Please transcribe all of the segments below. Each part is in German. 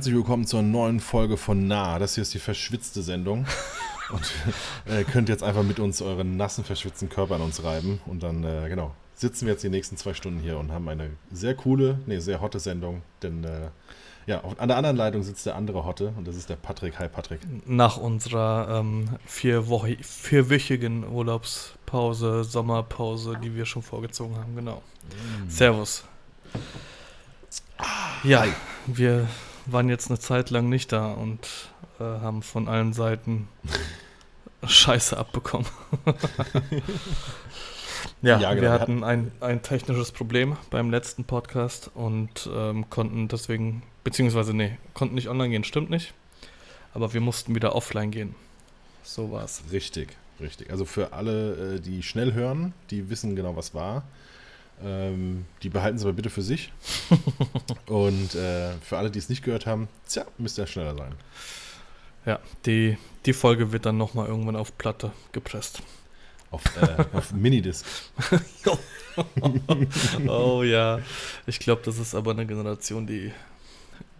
Herzlich willkommen zur neuen Folge von Nah. Das hier ist die verschwitzte Sendung. Und äh, könnt jetzt einfach mit uns euren nassen, verschwitzten Körper an uns reiben. Und dann, äh, genau, sitzen wir jetzt die nächsten zwei Stunden hier und haben eine sehr coole, nee, sehr hotte Sendung. Denn, äh, ja, an der anderen Leitung sitzt der andere Hotte und das ist der Patrick. Hi, Patrick. Nach unserer ähm, vier Woche, vierwöchigen Urlaubspause, Sommerpause, die wir schon vorgezogen haben, genau. Mm. Servus. Ja, Hi. wir waren jetzt eine Zeit lang nicht da und äh, haben von allen Seiten Scheiße abbekommen. ja, ja genau. wir hatten ein, ein technisches Problem beim letzten Podcast und ähm, konnten deswegen, beziehungsweise nee, konnten nicht online gehen, stimmt nicht. Aber wir mussten wieder offline gehen. So war es. Richtig, richtig. Also für alle, äh, die schnell hören, die wissen genau, was war. Ähm, die behalten sie aber bitte für sich. Und äh, für alle, die es nicht gehört haben, tja, müsste ihr schneller sein. Ja, die, die Folge wird dann nochmal irgendwann auf Platte gepresst. Auf, äh, auf Minidisc. oh ja. Ich glaube, das ist aber eine Generation, die,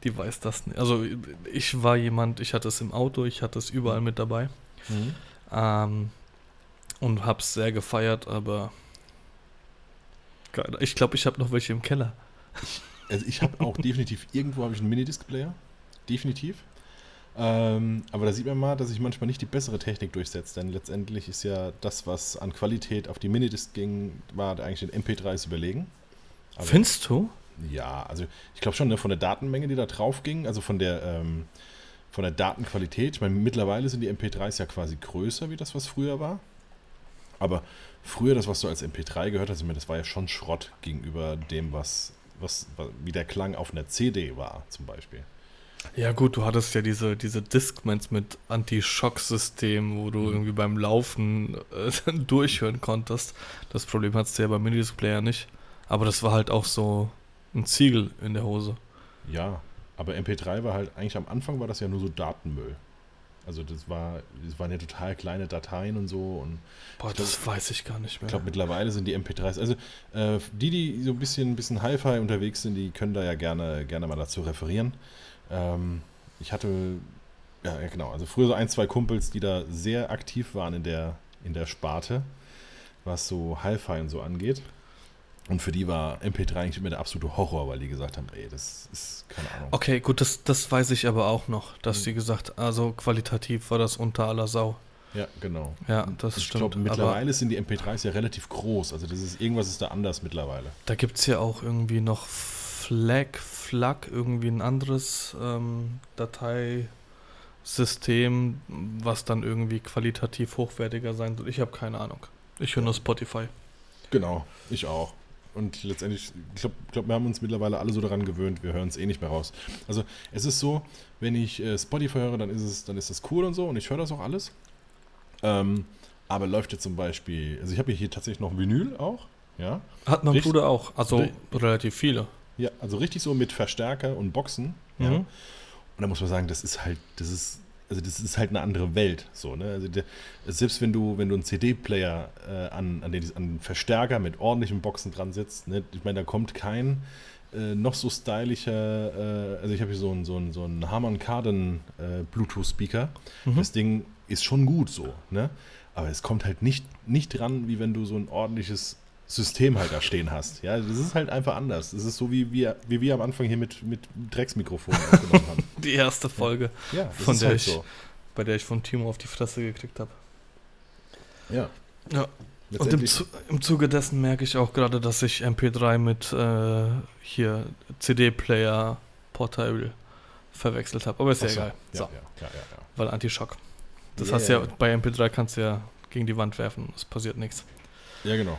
die weiß das nicht. Also ich war jemand, ich hatte es im Auto, ich hatte es überall mit dabei. Mhm. Ähm, und habe es sehr gefeiert, aber ich glaube, ich habe noch welche im Keller. Ich, also ich habe auch definitiv, irgendwo habe ich einen Minidisc-Player. Definitiv. Ähm, aber da sieht man mal, dass sich manchmal nicht die bessere Technik durchsetzt, denn letztendlich ist ja das, was an Qualität auf die Minidisc ging, war eigentlich den MP3s überlegen. Aber, Findest du? Ja, also ich glaube schon, ne, von der Datenmenge, die da drauf ging, also von der, ähm, von der Datenqualität. Ich meine, mittlerweile sind die MP3s ja quasi größer, wie das, was früher war. Aber früher, das, was du als MP3 gehört hast, das war ja schon Schrott gegenüber dem, was, was, wie der Klang auf einer CD war, zum Beispiel. Ja, gut, du hattest ja diese, diese Discmans mit Anti-Shock-System, wo du mhm. irgendwie beim Laufen äh, durchhören konntest. Das Problem hattest du ja beim Minidisc-Player nicht. Aber das war halt auch so ein Ziegel in der Hose. Ja, aber MP3 war halt, eigentlich am Anfang war das ja nur so Datenmüll. Also das war, das waren ja total kleine Dateien und so. Und Boah, das glaub, weiß ich gar nicht mehr. Ich glaube, mittlerweile sind die MP3s. Also äh, die, die so ein bisschen, ein bisschen Hi-Fi unterwegs sind, die können da ja gerne, gerne mal dazu referieren. Ähm, ich hatte, ja, genau, also früher so ein, zwei Kumpels, die da sehr aktiv waren in der, in der Sparte, was so Hi-Fi und so angeht. Und für die war MP3 eigentlich immer der absolute Horror, weil die gesagt haben, ey, das ist keine Ahnung. Okay, gut, das, das weiß ich aber auch noch, dass mhm. die gesagt, also qualitativ war das unter aller Sau. Ja, genau. Ja, das ich stimmt. Ich glaube, mittlerweile sind die MP3s ja relativ groß. Also das ist irgendwas ist da anders mittlerweile. Da gibt es ja auch irgendwie noch Flag, Flag, irgendwie ein anderes ähm, Dateisystem, was dann irgendwie qualitativ hochwertiger sein soll. Ich habe keine Ahnung. Ich höre nur Spotify. Genau, ich auch. Und letztendlich, ich glaube, glaub, wir haben uns mittlerweile alle so daran gewöhnt, wir hören es eh nicht mehr raus. Also es ist so, wenn ich äh, Spotify höre, dann ist es, dann ist das cool und so und ich höre das auch alles. Ähm, aber läuft jetzt zum Beispiel, also ich habe hier tatsächlich noch Vinyl auch, ja. Hat mein richtig, Bruder auch, also relativ viele. Ja, also richtig so mit Verstärker und Boxen, mhm. ja. Und da muss man sagen, das ist halt, das ist also das ist halt eine andere Welt. So, ne? also der, selbst wenn du, wenn du einen CD-Player äh, an, an, den, an den Verstärker mit ordentlichen Boxen dran sitzt, ne? ich meine, da kommt kein äh, noch so stylischer, äh, also ich habe hier so einen so einen, so einen Harman Kardon äh, Bluetooth-Speaker. Mhm. Das Ding ist schon gut so, ne? Aber es kommt halt nicht, nicht dran, wie wenn du so ein ordentliches System halt da stehen hast. Ja, das ist halt einfach anders. Das ist so, wie wir, wie wir am Anfang hier mit, mit Drecksmikrofonen aufgenommen haben. Die erste Folge, ja, von der halt ich, so. bei der ich von Timo auf die Fresse gekriegt habe. Ja. Ja. Und im, Zu im Zuge dessen merke ich auch gerade, dass ich MP3 mit äh, hier CD-Player Portable verwechselt habe. Aber ist ja so. egal. Ja, so. Ja, Weil Anti-Schock. Das yeah. heißt ja, bei MP3 kannst du ja gegen die Wand werfen, es passiert nichts. Ja, genau.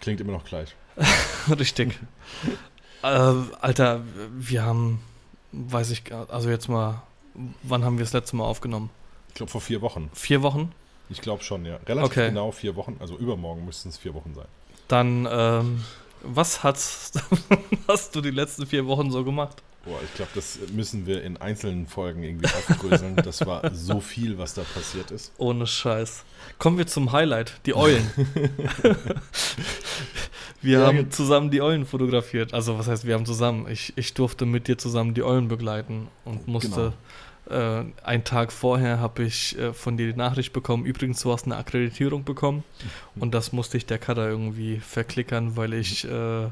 Klingt immer noch gleich. Richtig. äh, Alter, wir haben, weiß ich, also jetzt mal, wann haben wir das letzte Mal aufgenommen? Ich glaube vor vier Wochen. Vier Wochen? Ich glaube schon, ja. Relativ okay. genau vier Wochen, also übermorgen müssten es vier Wochen sein. Dann, ähm, was hast, hast du die letzten vier Wochen so gemacht? Boah, ich glaube, das müssen wir in einzelnen Folgen irgendwie aufdröseln. Das war so viel, was da passiert ist. Ohne Scheiß. Kommen wir zum Highlight, die Eulen. wir ja, haben zusammen die Eulen fotografiert. Also was heißt, wir haben zusammen. Ich, ich durfte mit dir zusammen die Eulen begleiten und musste genau. äh, einen Tag vorher habe ich äh, von dir die Nachricht bekommen, übrigens, du hast eine Akkreditierung bekommen. Mhm. Und das musste ich der Kader irgendwie verklickern, weil ich äh,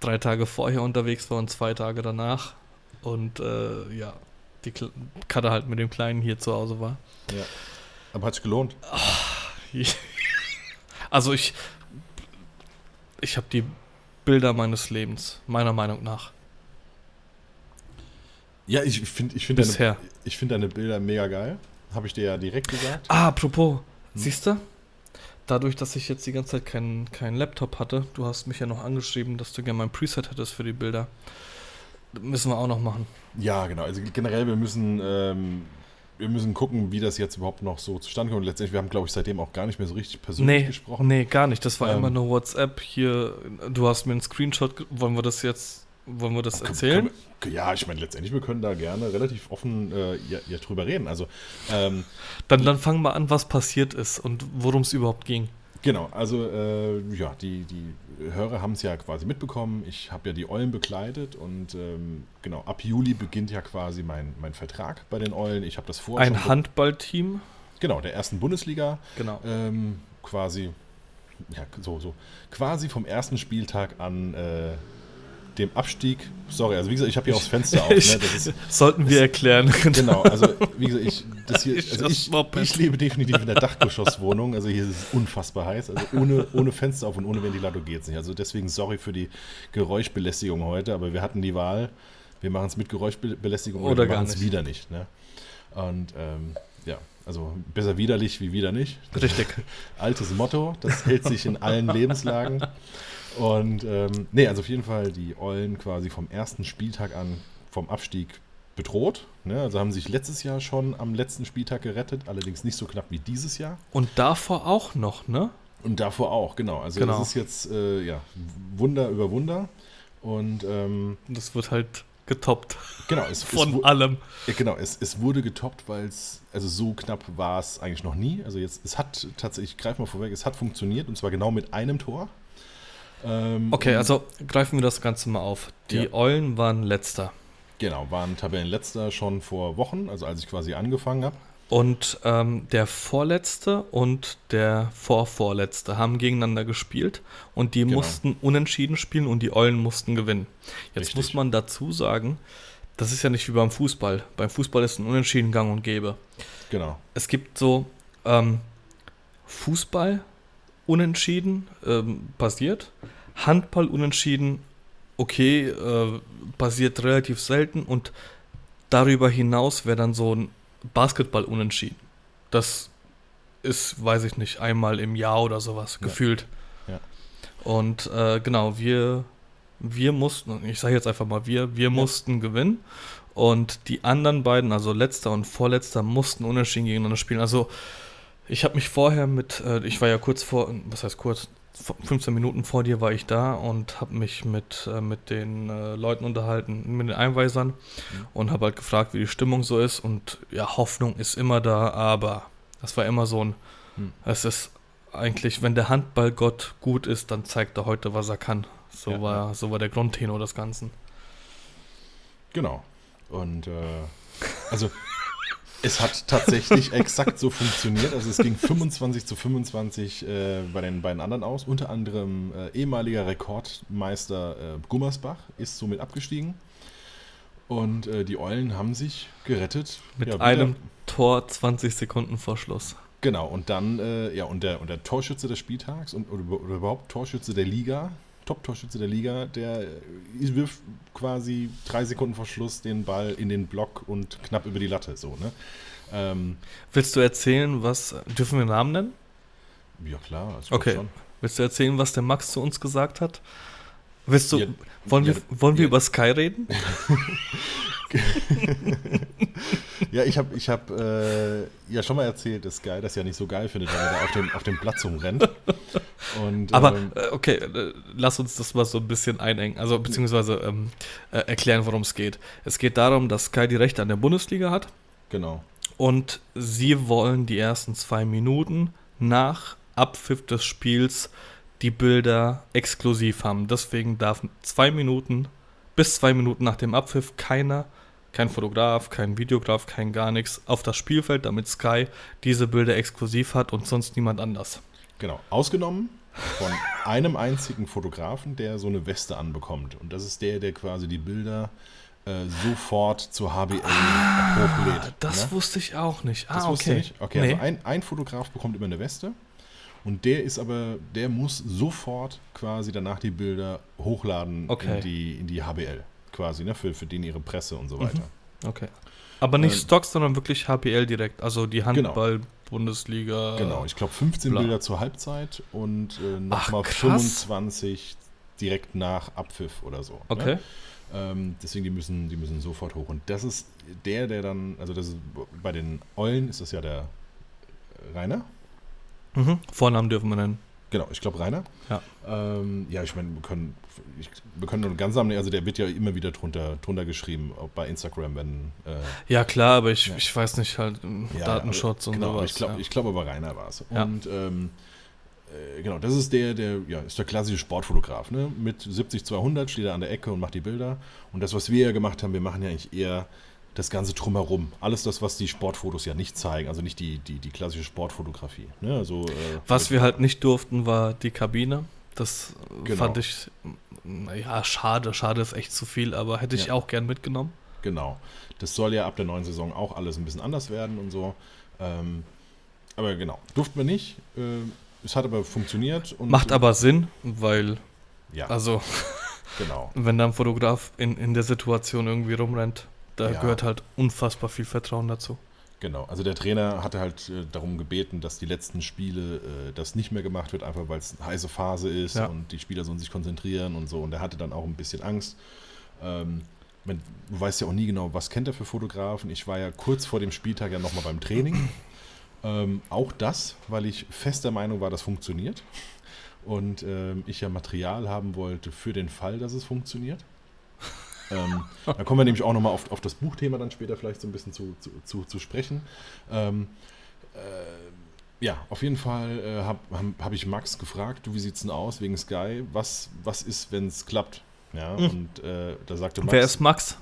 drei Tage vorher unterwegs war und zwei Tage danach. Und äh, ja, die Kader halt mit dem Kleinen hier zu Hause war. Ja. Aber hat es gelohnt? Also ich, ich habe die Bilder meines Lebens, meiner Meinung nach. Ja, ich finde ich find deine, find deine Bilder mega geil. Habe ich dir ja direkt gesagt. Ah, apropos, hm. siehst du? Dadurch, dass ich jetzt die ganze Zeit keinen kein Laptop hatte, du hast mich ja noch angeschrieben, dass du gerne mein Preset hättest für die Bilder. Müssen wir auch noch machen. Ja, genau. Also generell, wir müssen ähm, wir müssen gucken, wie das jetzt überhaupt noch so zustande kommt. Letztendlich, wir haben, glaube ich, seitdem auch gar nicht mehr so richtig persönlich nee, gesprochen. Nee, gar nicht. Das war ähm, immer nur WhatsApp. Hier, du hast mir einen Screenshot. Wollen wir das jetzt, wollen wir das erzählen? Ja, ich meine, letztendlich, wir können da gerne relativ offen äh, ja, ja, drüber reden. Also, ähm, dann, dann fangen wir an, was passiert ist und worum es überhaupt ging. Genau, also äh, ja, die, die Hörer haben es ja quasi mitbekommen. Ich habe ja die Eulen begleitet und ähm, genau, ab Juli beginnt ja quasi mein, mein Vertrag bei den Eulen. Ich habe das vor. Ein Handballteam? Genau, der ersten Bundesliga. Genau. Ähm, quasi, ja, so, so. Quasi vom ersten Spieltag an äh, dem Abstieg, sorry, also wie gesagt, ich habe hier auch das Fenster auf. Ne? Ist, Sollten wir erklären. Genau, also wie gesagt, ich, das hier, also ich, ich, lebe definitiv in der Dachgeschosswohnung, also hier ist es unfassbar heiß, also ohne, ohne Fenster auf und ohne Ventilator geht es nicht. Also deswegen sorry für die Geräuschbelästigung heute, aber wir hatten die Wahl, wir machen es mit Geräuschbelästigung oder, oder wir machen es wieder nicht. Ne? Und ähm, ja, also besser widerlich wie wieder nicht. Richtig. Altes Motto, das hält sich in allen Lebenslagen. Und ähm, nee, also auf jeden Fall die Eulen quasi vom ersten Spieltag an vom Abstieg bedroht. Ne? Also haben sich letztes Jahr schon am letzten Spieltag gerettet, allerdings nicht so knapp wie dieses Jahr. Und davor auch noch, ne? Und davor auch, genau. Also genau. das ist jetzt äh, ja Wunder über Wunder. Und ähm, das wird halt getoppt. Genau, es, von es, allem. Ja, genau, es, es wurde getoppt, weil es, also so knapp war es eigentlich noch nie. Also jetzt, es hat tatsächlich, ich greife mal vorweg, es hat funktioniert und zwar genau mit einem Tor. Ähm, okay, also greifen wir das Ganze mal auf. Die ja. Eulen waren letzter. Genau, waren Tabellenletzter schon vor Wochen, also als ich quasi angefangen habe. Und ähm, der Vorletzte und der Vorvorletzte haben gegeneinander gespielt und die genau. mussten unentschieden spielen und die Eulen mussten gewinnen. Jetzt Richtig. muss man dazu sagen, das ist ja nicht wie beim Fußball. Beim Fußball ist ein Unentschieden gang und gäbe. Genau. Es gibt so ähm, Fußball unentschieden ähm, passiert. Handball unentschieden, okay, äh, passiert relativ selten und darüber hinaus wäre dann so ein Basketball unentschieden. Das ist, weiß ich nicht, einmal im Jahr oder sowas, ja. gefühlt. Ja. Und äh, genau, wir, wir mussten, ich sage jetzt einfach mal wir, wir ja. mussten gewinnen. Und die anderen beiden, also letzter und vorletzter, mussten unentschieden gegeneinander spielen. Also ich habe mich vorher mit, äh, ich war ja kurz vor, was heißt kurz, 15 Minuten vor dir war ich da und habe mich mit, äh, mit den äh, Leuten unterhalten, mit den Einweisern mhm. und habe halt gefragt, wie die Stimmung so ist. Und ja, Hoffnung ist immer da, aber das war immer so ein, mhm. es ist eigentlich, wenn der Handballgott gut ist, dann zeigt er heute, was er kann. So, ja. war, so war der Grundtenor des Ganzen. Genau. Und äh, also es hat tatsächlich exakt so funktioniert. Also es ging 25 zu 25 äh, bei den beiden anderen aus. Unter anderem äh, ehemaliger Rekordmeister äh, Gummersbach ist somit abgestiegen. Und äh, die Eulen haben sich gerettet. Mit ja, einem Tor 20 Sekunden vor Schluss. Genau, und dann, äh, ja, und der, und der Torschütze des Spieltags und, oder, oder überhaupt Torschütze der Liga, Top-Torschütze der Liga, der wirft quasi drei Sekunden vor Schluss den Ball in den Block und knapp über die Latte. So, ne? Ähm, Willst du erzählen, was. Dürfen wir Namen nennen? Ja, klar. Okay. Schon. Willst du erzählen, was der Max zu uns gesagt hat? Willst du, ja, wollen, ja, wir, wollen wir über Sky reden? ja, ich habe ich hab, äh, ja schon mal erzählt, dass Sky das ja nicht so geil findet, wenn er da auf dem, auf dem Platz rumrennt. Und, Aber, ähm, äh, okay, äh, lass uns das mal so ein bisschen einengen. Also, beziehungsweise, ähm, äh, erklären, worum es geht. Es geht darum, dass Sky die Rechte an der Bundesliga hat. Genau. Und sie wollen die ersten zwei Minuten nach Abpfiff des Spiels die Bilder exklusiv haben. Deswegen darf zwei Minuten, bis zwei Minuten nach dem Abpfiff keiner, kein Fotograf, kein Videograf, kein gar nichts auf das Spielfeld, damit Sky diese Bilder exklusiv hat und sonst niemand anders. Genau. Ausgenommen von einem einzigen Fotografen, der so eine Weste anbekommt. Und das ist der, der quasi die Bilder äh, sofort zur HBL ah, hochlädt. Das ne? wusste ich auch nicht. Ah, das wusste okay. ich. Okay, nee. also ein, ein Fotograf bekommt immer eine Weste. Und der ist aber, der muss sofort quasi danach die Bilder hochladen okay. in, die, in die HBL, quasi, ne, für, für den ihre Presse und so mhm. weiter. Okay. Aber nicht ähm, Stocks, sondern wirklich HBL direkt, also die genau. Handball-Bundesliga. Genau, ich glaube 15 bla. Bilder zur Halbzeit und äh, nochmal 25 direkt nach Abpfiff oder so. Ne? Okay. Ne? Ähm, deswegen, die müssen, die müssen sofort hoch. Und das ist der, der dann, also das ist, bei den Eulen ist das ja der Rainer. Mhm. Vornamen dürfen wir nennen. Genau, ich glaube Rainer. Ja. Ähm, ja, ich meine, wir können, ich, wir können nur ganz am, also der wird ja immer wieder drunter, drunter geschrieben, auch bei Instagram, wenn. Äh, ja, klar, aber ich, ja. ich weiß nicht, halt ja, Datenschutz aber, und genau, sowas. Ich glaube, ja. glaub, aber Rainer war es. Und ähm, äh, genau, das ist der, der, ja, ist der klassische Sportfotograf, ne? Mit 70-200 steht er an der Ecke und macht die Bilder. Und das, was wir ja gemacht haben, wir machen ja eigentlich eher das Ganze drumherum. Alles das, was die Sportfotos ja nicht zeigen, also nicht die, die, die klassische Sportfotografie. Ne? Also, äh, was wir halt nicht durften, war die Kabine. Das genau. fand ich, naja, schade. Schade ist echt zu viel, aber hätte ich ja. auch gern mitgenommen. Genau. Das soll ja ab der neuen Saison auch alles ein bisschen anders werden und so. Ähm, aber genau, durften wir nicht. Äh, es hat aber funktioniert. Macht aber Sinn, weil, ja. also, genau. wenn da ein Fotograf in, in der Situation irgendwie rumrennt, da ja. gehört halt unfassbar viel Vertrauen dazu. Genau, also der Trainer hatte halt äh, darum gebeten, dass die letzten Spiele äh, das nicht mehr gemacht wird, einfach weil es eine heiße Phase ist ja. und die Spieler sollen sich konzentrieren und so. Und er hatte dann auch ein bisschen Angst. Ähm, man, du weißt ja auch nie genau, was kennt er für Fotografen. Ich war ja kurz vor dem Spieltag ja nochmal beim Training. Ähm, auch das, weil ich fest der Meinung war, das funktioniert. Und ähm, ich ja Material haben wollte für den Fall, dass es funktioniert. Ähm, da kommen wir nämlich auch nochmal auf, auf das Buchthema dann später vielleicht so ein bisschen zu, zu, zu, zu sprechen. Ähm, äh, ja, auf jeden Fall äh, habe hab ich Max gefragt, du, wie sieht's denn aus wegen Sky? Was, was ist, wenn es klappt? Ja, mhm. und äh, da sagte Max. Wer ist Max?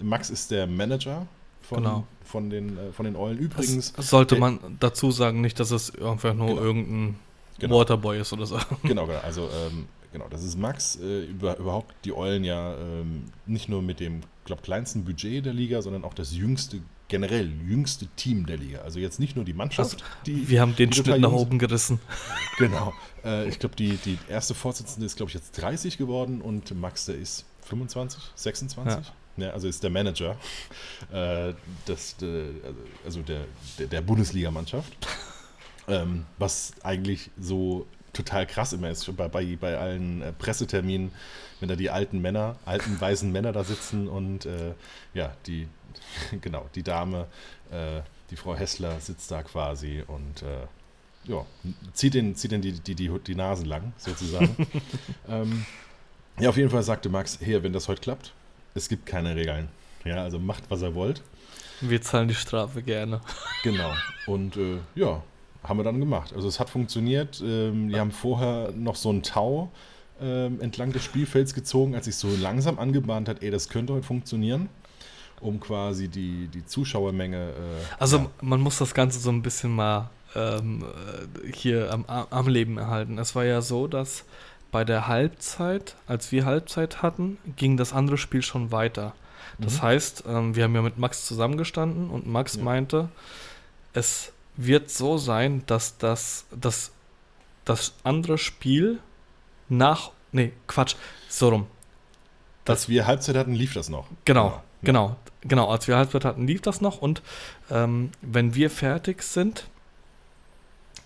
Max ist der Manager von, genau. von, den, äh, von den Eulen. Übrigens. Das sollte man dazu sagen, nicht, dass es einfach nur genau. irgendein genau. Waterboy ist oder so. Genau, genau. Also ähm, Genau, das ist Max. Äh, über, überhaupt die Eulen ja ähm, nicht nur mit dem, glaube kleinsten Budget der Liga, sondern auch das jüngste, generell jüngste Team der Liga. Also jetzt nicht nur die Mannschaft. Also, die, wir haben den Schnitt nach oben gerissen. Genau. Äh, ich glaube, die, die erste Vorsitzende ist, glaube ich, jetzt 30 geworden und Max, der ist 25, 26. Ja. Ja, also ist der Manager äh, des, de, also der, der, der Bundesligamannschaft. Ähm, was eigentlich so total krass immer ist, bei, bei, bei allen äh, Presseterminen, wenn da die alten Männer, alten weißen Männer da sitzen und äh, ja, die, genau, die Dame, äh, die Frau Hessler sitzt da quasi und äh, ja, zieht den, zieht den die, die, die, die Nasen lang, sozusagen. ähm, ja, auf jeden Fall sagte Max, hier, wenn das heute klappt, es gibt keine Regeln. Ja, also macht, was ihr wollt. Wir zahlen die Strafe gerne. Genau. Und äh, ja, haben wir dann gemacht. Also es hat funktioniert. Ähm, die haben vorher noch so einen Tau ähm, entlang des Spielfelds gezogen, als sich so langsam angebahnt hat, ey, das könnte heute funktionieren, um quasi die, die Zuschauermenge. Äh, also ja. man muss das Ganze so ein bisschen mal ähm, hier am, am Leben erhalten. Es war ja so, dass bei der Halbzeit, als wir Halbzeit hatten, ging das andere Spiel schon weiter. Das mhm. heißt, ähm, wir haben ja mit Max zusammengestanden und Max ja. meinte, es wird so sein, dass das, das, das andere Spiel nach. Nee, Quatsch, so rum. Als wir Halbzeit hatten, lief das noch. Genau, genau, genau, genau. Als wir Halbzeit hatten, lief das noch. Und ähm, wenn wir fertig sind,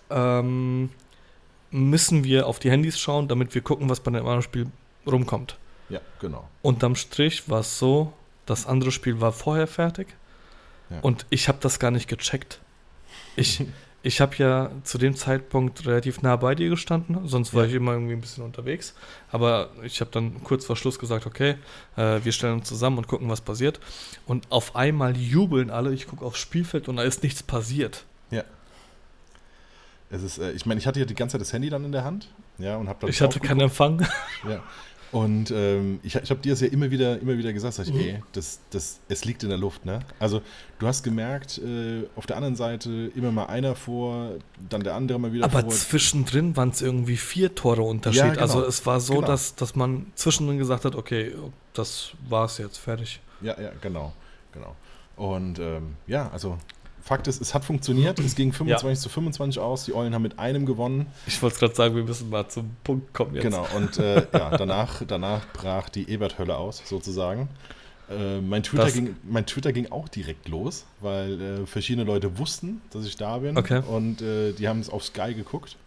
ähm, müssen wir auf die Handys schauen, damit wir gucken, was bei dem anderen Spiel rumkommt. Ja, genau. Unterm Strich war es so, das andere Spiel war vorher fertig. Ja. Und ich habe das gar nicht gecheckt. Ich, ich habe ja zu dem Zeitpunkt relativ nah bei dir gestanden, sonst war ja. ich immer irgendwie ein bisschen unterwegs. Aber ich habe dann kurz vor Schluss gesagt, okay, äh, wir stellen uns zusammen und gucken, was passiert. Und auf einmal jubeln alle, ich gucke aufs Spielfeld und da ist nichts passiert. Ja. Es ist, äh, ich meine, ich hatte ja die ganze Zeit das Handy dann in der Hand, ja, und habe dann. Ich hatte keinen Empfang. Ja. Und ähm, ich, ich habe dir das ja immer wieder, immer wieder gesagt, sag ich, mhm. ey, das, das, es liegt in der Luft, ne? Also du hast gemerkt, äh, auf der anderen Seite immer mal einer vor, dann der andere mal wieder Aber vor. zwischendrin waren es irgendwie vier Tore Unterschied. Ja, genau. Also es war so, genau. dass, dass man zwischendrin gesagt hat, okay, das war's jetzt, fertig. Ja, ja, genau, genau. Und ähm, ja, also Fakt ist, es hat funktioniert. Es ging 25 ja. zu 25 aus. Die Eulen haben mit einem gewonnen. Ich wollte gerade sagen, wir müssen mal zum Punkt kommen jetzt. Genau, und äh, ja, danach, danach brach die Ebert-Hölle aus, sozusagen. Äh, mein, Twitter ging, mein Twitter ging auch direkt los, weil äh, verschiedene Leute wussten, dass ich da bin. Okay. Und äh, die haben es auf Sky geguckt.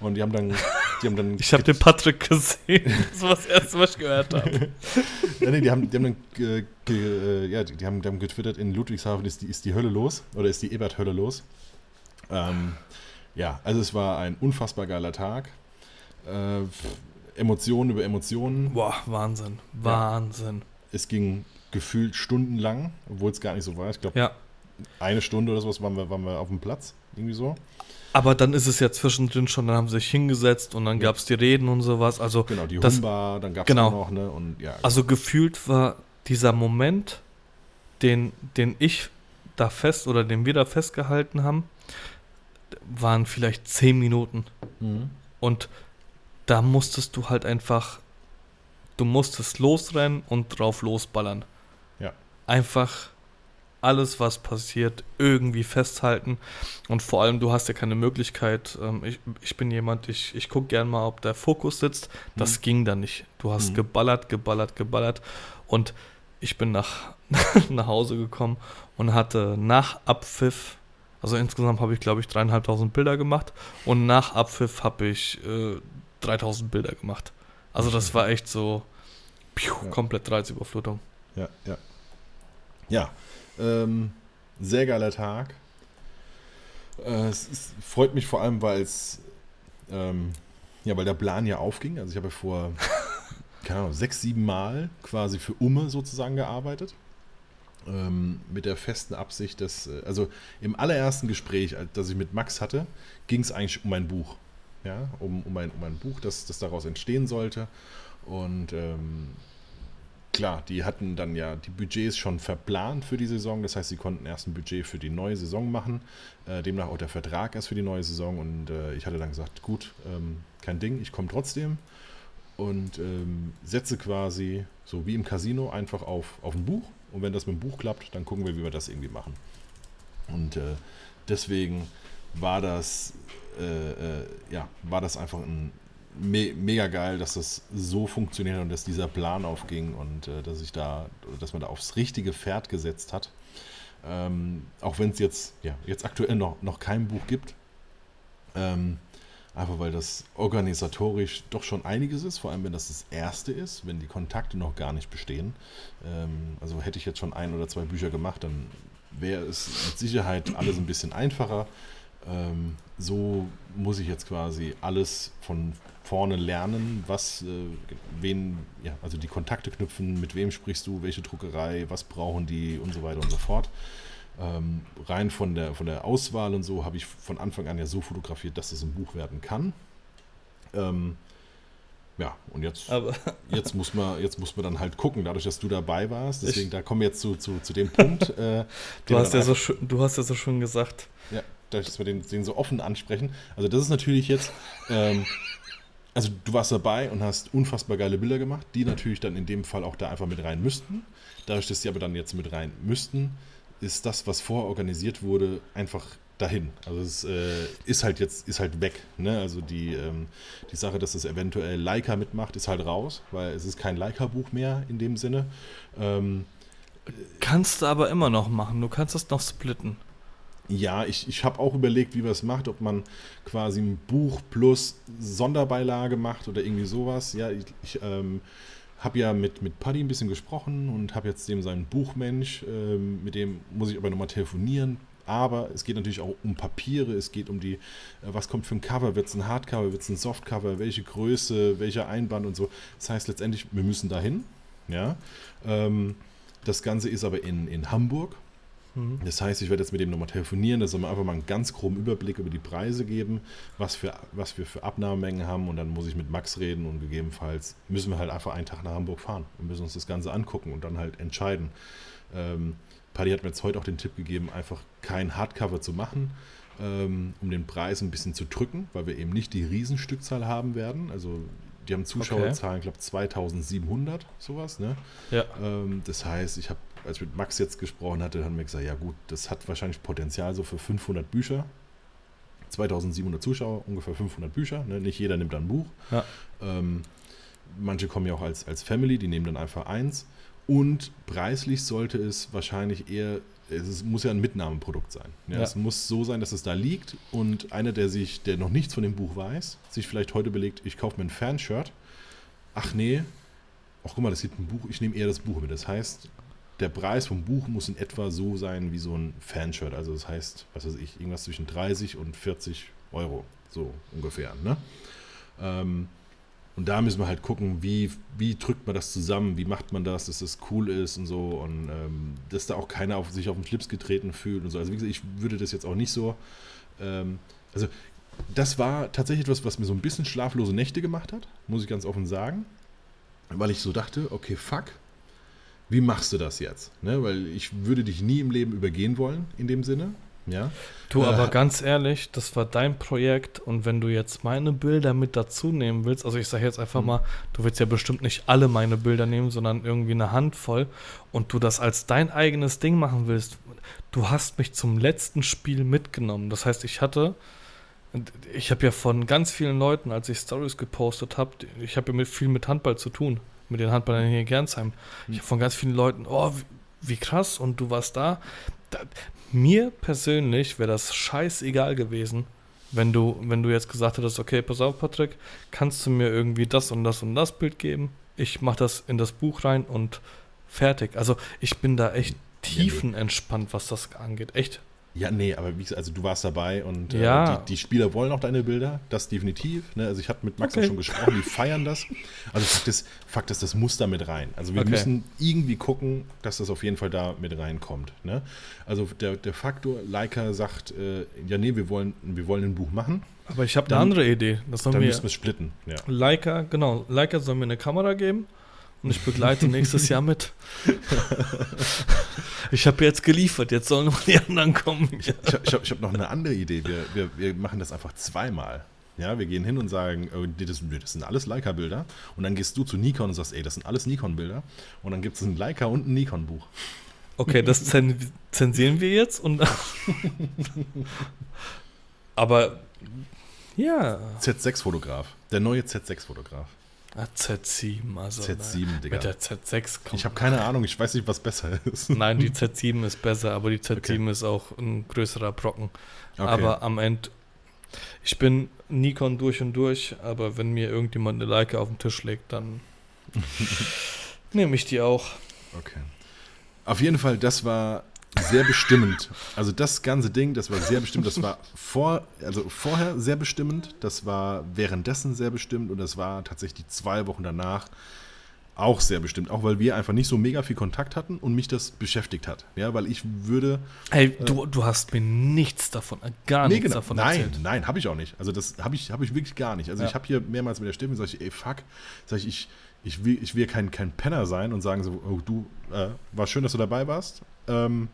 Und die haben dann. Die haben dann ich habe den Patrick gesehen. Das war das erste, was ich gehört habe. ja, nee, die haben, die haben dann ge, ge, äh, ja, die, die, haben, die haben getwittert, in Ludwigshafen ist die, ist die Hölle los. Oder ist die Ebert-Hölle los. Ähm, ja, also es war ein unfassbar geiler Tag. Äh, Emotionen über Emotionen. Boah, Wahnsinn. Wahnsinn. Ja. Es ging gefühlt stundenlang, obwohl es gar nicht so war. Ich glaube, ja. eine Stunde oder sowas waren wir, waren wir auf dem Platz. Irgendwie so. Aber dann ist es ja zwischendrin schon, dann haben sie sich hingesetzt und dann ja. gab es die Reden und sowas. Also genau, die das, Humba, dann gab es genau. noch, ne? Und, ja, Also gefühlt war dieser Moment, den, den ich da fest oder den wir da festgehalten haben, waren vielleicht zehn Minuten. Mhm. Und da musstest du halt einfach, du musstest losrennen und drauf losballern. Ja. Einfach alles, was passiert, irgendwie festhalten. Und vor allem, du hast ja keine Möglichkeit. Ähm, ich, ich bin jemand, ich, ich gucke gern mal, ob der Fokus sitzt. Das mhm. ging da nicht. Du hast mhm. geballert, geballert, geballert. Und ich bin nach, nach Hause gekommen und hatte nach Abpfiff, also insgesamt habe ich, glaube ich, dreieinhalbtausend Bilder gemacht. Und nach Abpfiff habe ich äh, 3000 Bilder gemacht. Also das war echt so piu, ja. komplett Reizüberflutung. Ja, ja. Ja, ähm, sehr geiler Tag. Äh, es ist, freut mich vor allem, weil es ähm, ja, weil der Plan ja aufging. Also ich habe vor keine Ahnung, sechs, sieben Mal quasi für Umme sozusagen gearbeitet. Ähm, mit der festen Absicht, dass, äh, also im allerersten Gespräch, das ich mit Max hatte, ging es eigentlich um mein Buch. Ja, um, um, ein, um ein Buch, das, das daraus entstehen sollte. Und ähm, klar, die hatten dann ja die Budgets schon verplant für die Saison. Das heißt, sie konnten erst ein Budget für die neue Saison machen. Äh, demnach auch der Vertrag erst für die neue Saison. Und äh, ich hatte dann gesagt, gut, ähm, kein Ding, ich komme trotzdem. Und ähm, setze quasi, so wie im Casino, einfach auf, auf ein Buch. Und wenn das mit dem Buch klappt, dann gucken wir, wie wir das irgendwie machen. Und äh, deswegen war das, äh, äh, ja, war das einfach ein me mega geil, dass das so funktioniert und dass dieser Plan aufging und äh, dass ich da, dass man da aufs richtige Pferd gesetzt hat. Ähm, auch wenn es jetzt, ja, jetzt aktuell noch, noch kein Buch gibt. Ähm, einfach weil das organisatorisch doch schon einiges ist, vor allem wenn das das erste ist, wenn die Kontakte noch gar nicht bestehen. Ähm, also hätte ich jetzt schon ein oder zwei Bücher gemacht, dann wäre es mit Sicherheit alles ein bisschen einfacher. Ähm, so muss ich jetzt quasi alles von vorne lernen, was, äh, wen, ja, also die Kontakte knüpfen, mit wem sprichst du, welche Druckerei, was brauchen die und so weiter und so fort. Ähm, rein von der, von der Auswahl und so habe ich von Anfang an ja so fotografiert, dass es ein Buch werden kann. Ähm, ja, und jetzt, jetzt, muss man, jetzt muss man dann halt gucken, dadurch, dass du dabei warst. Deswegen, ich, da kommen wir jetzt zu, zu, zu dem Punkt. Äh, du, hast ja so du hast ja so schön gesagt. Ja, dadurch, dass wir den, den so offen ansprechen. Also, das ist natürlich jetzt. Ähm, also du warst dabei und hast unfassbar geile Bilder gemacht, die natürlich dann in dem Fall auch da einfach mit rein müssten. Dadurch, dass sie aber dann jetzt mit rein müssten, ist das, was vorher organisiert wurde, einfach dahin. Also es äh, ist halt jetzt, ist halt weg. Ne? Also die, ähm, die Sache, dass es eventuell Leica mitmacht, ist halt raus, weil es ist kein Leica-Buch mehr in dem Sinne. Ähm, kannst du aber immer noch machen, du kannst es noch splitten. Ja, ich, ich habe auch überlegt, wie man es macht, ob man quasi ein Buch plus Sonderbeilage macht oder irgendwie sowas. Ja, ich, ich ähm, habe ja mit, mit Paddy ein bisschen gesprochen und habe jetzt dem seinen Buchmensch, ähm, mit dem muss ich aber nochmal telefonieren, Aber es geht natürlich auch um Papiere, es geht um die, äh, was kommt für ein Cover, wird es ein Hardcover, wird es ein Softcover, welche Größe, welcher Einband und so. Das heißt letztendlich, wir müssen dahin. Ja. Ähm, das Ganze ist aber in, in Hamburg. Mhm. Das heißt, ich werde jetzt mit dem nochmal telefonieren, dass wir einfach mal einen ganz groben Überblick über die Preise geben, was, für, was wir für Abnahmemengen haben und dann muss ich mit Max reden und gegebenenfalls müssen wir halt einfach einen Tag nach Hamburg fahren und müssen uns das Ganze angucken und dann halt entscheiden. Ähm, Paddy hat mir jetzt heute auch den Tipp gegeben, einfach kein Hardcover zu machen, ähm, um den Preis ein bisschen zu drücken, weil wir eben nicht die Riesenstückzahl haben werden. Also die haben Zuschauerzahlen, okay. glaube 2700, sowas. Ne? Ja. Ähm, das heißt, ich habe, als ich mit Max jetzt gesprochen hatte, haben wir gesagt, ja gut, das hat wahrscheinlich Potenzial so für 500 Bücher. 2700 Zuschauer, ungefähr 500 Bücher. Ne? Nicht jeder nimmt dann ein Buch. Ja. Ähm, manche kommen ja auch als, als Family, die nehmen dann einfach eins. Und preislich sollte es wahrscheinlich eher es muss ja ein Mitnahmeprodukt sein. Ja, ja. Es muss so sein, dass es da liegt und einer, der sich, der noch nichts von dem Buch weiß, sich vielleicht heute belegt, ich kaufe mir ein Fanshirt. Ach nee, ach guck mal, das sieht ein Buch, ich nehme eher das Buch mit. Das heißt, der Preis vom Buch muss in etwa so sein wie so ein Fanshirt. Also das heißt, was weiß ich, irgendwas zwischen 30 und 40 Euro, so ungefähr. Ne? Ähm, und da müssen wir halt gucken, wie, wie drückt man das zusammen, wie macht man das, dass das cool ist und so und ähm, dass da auch keiner auf, sich auf den Schlips getreten fühlt und so. Also wie gesagt, ich würde das jetzt auch nicht so. Ähm, also das war tatsächlich etwas, was mir so ein bisschen schlaflose Nächte gemacht hat, muss ich ganz offen sagen. Weil ich so dachte, okay, fuck, wie machst du das jetzt? Ne? Weil ich würde dich nie im Leben übergehen wollen, in dem Sinne. Ja. Du, äh, aber ganz ehrlich, das war dein Projekt und wenn du jetzt meine Bilder mit dazu nehmen willst, also ich sage jetzt einfach mhm. mal, du willst ja bestimmt nicht alle meine Bilder nehmen, sondern irgendwie eine Handvoll und du das als dein eigenes Ding machen willst, du hast mich zum letzten Spiel mitgenommen. Das heißt, ich hatte, ich habe ja von ganz vielen Leuten, als ich Stories gepostet habe, ich habe ja mit, viel mit Handball zu tun, mit den Handballern hier in Gernsheim. Ich mhm. habe von ganz vielen Leuten, oh, wie, wie krass und du warst da. da mir persönlich wäre das scheißegal gewesen, wenn du, wenn du jetzt gesagt hättest, okay, pass auf, Patrick, kannst du mir irgendwie das und das und das Bild geben? Ich mache das in das Buch rein und fertig. Also ich bin da echt tiefenentspannt, was das angeht. Echt. Ja, nee, aber wie also du warst dabei und äh, ja. die, die, Spieler wollen auch deine Bilder, das definitiv. Ne? Also ich habe mit Max okay. auch schon gesprochen, die feiern das. Also Fakt ist, Fakt ist, das muss da mit rein. Also wir okay. müssen irgendwie gucken, dass das auf jeden Fall da mit reinkommt. Ne? Also der, der Faktor, Leica sagt, äh, ja nee, wir wollen, wir wollen ein Buch machen. Aber ich habe eine andere Idee. Das dann müssen wir splitten. Ja. Leica, genau, Leica soll mir eine Kamera geben und ich begleite nächstes Jahr mit. ich habe jetzt geliefert, jetzt sollen noch die anderen kommen. Ich, ich, ich habe hab noch eine andere Idee. Wir, wir, wir machen das einfach zweimal. Ja, wir gehen hin und sagen, oh, das, das, sind alles Leica-Bilder. Und dann gehst du zu Nikon und sagst, ey, das sind alles Nikon-Bilder. Und dann gibt es ein Leica und ein Nikon-Buch. Okay, das zensieren wir jetzt. Und Aber ja. Z6-Fotograf. Der neue Z6-Fotograf. Ah, Z7, also Z7, Digga. Mit der Z6 kommt. Ich habe keine Ahnung, ich weiß nicht, was besser ist. Nein, die Z7 ist besser, aber die Z7 okay. ist auch ein größerer Brocken. Okay. Aber am Ende, ich bin Nikon durch und durch, aber wenn mir irgendjemand eine Leica auf den Tisch legt, dann nehme ich die auch. Okay. Auf jeden Fall, das war sehr bestimmend. Also das ganze Ding, das war sehr bestimmt. Das war vor, also vorher sehr bestimmend, das war währenddessen sehr bestimmt und das war tatsächlich die zwei Wochen danach auch sehr bestimmt. Auch weil wir einfach nicht so mega viel Kontakt hatten und mich das beschäftigt hat. Ja, weil ich würde. Hey, du, äh, du hast mir nichts davon, äh, gar nee, nichts genau. davon nein, erzählt. Nein, nein, habe ich auch nicht. Also das habe ich, hab ich wirklich gar nicht. Also ja. ich habe hier mehrmals mit der Stimme gesagt, ey, fuck, sag ich, ich, ich will, ich will kein, kein Penner sein und sagen so, oh, du, äh, war schön, dass du dabei warst. Ähm,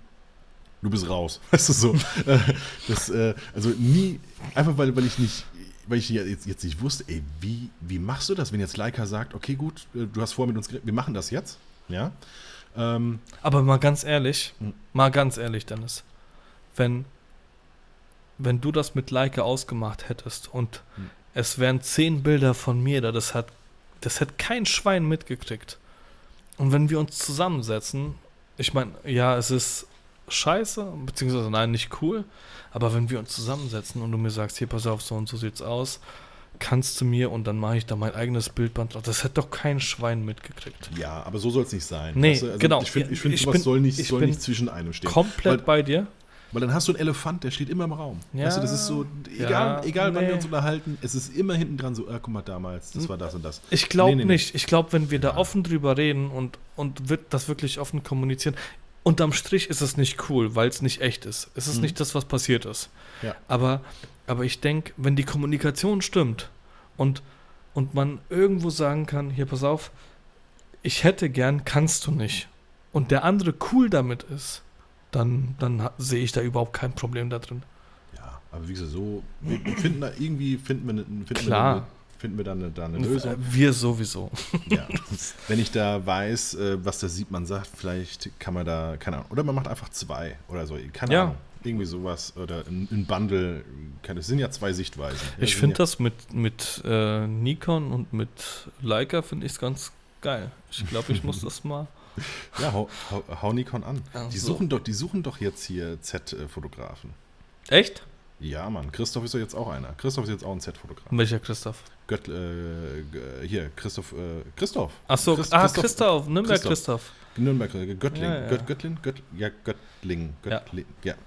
du bist raus. Weißt du so? Äh, das, äh, also nie, einfach weil, weil ich nicht, weil ich jetzt, jetzt nicht wusste, ey, wie, wie machst du das, wenn jetzt Leica sagt, okay, gut, äh, du hast vor mit uns geredet, wir machen das jetzt, ja? Ähm, Aber mal ganz ehrlich, hm. mal ganz ehrlich, Dennis, wenn, wenn du das mit Leica ausgemacht hättest und hm. es wären zehn Bilder von mir da, das hat, das hat kein Schwein mitgekriegt. Und wenn wir uns zusammensetzen, ich meine, ja, es ist scheiße, beziehungsweise nein, nicht cool. Aber wenn wir uns zusammensetzen und du mir sagst, hier, pass auf, so und so sieht's aus, kannst du mir und dann mache ich da mein eigenes Bildband. Das hätte doch kein Schwein mitgekriegt. Ja, aber so soll es nicht sein. Nee, weißt du? also genau. Ich finde, ich find, sowas bin, soll nicht, soll nicht zwischen einem stehen. Komplett Weil, bei dir. Weil dann hast du einen Elefant, der steht immer im Raum. Ja, weißt du, das ist so, egal, ja, egal nee. wann wir uns unterhalten, es ist immer hinten dran so, ah, guck mal damals, das war das und das. Ich glaube nee, nee, nicht. Ich glaube, wenn wir da offen drüber reden und, und wird das wirklich offen kommunizieren, unterm Strich ist es nicht cool, weil es nicht echt ist. Es ist mhm. nicht das, was passiert ist. Ja. Aber, aber ich denke, wenn die Kommunikation stimmt und, und man irgendwo sagen kann, hier, pass auf, ich hätte gern, kannst du nicht. Und der andere cool damit ist, dann, dann sehe ich da überhaupt kein Problem da drin. Ja, aber wie gesagt, so, wir finden da irgendwie, finden wir, finden Klar. wir, finden wir da eine, da eine Lösung. Wir sowieso. Ja. Wenn ich da weiß, äh, was der Siebmann sagt, vielleicht kann man da, keine Ahnung, oder man macht einfach zwei oder so, keine ja. Ahnung. Irgendwie sowas oder ein, Bundle. Es sind ja zwei Sichtweisen. Ich finde ja das mit, mit äh, Nikon und mit Leica finde ich es ganz geil. Ich glaube, ich muss das mal ja, hau, hau, hau Nikon an. Ach die, so. suchen doch, die suchen doch jetzt hier Z-Fotografen. Echt? Ja, Mann. Christoph ist doch jetzt auch einer. Christoph ist jetzt auch ein Z-Fotograf. Welcher Christoph? Gött, äh, hier, Christoph. Äh, Christoph. Ach so, Christ, ah, Christoph, Christoph, Nürnberg Christoph. Christoph. Nürnberg, äh, Göttling. Ja, ja. Gött, Göttlin? Gött, ja, Göttling. Göttling. Ja. ja.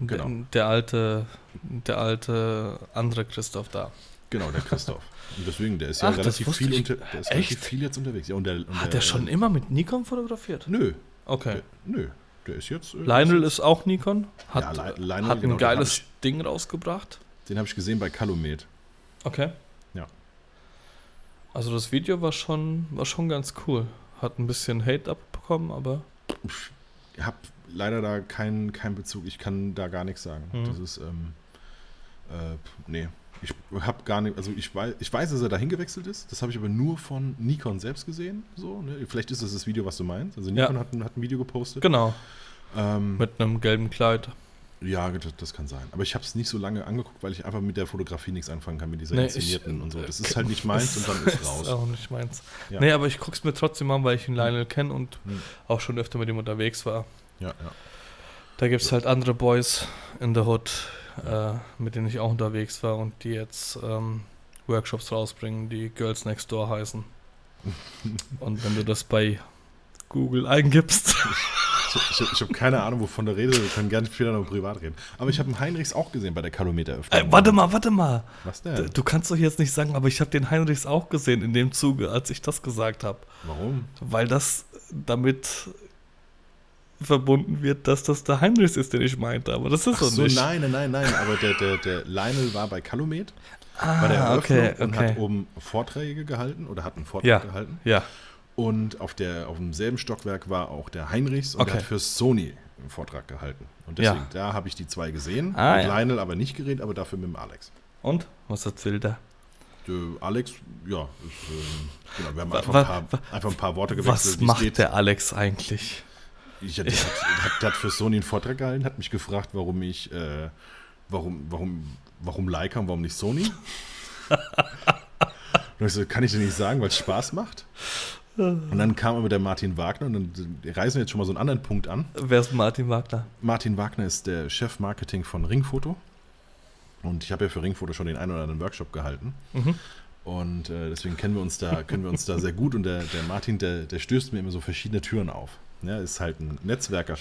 Genau. Der, der, alte, der alte andere Christoph da. Genau, der Christoph. Und deswegen, der ist ja Ach, relativ, viel, unter, der ist relativ viel jetzt unterwegs. Ja, und der, und Hat der, der schon immer mit Nikon fotografiert? Nö. Okay. Der, nö. Der ist jetzt. Äh, Lionel ist auch Nikon. Hat, ja, Lionel, hat genau, ein geiles ich, Ding rausgebracht. Den habe ich gesehen bei Calumet. Okay. Ja. Also das Video war schon, war schon ganz cool. Hat ein bisschen Hate abbekommen, aber. Ich habe leider da keinen kein Bezug. Ich kann da gar nichts sagen. Mhm. Das ist, ähm, äh, nee, ich habe gar nicht, also ich weiß, ich weiß, dass er dahin gewechselt ist. Das habe ich aber nur von Nikon selbst gesehen. So, ne? Vielleicht ist das das Video, was du meinst. Also Nikon ja. hat, ein, hat, ein, Video gepostet. Genau. Ähm, mit einem gelben Kleid. Ja, das kann sein. Aber ich habe es nicht so lange angeguckt, weil ich einfach mit der Fotografie nichts anfangen kann, mit dieser nee, inszenierten ich, und so. Das ist halt nicht meins und dann ist raus. Ist auch nicht meins. Ja. Nee, aber ich gucke es mir trotzdem an, weil ich ihn Lionel kenne und hm. auch schon öfter mit ihm unterwegs war. Ja, ja. Da gibt es halt andere Boys in der Hood, äh, mit denen ich auch unterwegs war und die jetzt ähm, Workshops rausbringen, die Girls Next Door heißen. und wenn du das bei Google eingibst. Ich, ich, ich habe keine Ahnung, wovon der Rede. Wir können gerne später noch privat reden. Aber ich habe einen Heinrichs auch gesehen bei der Kalometeröffnung. Äh, warte mal, warte mal. Was denn? Du kannst doch jetzt nicht sagen, aber ich habe den Heinrichs auch gesehen in dem Zuge, als ich das gesagt habe. Warum? Weil das damit verbunden wird, dass das der Heinrichs ist, den ich meinte. Aber das ist Ach so nicht. Nein, nein, nein. Aber der, der, der Lionel war bei Calumet. Ah, bei der Eröffnung okay, okay. und hat oben Vorträge gehalten oder hat einen Vortrag ja, gehalten. Ja. Und auf, der, auf demselben Stockwerk war auch der Heinrichs und okay. der hat für Sony einen Vortrag gehalten. Und deswegen, ja. da habe ich die zwei gesehen. Ah, mit ja. Lionel aber nicht geredet, aber dafür mit dem Alex. Und? Was erzählt er? Der Alex, ja, ist, äh, genau, wir haben einfach ein, paar, einfach ein paar Worte gewechselt. Was macht geht. der Alex eigentlich? Ich, der, hat, hat, für Sony einen Vortrag gehalten, hat mich gefragt, warum ich, äh, warum, warum, warum Leica und warum nicht Sony? und ich so, kann ich dir nicht sagen, weil es Spaß macht? Und dann kam aber der Martin Wagner und dann reisen wir jetzt schon mal so einen anderen Punkt an. Wer ist Martin Wagner? Martin Wagner ist der Chef Marketing von Ringfoto. Und ich habe ja für Ringfoto schon den einen oder anderen Workshop gehalten. Mhm. Und äh, deswegen kennen wir uns da, können wir uns da sehr gut. Und der, der Martin, der, der stößt mir immer so verschiedene Türen auf. Ja, ist halt ein Netzwerker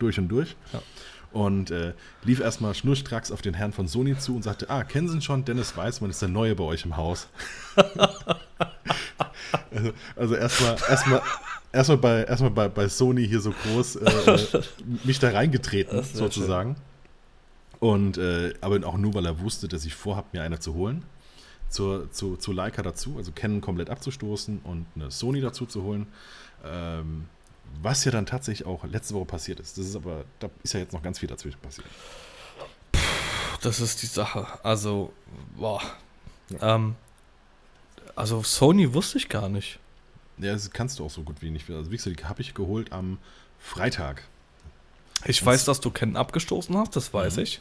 durch und durch. Ja. Und äh, lief erstmal schnurstracks auf den Herrn von Sony zu und sagte: Ah, kennen Sie ihn schon? Dennis Weißmann ist der Neue bei euch im Haus. also, also erstmal erstmal erstmal bei, erstmal bei, bei Sony hier so groß äh, mich da reingetreten, sozusagen. Und äh, aber auch nur, weil er wusste, dass ich vorhabe, mir eine zu holen. Zur, zu, zu Leica dazu, also Canon komplett abzustoßen und eine Sony dazu zu holen. Ähm, was ja dann tatsächlich auch letzte Woche passiert ist. Das ist aber, da ist ja jetzt noch ganz viel dazwischen passiert. Das ist die Sache. Also, boah. Ja. Ähm, also Sony wusste ich gar nicht. Ja, das kannst du auch so gut wie nicht. Also wie gesagt, die habe ich geholt am Freitag. Ich das weiß, dass du Ken abgestoßen hast, das weiß mhm. ich.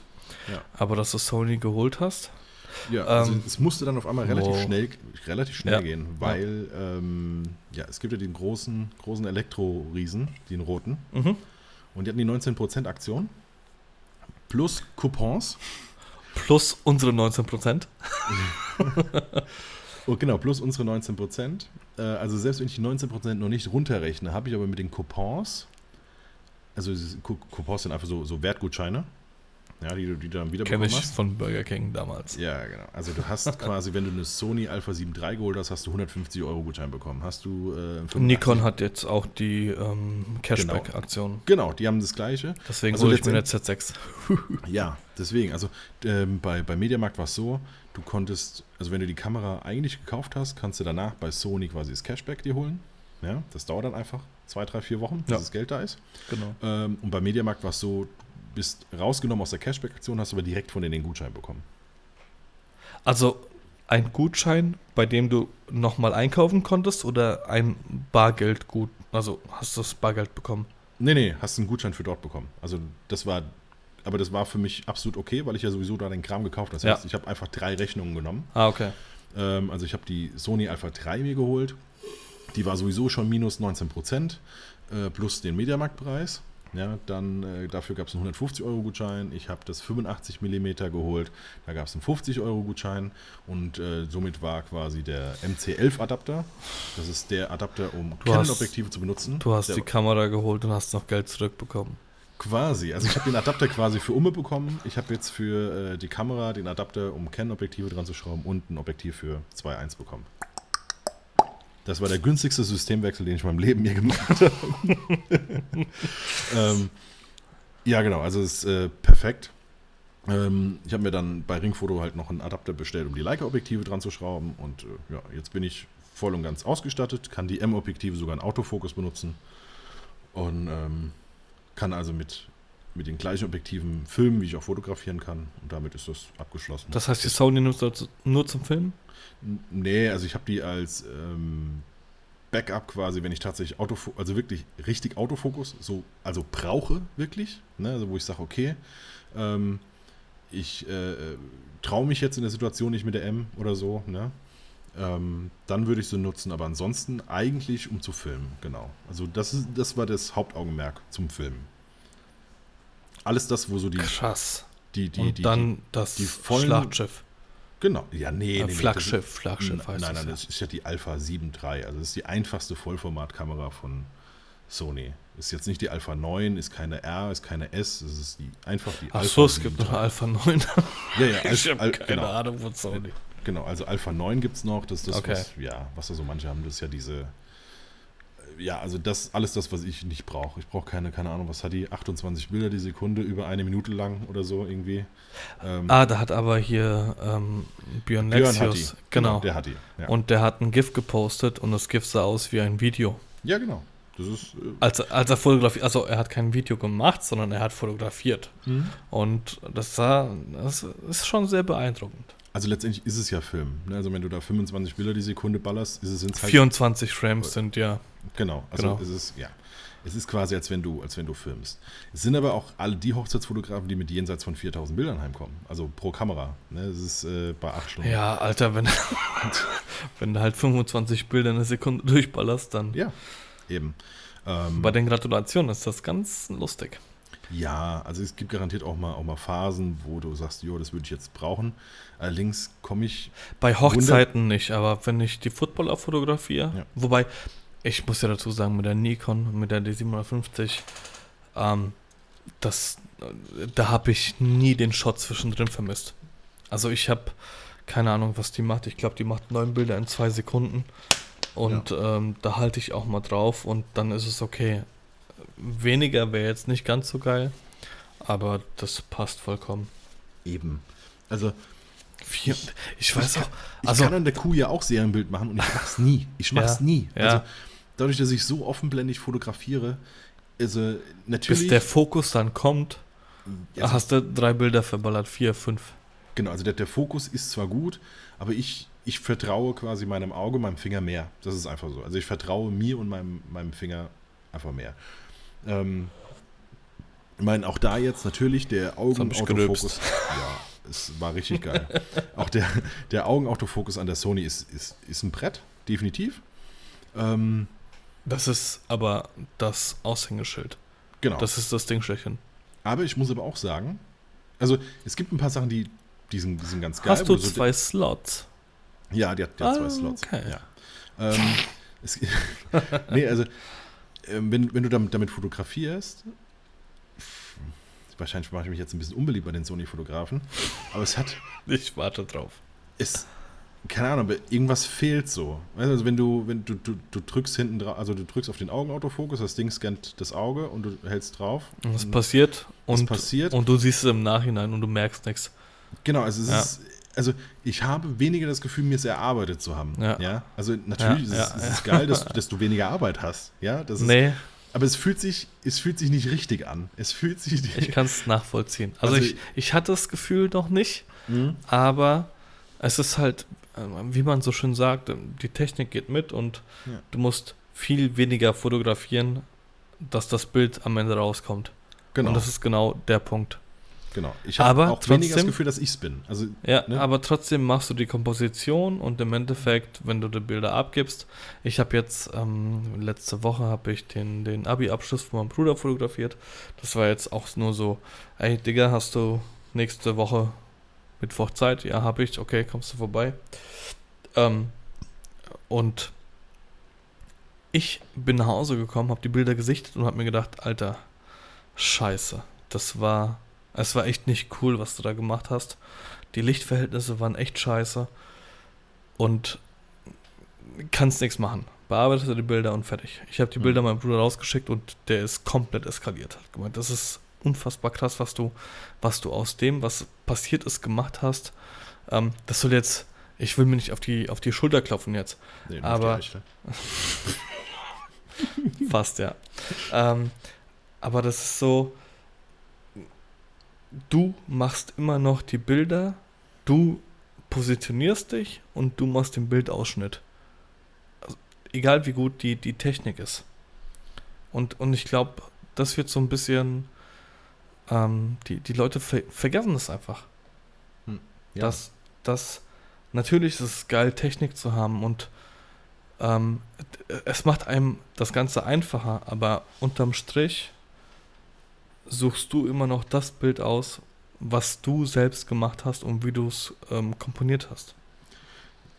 Ja. Aber dass du Sony geholt hast. Ja, also ähm, es musste dann auf einmal relativ wow. schnell, relativ schnell ja. gehen, weil ja. Ähm, ja. es gibt ja den großen, großen Elektro-Riesen, den roten. Mhm. Und die hatten die 19% Aktion. Plus Coupons. Plus unsere 19%. oh, genau, plus unsere 19%. Äh, also selbst wenn ich die 19% noch nicht runterrechne, habe ich aber mit den Coupons also Coupons sind einfach so, so Wertgutscheine ja, die, die du dann wieder Kenn ich hast. von Burger King damals. Ja, genau. Also du hast quasi, wenn du eine Sony Alpha 7 III geholt hast, hast du 150 Euro Gutschein bekommen. Hast du äh, Nikon hat jetzt auch die ähm, Cashback-Aktion. Genau. genau. die haben das gleiche. Deswegen also hole ich mir eine Z6. ja, deswegen. Also ähm, bei, bei Mediamarkt war es so, du konntest, also wenn du die Kamera eigentlich gekauft hast, kannst du danach bei Sony quasi das Cashback dir holen. Ja, das dauert dann einfach zwei, drei, vier Wochen, bis ja. das Geld da ist. Genau. Ähm, und bei Mediamarkt war es so, bist rausgenommen aus der Cashback-Aktion, hast aber direkt von denen den Gutschein bekommen. Also ein Gutschein, bei dem du nochmal einkaufen konntest oder ein Bargeldgut, also hast du das Bargeld bekommen? Nee, nee, hast einen Gutschein für dort bekommen. Also das war, aber das war für mich absolut okay, weil ich ja sowieso da den Kram gekauft habe. Das heißt, ja. ich habe einfach drei Rechnungen genommen. Ah, okay. Ähm, also ich habe die Sony Alpha 3 mir geholt. Die war sowieso schon minus 19 Prozent äh, plus den Mediamarktpreis. Ja, dann äh, dafür gab es einen 150 Euro Gutschein. Ich habe das 85 mm geholt. Da gab es einen 50 Euro Gutschein und äh, somit war quasi der MC11 Adapter. Das ist der Adapter, um Canon-Objektive zu benutzen. Du hast der, die Kamera geholt und hast noch Geld zurückbekommen. Quasi. Also ich habe den Adapter quasi für Umme bekommen. Ich habe jetzt für äh, die Kamera den Adapter, um Canon-Objektive dran zu schrauben und ein Objektiv für 2.1 bekommen. Das war der günstigste Systemwechsel, den ich in meinem Leben je gemacht habe. ähm, ja, genau, also es ist äh, perfekt. Ähm, ich habe mir dann bei Ringfoto halt noch einen Adapter bestellt, um die Leica-Objektive dran zu schrauben. Und äh, ja, jetzt bin ich voll und ganz ausgestattet, kann die M-Objektive sogar in Autofokus benutzen und ähm, kann also mit, mit den gleichen Objektiven filmen, wie ich auch fotografieren kann. Und damit ist das abgeschlossen. Das heißt, die Sony nutzt nur zum Filmen? Nee, also ich habe die als ähm, Backup quasi, wenn ich tatsächlich Autofokus, also wirklich richtig Autofokus, so, also brauche wirklich, ne, also wo ich sage, okay, ähm, ich äh, traue mich jetzt in der Situation nicht mit der M oder so, ne? Ähm, dann würde ich sie nutzen, aber ansonsten eigentlich um zu filmen, genau. Also das ist, das war das Hauptaugenmerk zum Filmen. Alles das, wo so die. Krass. Die, die, Und die, dann die, das die vollen, Schlachtschiff. Genau, ja, nee. Äh, nee Flaggschiff, Flaggschiff heißt Nein, nein, das, ist ja die Alpha 7 III. Also das ist die einfachste Vollformatkamera von Sony. Ist jetzt nicht die Alpha 9, ist keine R, ist keine S, es ist die, einfach die Ach Alpha so, es gibt noch eine Alpha 9. ja, ja, Al ich habe keine genau. Ahnung von Sony. Genau, also Alpha 9 gibt es noch, das ist das, okay. was, ja, was da so manche haben, das ist ja diese ja, also das alles das, was ich nicht brauche. Ich brauche keine, keine Ahnung, was hat die? 28 Bilder die Sekunde, über eine Minute lang oder so irgendwie. Ähm, ah, da hat aber hier ähm, Björn Lexius, genau, genau, der hat die. Ja. Und der hat ein GIF gepostet und das GIF sah aus wie ein Video. Ja, genau. Das ist, äh als, als er fotografiert, also er hat kein Video gemacht, sondern er hat fotografiert. Mhm. Und das sah, das ist schon sehr beeindruckend. Also letztendlich ist es ja Film. Ne? Also wenn du da 25 Bilder die Sekunde ballerst, ist es ins halt 24 Frames sind ja. Genau, also genau. es ist ja. Es ist quasi, als wenn du, als wenn du filmst. Es sind aber auch alle die Hochzeitsfotografen, die mit jenseits von 4000 Bildern heimkommen. Also pro Kamera. Ne? Es ist äh, bei 8 Stunden. Ja, Alter, wenn, wenn du halt 25 Bilder in eine Sekunde durchballerst, dann. Ja, eben. Ähm, bei den Gratulationen ist das ganz lustig. Ja, also es gibt garantiert auch mal, auch mal Phasen, wo du sagst, jo, das würde ich jetzt brauchen. Allerdings komme ich. Bei Hochzeiten nicht, aber wenn ich die Footballer fotografiere, ja. wobei, ich muss ja dazu sagen, mit der Nikon, mit der D750, ähm, das, da habe ich nie den Shot zwischendrin vermisst. Also ich habe keine Ahnung, was die macht. Ich glaube, die macht neun Bilder in zwei Sekunden. Und ja. ähm, da halte ich auch mal drauf und dann ist es okay weniger wäre jetzt nicht ganz so geil, aber das passt vollkommen. Eben. Also, Vier, ich weiß ich auch. Also, ich kann an der Kuh ja auch Serienbild machen und ich mach's nie. Ich mach's ja, nie. Also, ja. dadurch, dass ich so offenblendig fotografiere, also natürlich. Bis der Fokus dann kommt, also, hast du drei Bilder verballert, vier, fünf. Genau, also der, der Fokus ist zwar gut, aber ich, ich vertraue quasi meinem Auge, meinem Finger mehr. Das ist einfach so. Also ich vertraue mir und meinem, meinem Finger einfach mehr. Ähm, ich meine, auch da jetzt natürlich der Augenautofokus. Ja, es war richtig geil. auch der, der Augenautofokus an der Sony ist, ist, ist ein Brett, definitiv. Ähm, das ist aber das Aushängeschild. Genau. Das ist das Ding schlechthin. Aber ich muss aber auch sagen, also es gibt ein paar Sachen, die, die, sind, die sind ganz geil. Hast du zwei so Slots? Ja, die hat, die hat ah, zwei Slots. Okay. Ja. Ähm, es, nee, also wenn, wenn du damit, damit fotografierst, wahrscheinlich mache ich mich jetzt ein bisschen unbeliebt bei den Sony-Fotografen, aber es hat. Ich warte drauf. Es, keine Ahnung, aber irgendwas fehlt so. Also wenn du, wenn du, du, du drückst hinten drauf, also du drückst auf den Augenautofokus, das Ding scannt das Auge und du hältst drauf. Und es passiert und, passiert. und du siehst es im Nachhinein und du merkst nichts. Genau, also es ja. ist, also ich habe weniger das Gefühl, mir es erarbeitet zu haben. Ja. ja? Also natürlich ja, ist es ist geil, dass, dass, du weniger Arbeit hast. Ja, das ist, nee. Aber es fühlt sich, es fühlt sich nicht richtig an. Es fühlt sich. Ich kann es nachvollziehen. Also, also ich, ich hatte das Gefühl noch nicht, mhm. aber es ist halt, äh, wie man so schön sagt, die Technik geht mit und ja. du musst viel weniger fotografieren, dass das Bild am Ende rauskommt. Genau. Und das ist genau der Punkt. Genau. Ich habe auch trotzdem, weniger das Gefühl, dass ich es bin. Also, ja, ne? aber trotzdem machst du die Komposition und im Endeffekt, wenn du die Bilder abgibst, ich habe jetzt, ähm, letzte Woche habe ich den, den Abi-Abschluss von meinem Bruder fotografiert. Das war jetzt auch nur so, ey Digga, hast du nächste Woche Mittwoch Zeit? Ja, habe ich. Okay, kommst du vorbei. Ähm, und ich bin nach Hause gekommen, habe die Bilder gesichtet und habe mir gedacht, Alter, scheiße, das war es war echt nicht cool, was du da gemacht hast. Die Lichtverhältnisse waren echt scheiße. Und kannst nichts machen. Bearbeitete die Bilder und fertig. Ich habe die Bilder mhm. meinem Bruder rausgeschickt und der ist komplett eskaliert. Hat gemeint, das ist unfassbar krass, was du, was du aus dem, was passiert ist, gemacht hast. Ähm, das soll jetzt, ich will mir nicht auf die, auf die Schulter klopfen jetzt. Nee, aber fast ja. Ähm, aber das ist so, du machst immer noch die Bilder, du positionierst dich und du machst den Bildausschnitt. Also, egal wie gut die, die Technik ist. Und, und ich glaube, das wird so ein bisschen, ähm, die, die Leute ver vergessen das einfach. Hm, ja. Dass, dass natürlich ist es geil, Technik zu haben und ähm, es macht einem das Ganze einfacher, aber unterm Strich suchst du immer noch das Bild aus, was du selbst gemacht hast und wie du es ähm, komponiert hast.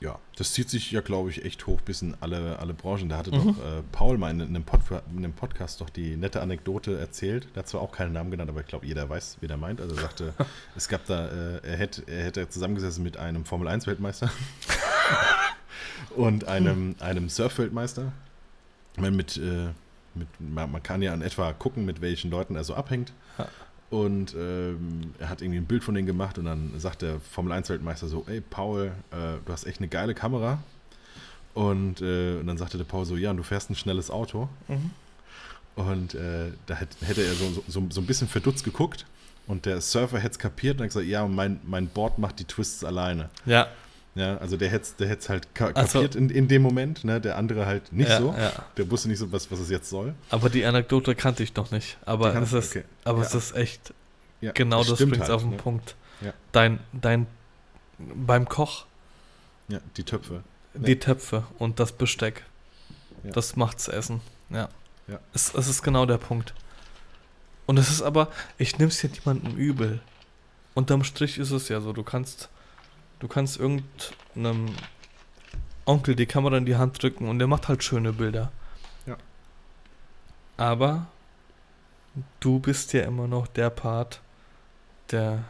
Ja, das zieht sich ja, glaube ich, echt hoch bis in alle, alle Branchen. Da hatte mhm. doch äh, Paul mal in, einem, Pod, in einem Podcast doch die nette Anekdote erzählt. Der hat zwar auch keinen Namen genannt, aber ich glaube, jeder weiß, wie der meint. Also er sagte, es gab da, äh, er, hätte, er hätte zusammengesessen mit einem Formel-1-Weltmeister und einem, einem Surf-Weltmeister. Mit, äh, mit, man, man, kann ja in etwa gucken, mit welchen Leuten er so abhängt. Ja. Und ähm, er hat irgendwie ein Bild von denen gemacht und dann sagt der Formel-1-Weltmeister so, ey Paul, äh, du hast echt eine geile Kamera. Und, äh, und dann sagte der Paul so, ja, und du fährst ein schnelles Auto. Mhm. Und äh, da hätte, hätte er so, so, so ein bisschen verdutzt geguckt und der Surfer hätte es kapiert und hat gesagt, ja, mein, mein Board macht die Twists alleine. Ja. Ja, also der hätte der es halt ka kapiert so. in, in dem Moment, ne? der andere halt nicht ja, so. Ja. Der wusste nicht so, was, was es jetzt soll. Aber die Anekdote kannte ich noch nicht. Aber, es ist, okay. aber ja. es ist echt genau das, das bringt halt, auf den ne? Punkt. Dein, dein, beim Koch. Ja, die Töpfe. Die? Töpfe und das Besteck. Das macht's Essen. Ja. ja. Es, es ist genau der Punkt. Und es ist aber, ich nehme es ja niemandem übel. Unterm Strich ist es ja so, du kannst Du kannst irgendeinem Onkel die Kamera in die Hand drücken und der macht halt schöne Bilder. Ja. Aber du bist ja immer noch der Part, der,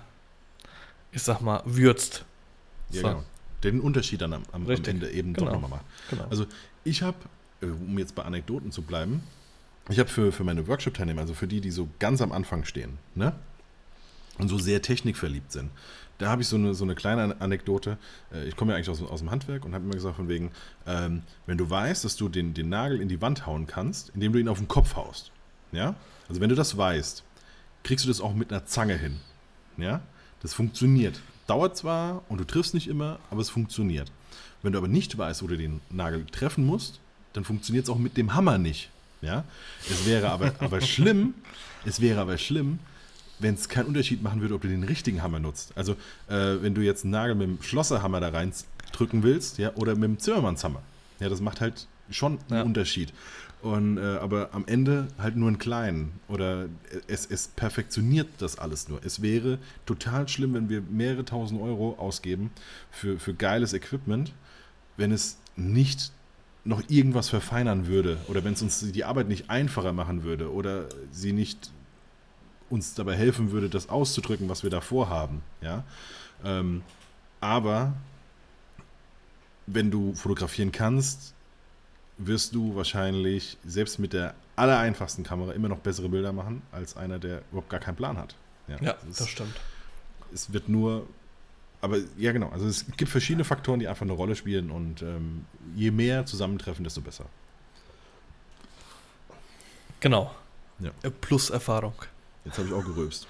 ich sag mal, würzt. Ja, so. genau. Den Unterschied dann am, am, am Ende eben genau. doch nochmal macht. Genau. Also ich habe, äh, um jetzt bei Anekdoten zu bleiben, ich habe für, für meine Workshop-Teilnehmer, also für die, die so ganz am Anfang stehen, ne? Und so sehr technikverliebt sind, da habe ich so eine, so eine kleine Anekdote. Äh, ich komme ja eigentlich aus, aus dem Handwerk und habe immer gesagt, von wegen, ähm, wenn du weißt, dass du den, den Nagel in die Wand hauen kannst, indem du ihn auf den Kopf haust, ja, also wenn du das weißt, kriegst du das auch mit einer Zange hin, ja, das funktioniert. Dauert zwar und du triffst nicht immer, aber es funktioniert. Wenn du aber nicht weißt, wo du den Nagel treffen musst, dann funktioniert es auch mit dem Hammer nicht. Ja? Es wäre aber, aber schlimm, es wäre aber schlimm, wenn es keinen Unterschied machen würde, ob du den richtigen Hammer nutzt. Also, äh, wenn du jetzt einen Nagel mit dem Schlosserhammer da rein drücken willst, ja, oder mit dem Zimmermannshammer. Ja, das macht halt schon einen ja. Unterschied. Und, äh, aber am Ende halt nur einen kleinen. Oder es, es perfektioniert das alles nur. Es wäre total schlimm, wenn wir mehrere tausend Euro ausgeben für, für geiles Equipment, wenn es nicht noch irgendwas verfeinern würde oder wenn es uns die Arbeit nicht einfacher machen würde oder sie nicht uns dabei helfen würde, das auszudrücken, was wir da vorhaben. Ja? Ähm, aber wenn du fotografieren kannst, wirst du wahrscheinlich selbst mit der allereinfachsten Kamera immer noch bessere Bilder machen, als einer, der überhaupt gar keinen Plan hat. Ja, ja das, das stimmt. Es wird nur, aber ja genau, also es gibt verschiedene Faktoren, die einfach eine Rolle spielen und ähm, je mehr zusammentreffen, desto besser. Genau. Ja. Plus Erfahrung. Jetzt habe ich auch geröbst.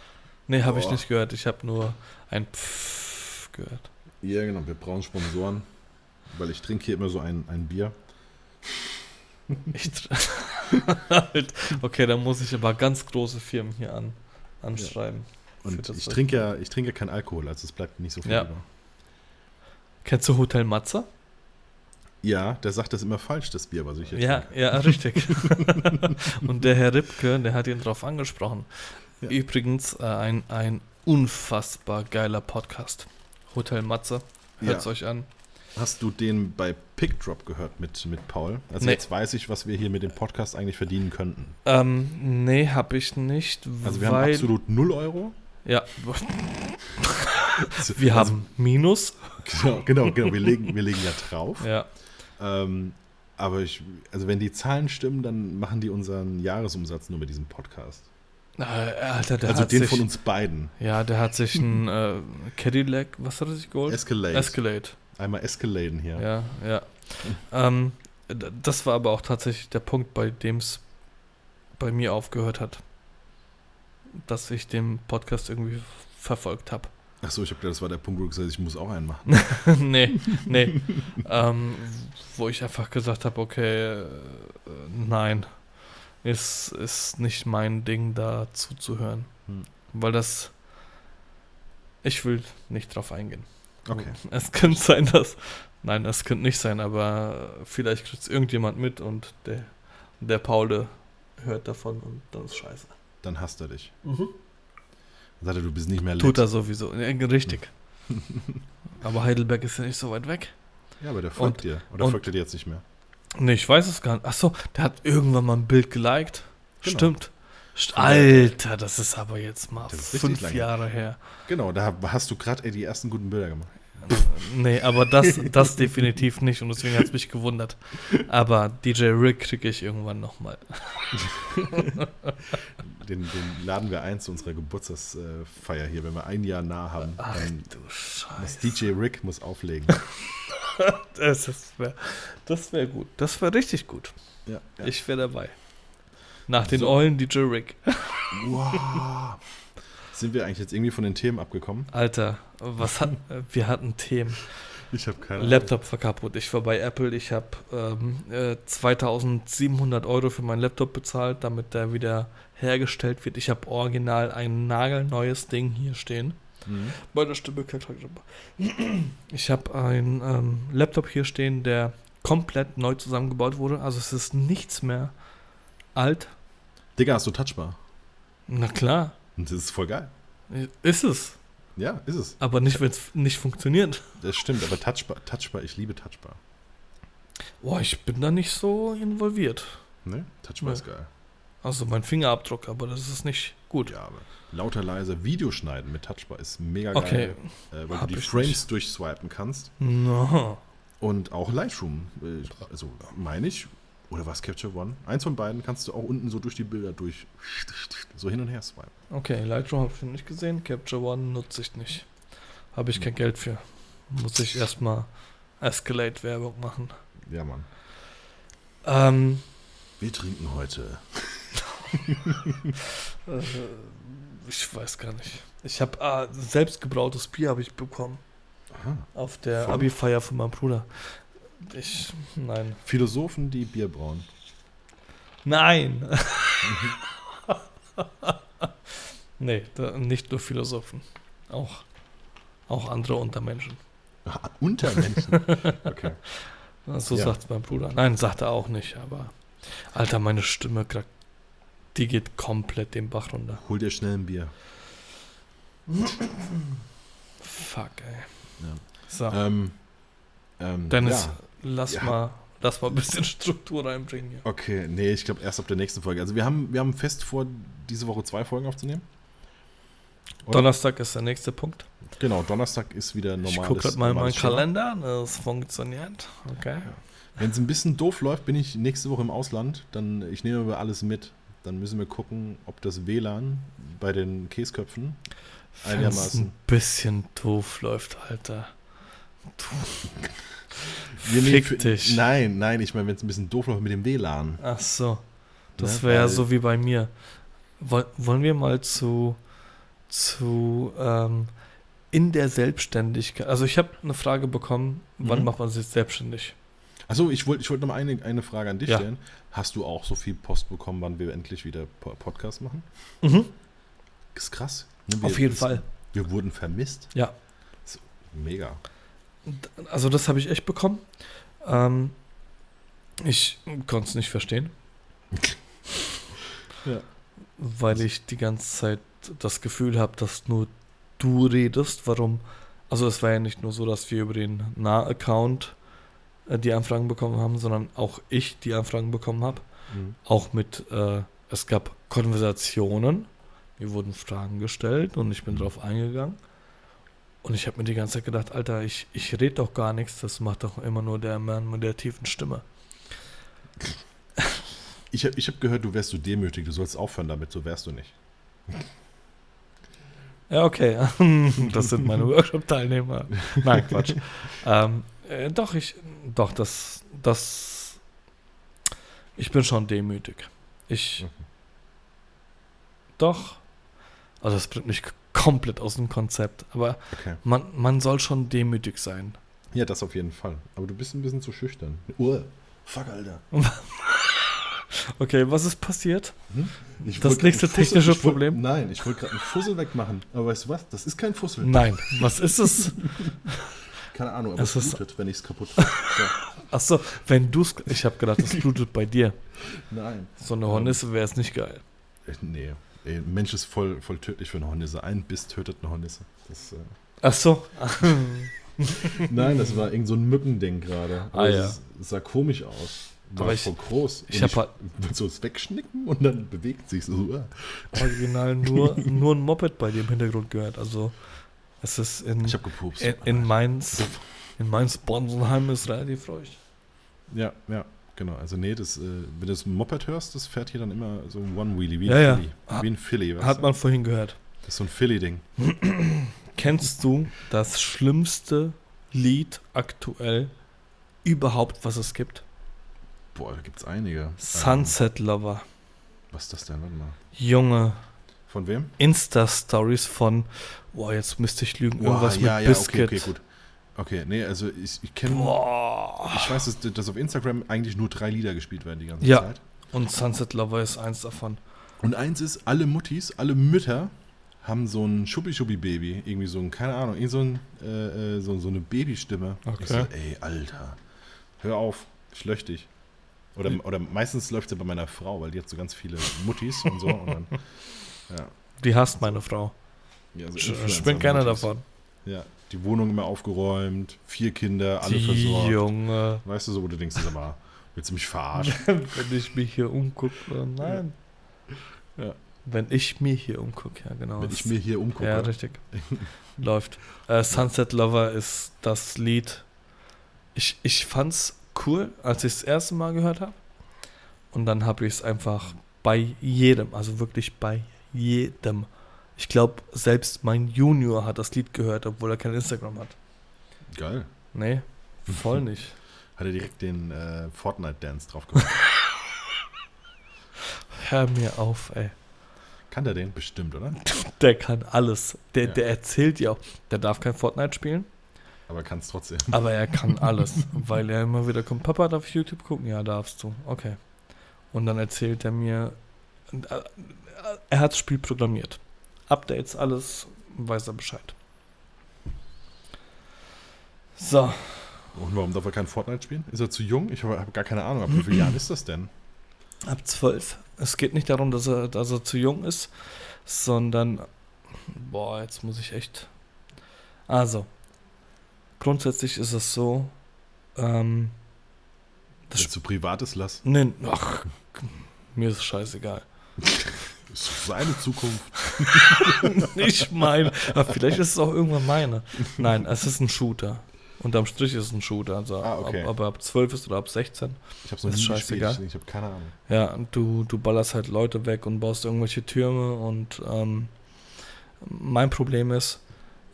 Nee, habe ich nicht gehört. Ich habe nur ein Pfff gehört. Ja, genau. Wir brauchen Sponsoren, weil ich trinke hier immer so ein, ein Bier. Ich okay, dann muss ich aber ganz große Firmen hier an, anschreiben. Ja. Und ich trinke ja, ich trinke keinen Alkohol, also es bleibt nicht so viel ja. über. Kennst du Hotel Matze? Ja, der sagt das immer falsch, das Bier, was ich jetzt Ja, trinke. ja, richtig. Und der Herr Ripke, der hat ihn drauf angesprochen. Ja. Übrigens äh, ein, ein unfassbar geiler Podcast. Hotel Matze. Hört es ja. euch an. Hast du den bei Pickdrop gehört mit, mit Paul? Also nee. jetzt weiß ich, was wir hier mit dem Podcast eigentlich verdienen könnten. Ähm, nee, habe ich nicht. Also wir haben absolut 0 Euro. Ja. wir also, haben Minus. Genau, genau, genau. Wir legen, wir legen ja drauf. Ja. Ähm, aber ich, also wenn die Zahlen stimmen, dann machen die unseren Jahresumsatz nur mit diesem Podcast. Alter, also den sich, von uns beiden. Ja, der hat sich ein äh, Cadillac, was hat er sich geholt? Escalade. Escalade. Einmal Escaladen hier. Ja, ja. ähm, das war aber auch tatsächlich der Punkt, bei dem es bei mir aufgehört hat. Dass ich den Podcast irgendwie verfolgt habe. Achso, ich habe gedacht, das war der Punkt, wo du gesagt hast, ich muss auch einen machen. nee, nee. ähm, wo ich einfach gesagt habe, okay, äh, nein, ist, ist nicht mein Ding, da zuzuhören. Hm. Weil das, ich will nicht drauf eingehen. Okay. Es könnte sein, dass. Nein, es könnte nicht sein, aber vielleicht kriegt es irgendjemand mit und der, der Paul hört davon und dann ist scheiße. Dann hasst er dich. Mhm. Dann sagt er, du bist nicht mehr lit. Tut er sowieso. Ja, richtig. aber Heidelberg ist ja nicht so weit weg. Ja, aber der folgt und, dir. Oder und, folgt er dir jetzt nicht mehr? Nee, ich weiß es gar nicht. Achso, der hat irgendwann mal ein Bild geliked. Genau. Stimmt. Alter, das ist aber jetzt mal fünf Jahre her. Genau, da hast du gerade die ersten guten Bilder gemacht. Nee, aber das, das definitiv nicht und deswegen hat es mich gewundert. Aber DJ Rick kriege ich irgendwann nochmal. Den, den laden wir ein zu unserer Geburtstagsfeier hier, wenn wir ein Jahr nah haben. Ach du Scheiße. DJ Rick muss auflegen. das wäre das wär gut. Das wäre richtig gut. Ja, ja. Ich wäre dabei. Nach den so. Eulen DJ Rick. Wow. Sind wir eigentlich jetzt irgendwie von den Themen abgekommen? Alter, was hat, wir hatten Themen. Ich habe keine Ahnung. Laptop war kaputt. Ich war bei Apple. Ich habe ähm, äh, 2700 Euro für meinen Laptop bezahlt, damit der wieder hergestellt wird. Ich habe original ein nagelneues Ding hier stehen. Mhm. Bei der Stimme. Ich habe einen ähm, Laptop hier stehen, der komplett neu zusammengebaut wurde. Also es ist nichts mehr alt. Digga, hast du Touchbar? Na klar. Und das ist voll geil. Ist es. Ja, ist es. Aber nicht, wenn es nicht funktioniert. Das stimmt, aber Touchbar, Touchbar, ich liebe Touchbar. Boah, ich bin da nicht so involviert. Ne? Touchbar nee. ist geil. Also mein Fingerabdruck, aber das ist nicht gut. Ja, aber lauter leise Videoschneiden mit Touchbar ist mega geil. Okay. Äh, weil Hab du die Frames nicht. durchswipen kannst. No. Und auch Lightroom. Äh, also meine ich, oder was Capture One? Eins von beiden kannst du auch unten so durch die Bilder durch so hin und her swipen. Okay, Lightroom habe ich noch nicht gesehen, Capture One nutze ich nicht. Habe ich kein Geld für. Muss ich erstmal Escalate-Werbung machen. Ja, Mann. Ähm, Wir trinken heute. Äh, ich weiß gar nicht. Ich habe ah, selbstgebrautes Bier habe ich bekommen. Aha. Auf der Abi-Feier von meinem Bruder. Ich, nein. Philosophen, die Bier brauen. Nein. nee, da, nicht nur Philosophen. Auch, auch andere Untermenschen. Untermenschen? Okay. So ja. sagt mein Bruder. Nein, sagt er auch nicht, aber. Alter, meine Stimme, die geht komplett den Bach runter. Hol dir schnell ein Bier. Fuck, ey. Ja. So. Ähm, ähm, Dennis, ja. Lass, ja. mal, lass mal ein bisschen Struktur reinbringen. Hier. Okay, nee, ich glaube erst ab der nächsten Folge. Also wir haben, wir haben fest vor, diese Woche zwei Folgen aufzunehmen. Oder? Donnerstag ist der nächste Punkt. Genau, Donnerstag ist wieder normal. Ich gucke gerade mal in meinen Kalender, das funktioniert. Okay. Wenn es ein bisschen doof läuft, bin ich nächste Woche im Ausland. Dann ich nehme aber alles mit. Dann müssen wir gucken, ob das WLAN bei den Käsköpfen einigermaßen ein bisschen doof läuft, Alter. Du. Fick für, dich. Nein, nein, ich meine, wenn es ein bisschen doof läuft mit dem WLAN. Ach so. Das wäre ja so wie bei mir. Wollen wir mal zu, zu ähm, in der Selbstständigkeit. Also ich habe eine Frage bekommen, wann mhm. macht man sich selbstständig? Achso, ich wollte ich wollt noch mal eine, eine Frage an dich ja. stellen. Hast du auch so viel Post bekommen, wann wir endlich wieder Podcast machen? Mhm. Ist krass. Ne? Wir, Auf jeden Fall. Wir wurden vermisst. Ja. mega. Also das habe ich echt bekommen. Ähm, ich konnte es nicht verstehen. ja. Weil ich die ganze Zeit das Gefühl habe, dass nur du redest. Warum? Also es war ja nicht nur so, dass wir über den Nah-Account die Anfragen bekommen haben, sondern auch ich die Anfragen bekommen habe. Mhm. Auch mit, äh, es gab Konversationen, mir wurden Fragen gestellt und ich bin mhm. darauf eingegangen. Und ich habe mir die ganze Zeit gedacht, Alter, ich, ich rede doch gar nichts, das macht doch immer nur der Mann mit der tiefen Stimme. Ich habe ich hab gehört, du wärst so demütig, du sollst aufhören damit, so wärst du nicht. Ja, okay. Das sind meine Workshop-Teilnehmer. Nein, Quatsch. ähm, äh, doch, ich, doch, das, das, ich bin schon demütig. Ich, mhm. doch, also das bringt mich komplett aus dem Konzept, aber okay. man, man soll schon demütig sein. Ja, das auf jeden Fall. Aber du bist ein bisschen zu schüchtern. Uhr. Fuck, Alter. okay, was ist passiert? Hm? das nächste technische Fussel, Problem? Wollt, nein, ich wollte gerade einen Fussel wegmachen. Aber weißt du was? Das ist kein Fussel. Nein, was ist es? Keine Ahnung, aber es, es blutet, wenn ich es kaputt mache. Achso, wenn du es. Ich habe gedacht, das blutet bei dir. Nein. So eine Hornisse wäre es nicht geil. Nee. Ey, ein Mensch ist voll, voll tödlich für eine Hornisse. Ein Biss tötet eine Hornisse. Das, äh Ach so. Nein, das war irgend so ein Mückending gerade. Ah, ja. Es sah komisch aus. War aber ich, voll groß. ich habe halt. so es wegschnicken und dann bewegt sich so. Original nur, nur ein Moped bei dir im Hintergrund gehört. Also es ist in, ich gepupst. In, in Mainz, in Mainz Bonsenheim ist relativ ruhig. Ja, ja, genau. Also nee, das, äh, wenn du das Moped hörst, das fährt hier dann immer so ein One-Wheelie, wie ja, ein ja. Wie ein Philly. Hat man vorhin gehört. Das ist so ein Philly-Ding. Kennst du das schlimmste Lied aktuell überhaupt, was es gibt? Boah, da gibt es einige. Sunset Lover. Was ist das denn? Warte mal. Junge. Von wem? Insta-Stories von Boah, jetzt müsste ich lügen. Irgendwas Boah, ja, mit ja, Biscuit. Okay, okay, gut. Okay, nee, also ich, ich kenne. Ich weiß, dass, dass auf Instagram eigentlich nur drei Lieder gespielt werden die ganze ja. Zeit. Und Sunset Lover ist eins davon. Und eins ist, alle Muttis, alle Mütter haben so ein Schuppi-Schuppi-Baby. Irgendwie so ein, keine Ahnung, irgendwie so, ein, äh, äh so, so eine Babystimme. Okay. So, ey, Alter, hör auf, ich löch dich. Oder, oder meistens läuft sie bei meiner Frau, weil die hat so ganz viele Muttis und so. Und dann, ja. Die hasst meine Frau. Ja, so ich bin keiner davon. Ja, die Wohnung immer aufgeräumt, vier Kinder, alle die versorgt. Junge. Weißt du so, wo du denkst, sag mal, willst du mich verarschen? Wenn ich mich hier umgucke, nein. Ja. ja. Wenn ich mir hier umgucke, ja genau. Wenn ich mir hier umgucke. Ja, richtig. Läuft. Äh, Sunset Lover ist das Lied. Ich, ich fand's cool, als ich es das erste Mal gehört habe. Und dann habe ich es einfach bei jedem, also wirklich bei jedem ich glaube, selbst mein Junior hat das Lied gehört, obwohl er kein Instagram hat. Geil. Nee, voll nicht. Hat er direkt den äh, Fortnite-Dance drauf gemacht. Hör mir auf, ey. Kann der den bestimmt, oder? Der kann alles. Der, ja. der erzählt ja auch. Der darf kein Fortnite spielen. Aber kann es trotzdem. Aber er kann alles. weil er immer wieder kommt, Papa, darf ich YouTube gucken? Ja, darfst du. Okay. Und dann erzählt er mir, äh, er hat das Spiel programmiert. Updates, alles, weiß er Bescheid. So. Und warum darf er kein Fortnite spielen? Ist er zu jung? Ich habe gar keine Ahnung. Ab wie vielen Jahren ist das denn? Ab zwölf. Es geht nicht darum, dass er, dass er zu jung ist, sondern. Boah, jetzt muss ich echt. Also. Grundsätzlich ist es so. Ähm, das Wenn zu privat ist, lass. Nee, ach, mir ist scheißegal. ist seine Zukunft. Nicht mein. Aber vielleicht ist es auch irgendwann meine. Nein, es ist ein Shooter. Unterm Strich ist es ein Shooter. Also Ah, okay. ob, ob er ab 12 ist oder ab 16. Ich hab's noch nie scheißegal. gespielt. Ich habe keine Ahnung. Ja, du, du ballerst halt Leute weg und baust irgendwelche Türme und ähm, mein Problem ist,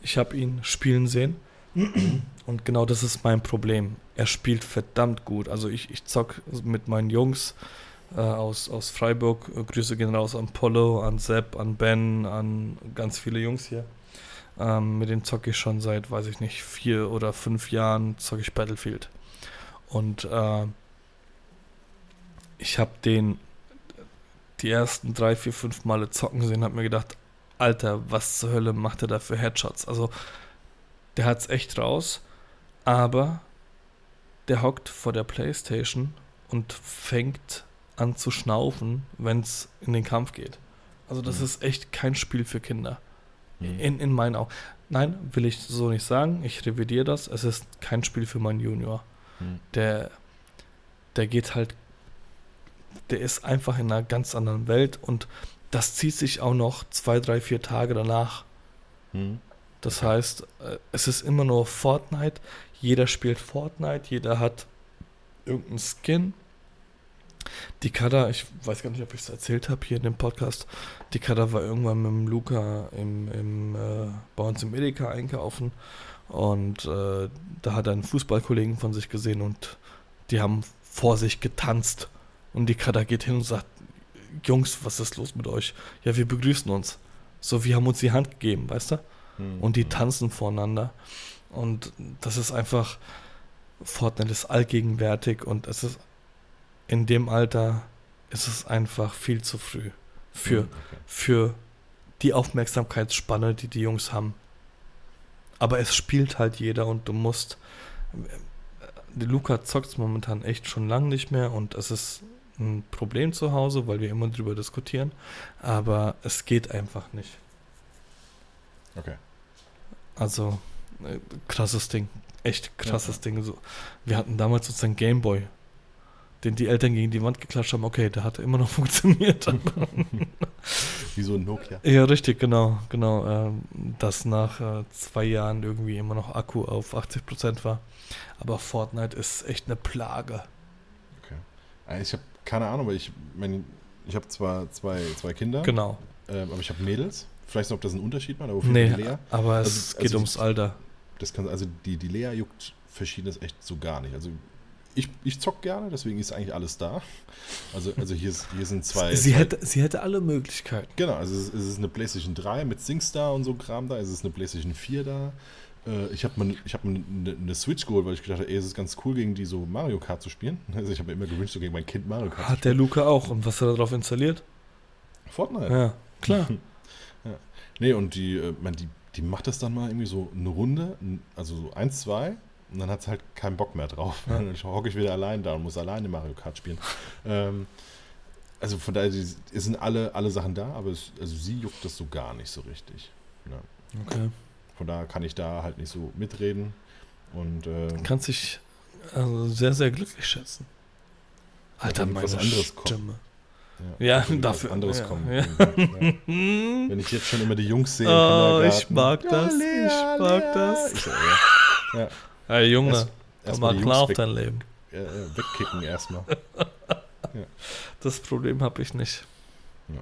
ich habe ihn spielen sehen und genau das ist mein Problem. Er spielt verdammt gut. Also ich, ich zock mit meinen Jungs äh, aus, aus Freiburg. Äh, Grüße gehen raus an Polo, an Sepp, an Ben, an ganz viele Jungs hier. Ähm, mit denen zocke ich schon seit, weiß ich nicht, vier oder fünf Jahren zocke ich Battlefield. Und äh, ich habe den die ersten drei, vier, fünf Male zocken sehen, habe mir gedacht, Alter, was zur Hölle macht er da für Headshots? Also, der hat's echt raus, aber der hockt vor der Playstation und fängt an zu schnaufen, wenn's in den Kampf geht. Also, das Mhm. ist echt kein Spiel für Kinder. Mhm. In, in meinen Augen. Nein, will ich so nicht sagen. Ich revidiere das. Es ist kein Spiel für meinen Junior Mhm. der, der geht halt, der ist einfach in einer ganz anderen Welt und das zieht sich auch noch zwei, drei, vier Tage danach. Mhm. Das heißt, äh, es ist immer nur Fortnite. Jeder spielt Fortnite, jeder hat irgendeinen Skin. Die Kada, ich weiß gar nicht, ob ich es erzählt habe hier in dem Podcast. Die Kada war irgendwann mit dem Luca im, im, äh, bei uns im Edeka einkaufen und äh, da hat er einen Fußballkollegen von sich gesehen und die haben vor sich getanzt. Und die Kada geht hin und sagt: Jungs, was ist los mit euch? Ja, wir begrüßen uns. So, wir haben uns die Hand gegeben, weißt du? Mhm. und die Mhm. tanzen voreinander. Und das ist einfach, Fortnite ist allgegenwärtig und es ist in dem Alter ist es einfach viel zu früh für, Mhm, okay. für die Aufmerksamkeitsspanne, die die Jungs haben. Aber es spielt halt jeder und du musst. Die Luca zockt momentan echt schon lange nicht mehr und es ist ein Problem zu Hause, weil wir immer drüber diskutieren. Aber es geht einfach nicht. Okay. Also, äh, krasses Ding. Echt krasses Ding. So, wir hatten damals unseren Gameboy, den die Eltern gegen die Wand geklatscht haben. Okay, der hat immer noch funktioniert. Wie so ein Nokia. ja, richtig, genau. genau ähm, dass nach äh, zwei Jahren irgendwie immer noch Akku auf 80% war. Aber Fortnite ist echt eine Plage. Äh, Ich habe keine Ahnung, weil ich mein, ich habe zwar zwei, zwei Kinder, Genau. ähm, aber ich habe Mädels. Vielleicht noch, ob das einen Unterschied macht, aber Nee, Lea. aber es Also- geht also- ums Alter. Das kann, also die, die Lea juckt Verschiedenes echt so gar nicht. Also ich, ich zock gerne, deswegen ist eigentlich alles da. Also, also hier, ist, hier sind zwei. sie, zwei hätte, sie hätte alle Möglichkeiten. Genau, also es ist, es ist eine PlayStation 3 mit SingStar und so Kram da, es ist eine PlayStation 4 da. Äh, Ich habe mir, ich hab mir eine, eine Switch geholt, weil ich gedacht habe, ey, es ist ganz cool, gegen die so Mario Kart zu spielen. Also ich habe mir immer gewünscht, so gegen mein Kind Mario Kart Hat der Luca auch. Und was hat er darauf installiert? Fortnite. Ja, klar. Nee, und die, äh, man, die, die macht das dann mal irgendwie so eine Runde, also so eins, zwei, und dann hat sie halt keinen Bock mehr drauf. Ja. Dann hocke ich wieder allein da und muss alleine Mario Kart spielen. ähm, also von daher, es sind alle, alle Sachen da, aber es, also sie juckt das so gar nicht so richtig. Ja. Okay. Von daher kann ich da halt nicht so mitreden. Und äh, kannst dich also sehr, sehr glücklich schätzen. Alter, meine was anderes. Stimme. Ja, wenn dafür- anderes ja, kommt. ja. Ja. Wenn ich jetzt schon immer die Jungs sehe. Oh, ich mag das, ich mag das. Ich, ja. Ja. Hey Junge, Erst- komm Erstmal mal die klar auf dein Leben. äh, wegkicken erstmal. Das Problem habe ich nicht. Ja.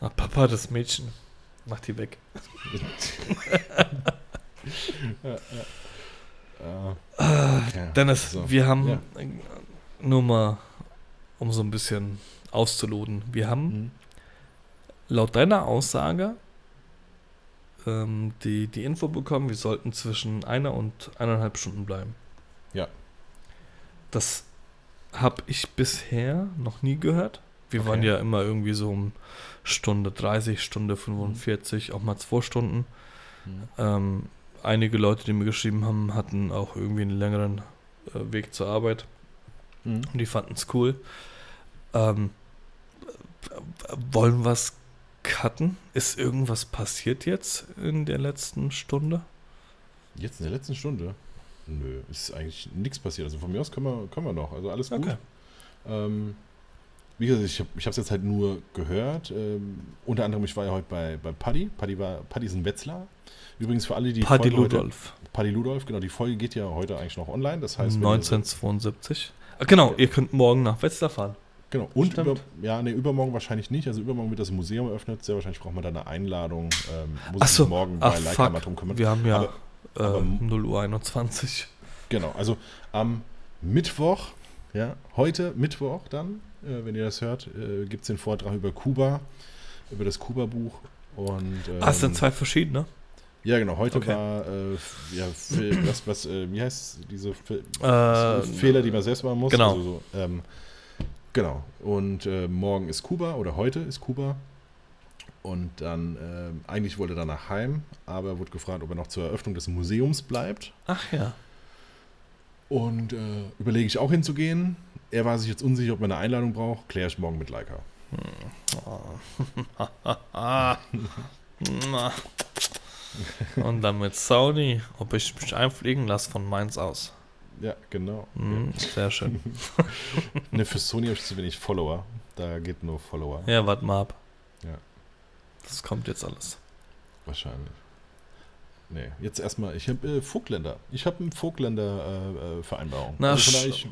Ah, Papa, das Mädchen. Mach die weg. ja, ja. Ah, ja. Dennis, So, wir haben ja. nur mal, um so ein bisschen auszuloten, wir haben Mhm. laut deiner Aussage ähm, die, die Info bekommen, wir sollten zwischen einer und eineinhalb Stunden bleiben. Ja. Das habe ich bisher noch nie gehört. Wir Okay. waren ja immer irgendwie so um Stunde 30, Stunde 45, auch mal zwei Stunden. Mhm. Ähm, einige Leute, die mir geschrieben haben, hatten auch irgendwie einen längeren äh, Weg zur Arbeit. Mhm. Und die fanden es cool. Ähm, wollen wir es cutten? Ist irgendwas passiert jetzt in der letzten Stunde? Jetzt in der letzten Stunde? Nö, ist eigentlich nichts passiert. Also von mir aus können wir, können wir noch. Also alles gut. Okay. Ähm, wie gesagt, ich habe es jetzt halt nur gehört. Ähm, unter anderem, ich war ja heute bei, bei Paddy. Paddy, war, Paddy ist ein Wetzlar. Übrigens für alle, die Paddy Ludolf. Heute, Paddy Ludolf, genau. Die Folge geht ja heute eigentlich noch online. Das heißt, 1972. Ah, genau, ihr könnt morgen nach Wetzlar fahren. Genau, und über, ja, nee, übermorgen wahrscheinlich nicht. Also übermorgen wird das Museum eröffnet. Sehr wahrscheinlich braucht man da eine Einladung. Ähm, muss Ach so. ich morgen Ach, bei Leica mal drum kümmern. Wir haben ja aber, äh, aber, 0 Uhr 21. Genau, also am Mittwoch, ja, heute Mittwoch dann, äh, wenn ihr das hört, äh, gibt es den Vortrag über Kuba, über das Kuba-Buch. Und, ähm, ah, es sind ähm, zwei verschiedene? Ja, genau. Heute okay. war äh, ja, was, was äh, wie heißt diese äh, Fehler, die man selbst machen muss. Genau. Also so, ähm, genau. Und äh, morgen ist Kuba oder heute ist Kuba. Und dann, äh, eigentlich wollte er danach heim, aber er wurde gefragt, ob er noch zur Eröffnung des Museums bleibt. Ach ja. Und äh, überlege ich auch hinzugehen. Er war sich jetzt unsicher, ob man eine Einladung braucht. Kläre ich morgen mit Leica. Und dann mit Saudi, ob ich mich einfliegen lasse von Mainz aus. Ja, genau. Mhm, sehr schön. ne, für Sony habe ich zu wenig Follower. Da geht nur Follower. Ja, warte mal ab. Ja. Das kommt jetzt alles. Wahrscheinlich. Nee, jetzt erstmal, ich habe äh, Vogtländer. Ich habe eine Vogtländer-Vereinbarung. Äh, also von, daher ich,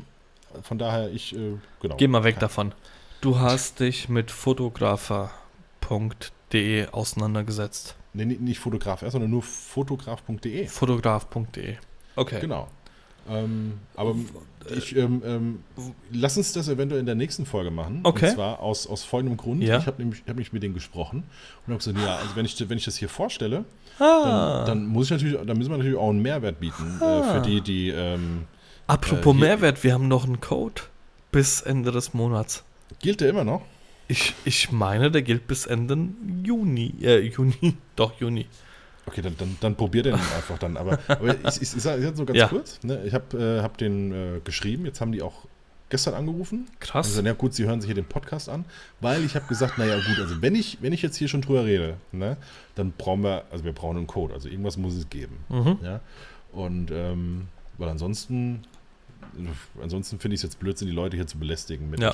von daher ich, äh, genau. Geh mal weg davon. Du hast dich mit fotografer.de auseinandergesetzt. Nee, nicht Fotograf, sondern nur fotograf.de. Fotograf.de. Okay. Genau. Ähm, aber ich, ähm, ähm, lass uns das eventuell in der nächsten Folge machen. Okay. Und zwar aus, aus folgendem Grund. Ja. Ich habe nämlich, hab mich mit denen gesprochen und habe gesagt, ja, also wenn ich, wenn ich das hier vorstelle, ah. dann, dann, muss ich natürlich, dann müssen wir natürlich auch einen Mehrwert bieten ah. äh, für die, die. Ähm, Apropos äh, Mehrwert, wir haben noch einen Code bis Ende des Monats. Gilt der immer noch? Ich, ich meine, der gilt bis Ende Juni. Äh, Juni. Doch, Juni. Okay, dann, dann, dann probier den einfach dann. Aber, aber ich, ich, ich sage jetzt nur ganz ja. kurz. Ne? Ich habe äh, hab den äh, geschrieben. Jetzt haben die auch gestern angerufen. Krass. Also, ja gut, sie hören sich hier den Podcast an. Weil ich habe gesagt, naja gut, also wenn ich, wenn ich jetzt hier schon drüber rede, ne, dann brauchen wir, also wir brauchen einen Code. Also irgendwas muss es geben. Mhm. Ja? Und ähm, weil ansonsten ansonsten finde ich es jetzt Blödsinn, die Leute hier zu belästigen mit ja.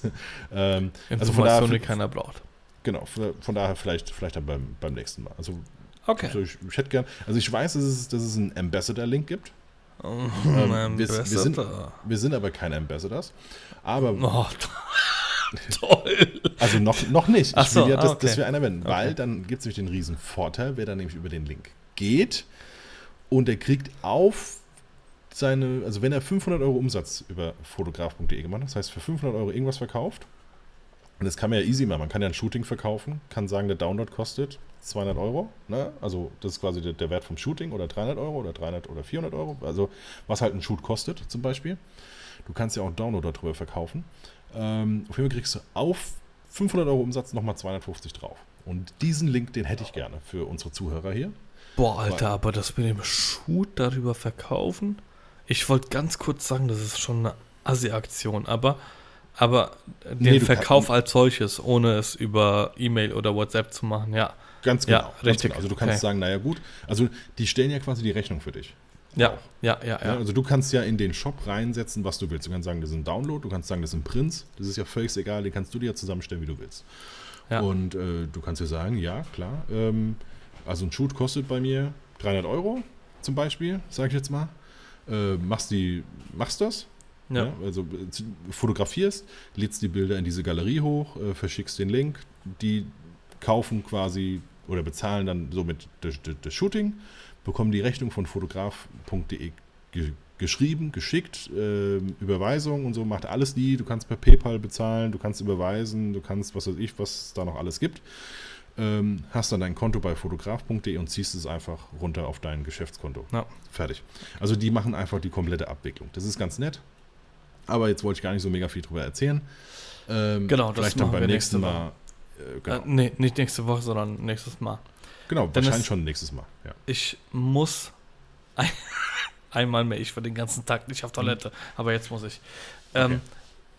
ähm, also von daher, die keiner braucht. Genau, von daher vielleicht, vielleicht dann beim, beim nächsten Mal. Also Okay. Also ich, ich, hätte gern, also ich weiß, dass es, dass es einen Ambassador-Link gibt. Oh, ähm, wir, wir, sind, wir sind aber keine Ambassadors. Aber. Oh, toll. Also noch, noch nicht. Ach so, will ja, dass, okay. dass wir einer werden. Okay. Weil dann gibt es nämlich den riesen Vorteil, wer dann nämlich über den Link geht und er kriegt auf seine, also wenn er 500 Euro Umsatz über fotograf.de gemacht hat, das heißt für 500 Euro irgendwas verkauft, und das kann man ja easy machen. Man kann ja ein Shooting verkaufen, kann sagen, der Download kostet 200 Euro. Ne? Also das ist quasi der, der, Wert vom Shooting oder 300 Euro oder 300 oder 400 Euro. Also was halt ein Shoot kostet zum Beispiel. Du kannst ja auch einen Download darüber verkaufen. Ähm, auf jeden Fall kriegst du auf 500 Euro Umsatz nochmal 250 drauf. Und diesen Link, den hätte ich gerne für unsere Zuhörer hier. Boah, Alter, Weil, aber das mit dem Shoot darüber verkaufen? Ich wollte ganz kurz sagen, das ist schon eine Assi-Aktion, aber aber den nee, Verkauf als solches, ohne es über E-Mail oder WhatsApp zu machen, ja. Ganz genau. Ja, richtig. Genau. Also du kannst okay. sagen, naja gut, also die stellen ja quasi die Rechnung für dich. Ja, ja, ja, ja, Also du kannst ja in den Shop reinsetzen, was du willst. Du kannst sagen, das ist ein Download, du kannst sagen, das ist ein Prinz. Das ist ja völlig egal, den kannst du dir ja zusammenstellen, wie du willst. Ja. Und äh, du kannst ja sagen, ja, klar, ähm, also ein Shoot kostet bei mir 300 Euro zum Beispiel, sage ich jetzt mal. Äh, machst, die, machst das, ja. ja. also äh, fotografierst, lädst die Bilder in diese Galerie hoch, äh, verschickst den Link, die kaufen quasi oder bezahlen dann somit das, das, Shooting, bekommen die Rechnung von fotograf.de ge geschrieben, geschickt, äh, Überweisung und so, macht alles die. Du kannst per PayPal bezahlen, du kannst überweisen, du kannst, was weiß ich, was es da noch alles gibt. Ähm, hast dann dein Konto bei fotograf.de und ziehst es einfach runter auf dein Geschäftskonto. Ja. Fertig. Also die machen einfach die komplette Abwicklung. Das ist ganz nett. Aber jetzt wollte ich gar nicht so mega viel drüber erzählen. Ähm, genau, das vielleicht dann beim nächsten Mal. Äh, genau. äh, nee, nicht nächste Woche, sondern nächstes Mal. Genau, Denn wahrscheinlich schon nächstes Mal. Ja. Ich muss ein, einmal mehr, ich war den ganzen Tag nicht auf Toilette, mhm. aber jetzt muss ich. Ähm, okay.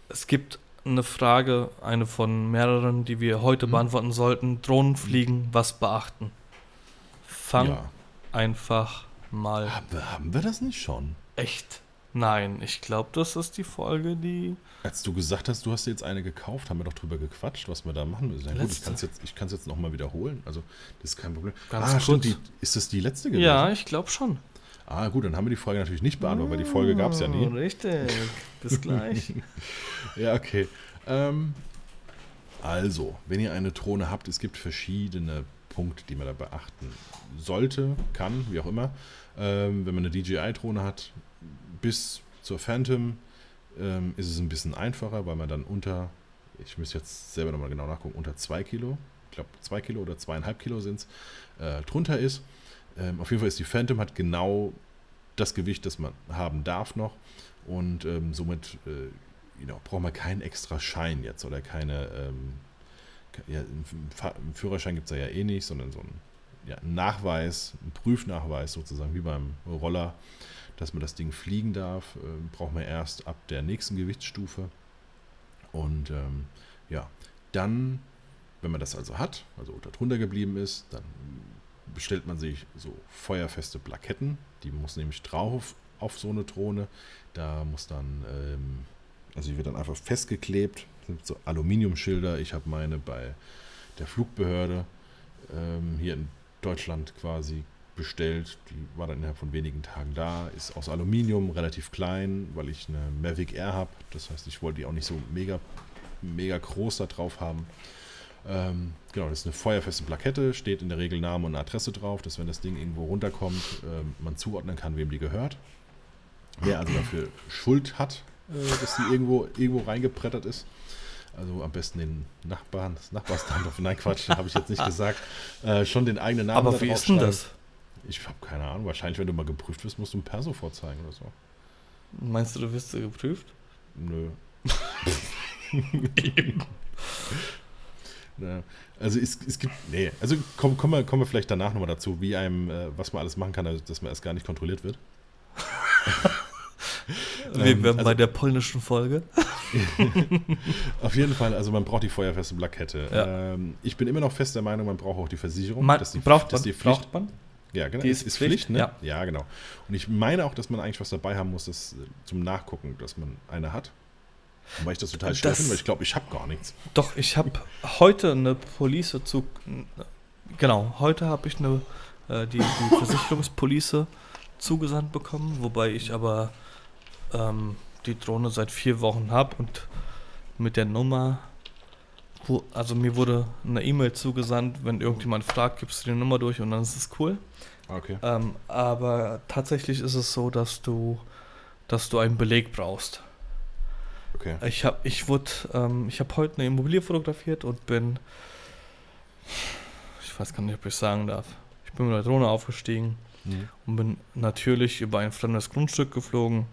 Es gibt eine Frage, eine von mehreren, die wir heute mhm. beantworten sollten. Drohnenfliegen, mhm. was beachten? Fang ja. einfach mal. Haben wir, haben wir das nicht schon? Echt? Nein, ich glaube, das ist die Folge, die. Als du gesagt hast, du hast dir jetzt eine gekauft, haben wir doch drüber gequatscht, was wir da machen müssen. Ja, gut, ich kann es jetzt, jetzt nochmal wiederholen. Also, das ist kein Problem. Ganz ah, stimmt. Die, ist das die letzte gewesen? Ja, ich glaube schon. Ah, gut, dann haben wir die Frage natürlich nicht beantwortet, weil die Folge gab es ja nie. Richtig. Bis gleich. ja, okay. Ähm, also, wenn ihr eine Drohne habt, es gibt verschiedene Punkte, die man da beachten sollte, kann, wie auch immer. Ähm, wenn man eine DJI-Drohne hat, bis zur Phantom ähm, ist es ein bisschen einfacher, weil man dann unter, ich müsste jetzt selber nochmal genau nachgucken, unter 2 Kilo, ich glaube 2 Kilo oder 2,5 Kilo sind es, äh, drunter ist. Ähm, auf jeden Fall ist die Phantom hat genau das Gewicht, das man haben darf noch und ähm, somit äh, you know, braucht man keinen extra Schein jetzt oder keine, ähm, ja, im Führerschein gibt es ja eh nicht, sondern so ein ja, Nachweis, ein Prüfnachweis sozusagen, wie beim Roller, dass man das Ding fliegen darf, äh, braucht man erst ab der nächsten Gewichtsstufe. Und ähm, ja, dann, wenn man das also hat, also unter drunter geblieben ist, dann bestellt man sich so feuerfeste Plaketten. Die muss nämlich drauf auf so eine Drohne. Da muss dann, ähm, also die wird dann einfach festgeklebt, sind so Aluminiumschilder. Ich habe meine bei der Flugbehörde ähm, hier in Deutschland quasi bestellt. Die war dann innerhalb von wenigen Tagen da. Ist aus Aluminium, relativ klein, weil ich eine Mavic Air habe. Das heißt, ich wollte die auch nicht so mega, mega groß da drauf haben. Ähm, genau, das ist eine feuerfeste Plakette, steht in der Regel Name und Adresse drauf, dass wenn das Ding irgendwo runterkommt, ähm, man zuordnen kann, wem die gehört. Wer also dafür Schuld hat, äh, dass die irgendwo, irgendwo reingebrettert ist. Also am besten den Nachbarn, das Nachbarsdorf, nein Quatsch, habe ich jetzt nicht gesagt, äh, schon den eigenen Namen Aber wie ist denn das? Ich habe keine Ahnung. Wahrscheinlich, wenn du mal geprüft wirst, musst du ein Perso vorzeigen oder so. Meinst du, du wirst geprüft? Nö. ja, also es, es gibt, nee, also kommen komm wir, kommen wir vielleicht danach nochmal dazu, wie einem, äh, was man alles machen kann, also, dass man erst gar nicht kontrolliert wird. Wir werden also, bei der polnischen Folge. auf jeden Fall, also man braucht die feuerfeste Plakette. Ja. Ähm, ich bin immer noch fest der Meinung, man braucht auch die Versicherung. Man, dass die, braucht, dass die Pflicht, braucht man? Ja, genau. Die ist, ist Pflicht, Pflicht ne? Ja. ja, genau. Und ich meine auch, dass man eigentlich was dabei haben muss, das äh, zum Nachgucken, dass man eine hat. Weil ich das total schwer finde, weil ich glaube, ich habe gar nichts. Doch, ich habe heute eine Police zu. Genau, heute habe ich eine äh, die, die Versicherungspolice zugesandt bekommen, wobei ich aber ähm, die Drohne seit vier Wochen habe und mit der Nummer, also mir wurde eine E-Mail zugesandt, wenn irgendjemand fragt, gibst du die Nummer durch und dann ist es cool. Okay. Ähm, aber tatsächlich ist es so, dass du, dass du einen Beleg brauchst. Okay. Ich habe ich wurde, ähm, ich habe heute eine Immobilie fotografiert und bin, ich weiß gar nicht, ob ich sagen darf. Ich bin mit der Drohne aufgestiegen mhm. und bin natürlich über ein fremdes Grundstück geflogen,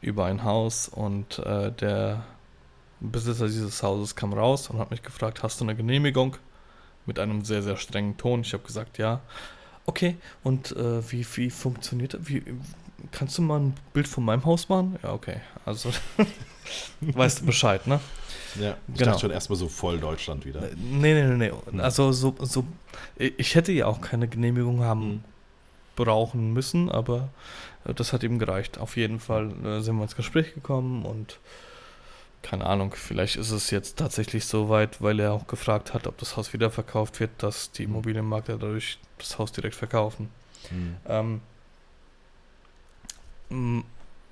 über ein Haus und äh, der Besitzer dieses Hauses kam raus und hat mich gefragt, hast du eine Genehmigung? Mit einem sehr, sehr strengen Ton. Ich habe gesagt, ja. Okay, und äh, wie, wie funktioniert das? Wie, kannst du mal ein Bild von meinem Haus machen? Ja, okay. Also, weißt du Bescheid, ne? Ja, ich genau. dachte schon erstmal so voll Deutschland wieder. Nee, nee, nee, nee. Also, so, so, ich hätte ja auch keine Genehmigung haben mhm. brauchen müssen, aber äh, das hat ihm gereicht. Auf jeden Fall äh, sind wir ins Gespräch gekommen und keine Ahnung, vielleicht ist es jetzt tatsächlich so weit, weil er auch gefragt hat, ob das Haus wieder verkauft wird, dass die mhm. Immobilienmakler dadurch das Haus direkt verkaufen. Mhm. Ähm,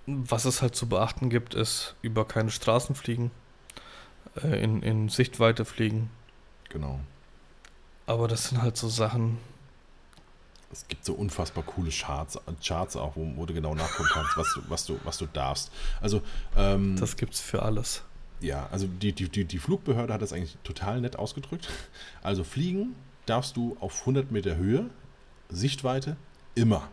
was es halt zu beachten gibt, ist über keine Straßen fliegen, äh, in, in Sichtweite fliegen. Genau. Aber das sind halt so Sachen. Es gibt so unfassbar coole Charts, Charts auch, wo, wo du genau nachgucken kannst, was du, was du, was du darfst. Also ähm, das gibt's für alles. Ja, also die, die, die, die Flugbehörde hat das eigentlich total nett ausgedrückt. Also fliegen darfst du auf 100 Meter Höhe, Sichtweite, immer.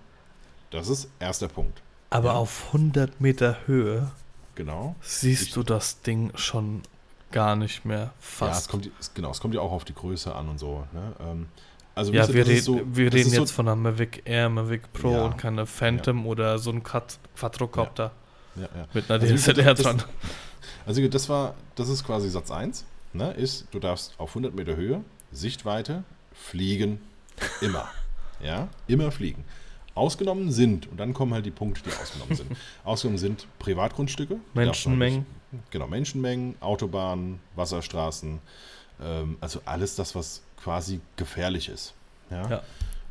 Das ist erster Punkt. Aber ja. auf 100 Meter Höhe genau. siehst ich, du das Ding schon gar nicht mehr fast. Ja, es kommt, genau, es kommt ja auch auf die Größe an und so. Ne? Ähm, also ja, wir, red, so, wir reden jetzt so von einer Mavic Air, Mavic Pro ja, und keine Phantom ja. oder so ein Quadrocopter mit einer also DSLR dran. Also das war, das ist quasi Satz 1, ne, ist, du darfst auf 100 Meter Höhe, Sichtweite, fliegen, immer. ja, immer fliegen. Ausgenommen sind, und dann kommen halt die Punkte, die ausgenommen sind. ausgenommen sind Privatgrundstücke. Menschenmengen. genau, Menschenmengen, Autobahnen, Wasserstraßen, ähm, also alles das, was quasi gefährlich ist. Ja. ja.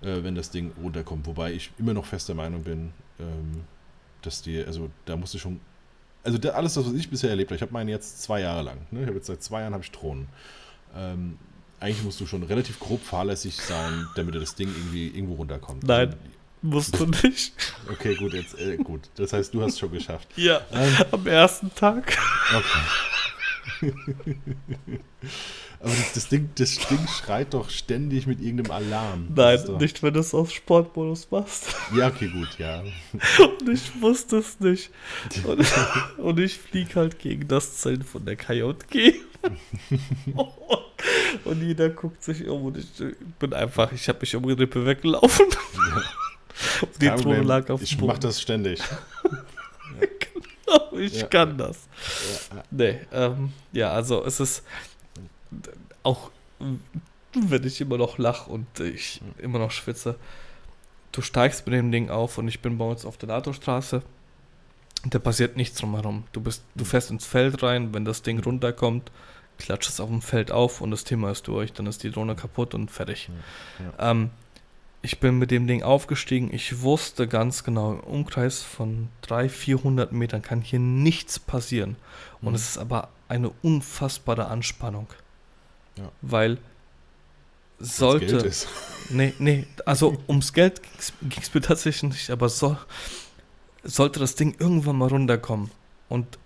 Äh, wenn das Ding runterkommt. Wobei ich immer noch fest der Meinung bin, ähm, dass die, also da musst du schon, also da, alles das, was ich bisher erlebt habe, ich habe meine jetzt zwei Jahre lang, ne? ich habe jetzt seit zwei Jahren habe ich Drohnen. Ähm, eigentlich musst du schon relativ grob fahrlässig sein, damit das Ding irgendwie irgendwo runterkommt. Nein, musst du nicht. Okay, gut, jetzt äh, gut. Das heißt, du hast es schon geschafft. Ja, ähm, am ersten Tag. Okay. Aber das, das, Ding, das Ding schreit doch ständig mit irgendeinem Alarm. Nein, nicht, wenn du es auf Sportmodus machst. Ja, okay, gut, ja. Und ich wusste es nicht. Und, und ich fliege halt gegen das Zelt von der KJG. und jeder guckt sich um und ich bin einfach, ich habe mich um die Rippe weggelaufen. Ja. Die Drohne lag auf dem Ich mache das ständig. genau, ich ja. kann das. Ja. Nee, ähm, ja, also es ist auch wenn ich immer noch lache und ich immer noch schwitze. Du steigst mit dem Ding auf und ich bin bei uns auf der NATO-Straße. Da passiert nichts drumherum. Du bist, du fährst ins Feld rein, wenn das Ding runterkommt, klatscht es auf dem Feld auf und das Thema ist durch, dann ist die Drohne kaputt und fertig. Ja. Ähm, ich bin mit dem Ding aufgestiegen. Ich wusste ganz genau, im Umkreis von 300, 400 Metern kann hier nichts passieren. Und mhm. es ist aber eine unfassbare Anspannung. Ja. Weil sollte. Nee, nee, also ums Geld ging es mir tatsächlich nicht, aber so, sollte das Ding irgendwann mal runterkommen und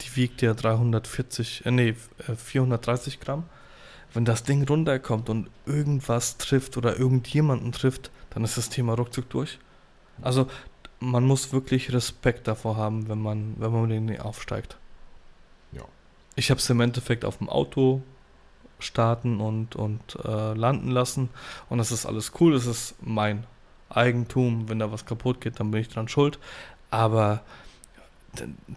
die wiegt ja 340, äh, nee, 430 äh, Gramm. Wenn das Ding runterkommt und irgendwas trifft oder irgendjemanden trifft, dann ist das Thema ruckzuck durch. Also man muss wirklich Respekt davor haben, wenn man, wenn man den aufsteigt. Ja. Ich habe es im Endeffekt auf dem Auto starten und, und äh, landen lassen. Und das ist alles cool, das ist mein Eigentum. Wenn da was kaputt geht, dann bin ich dran schuld. Aber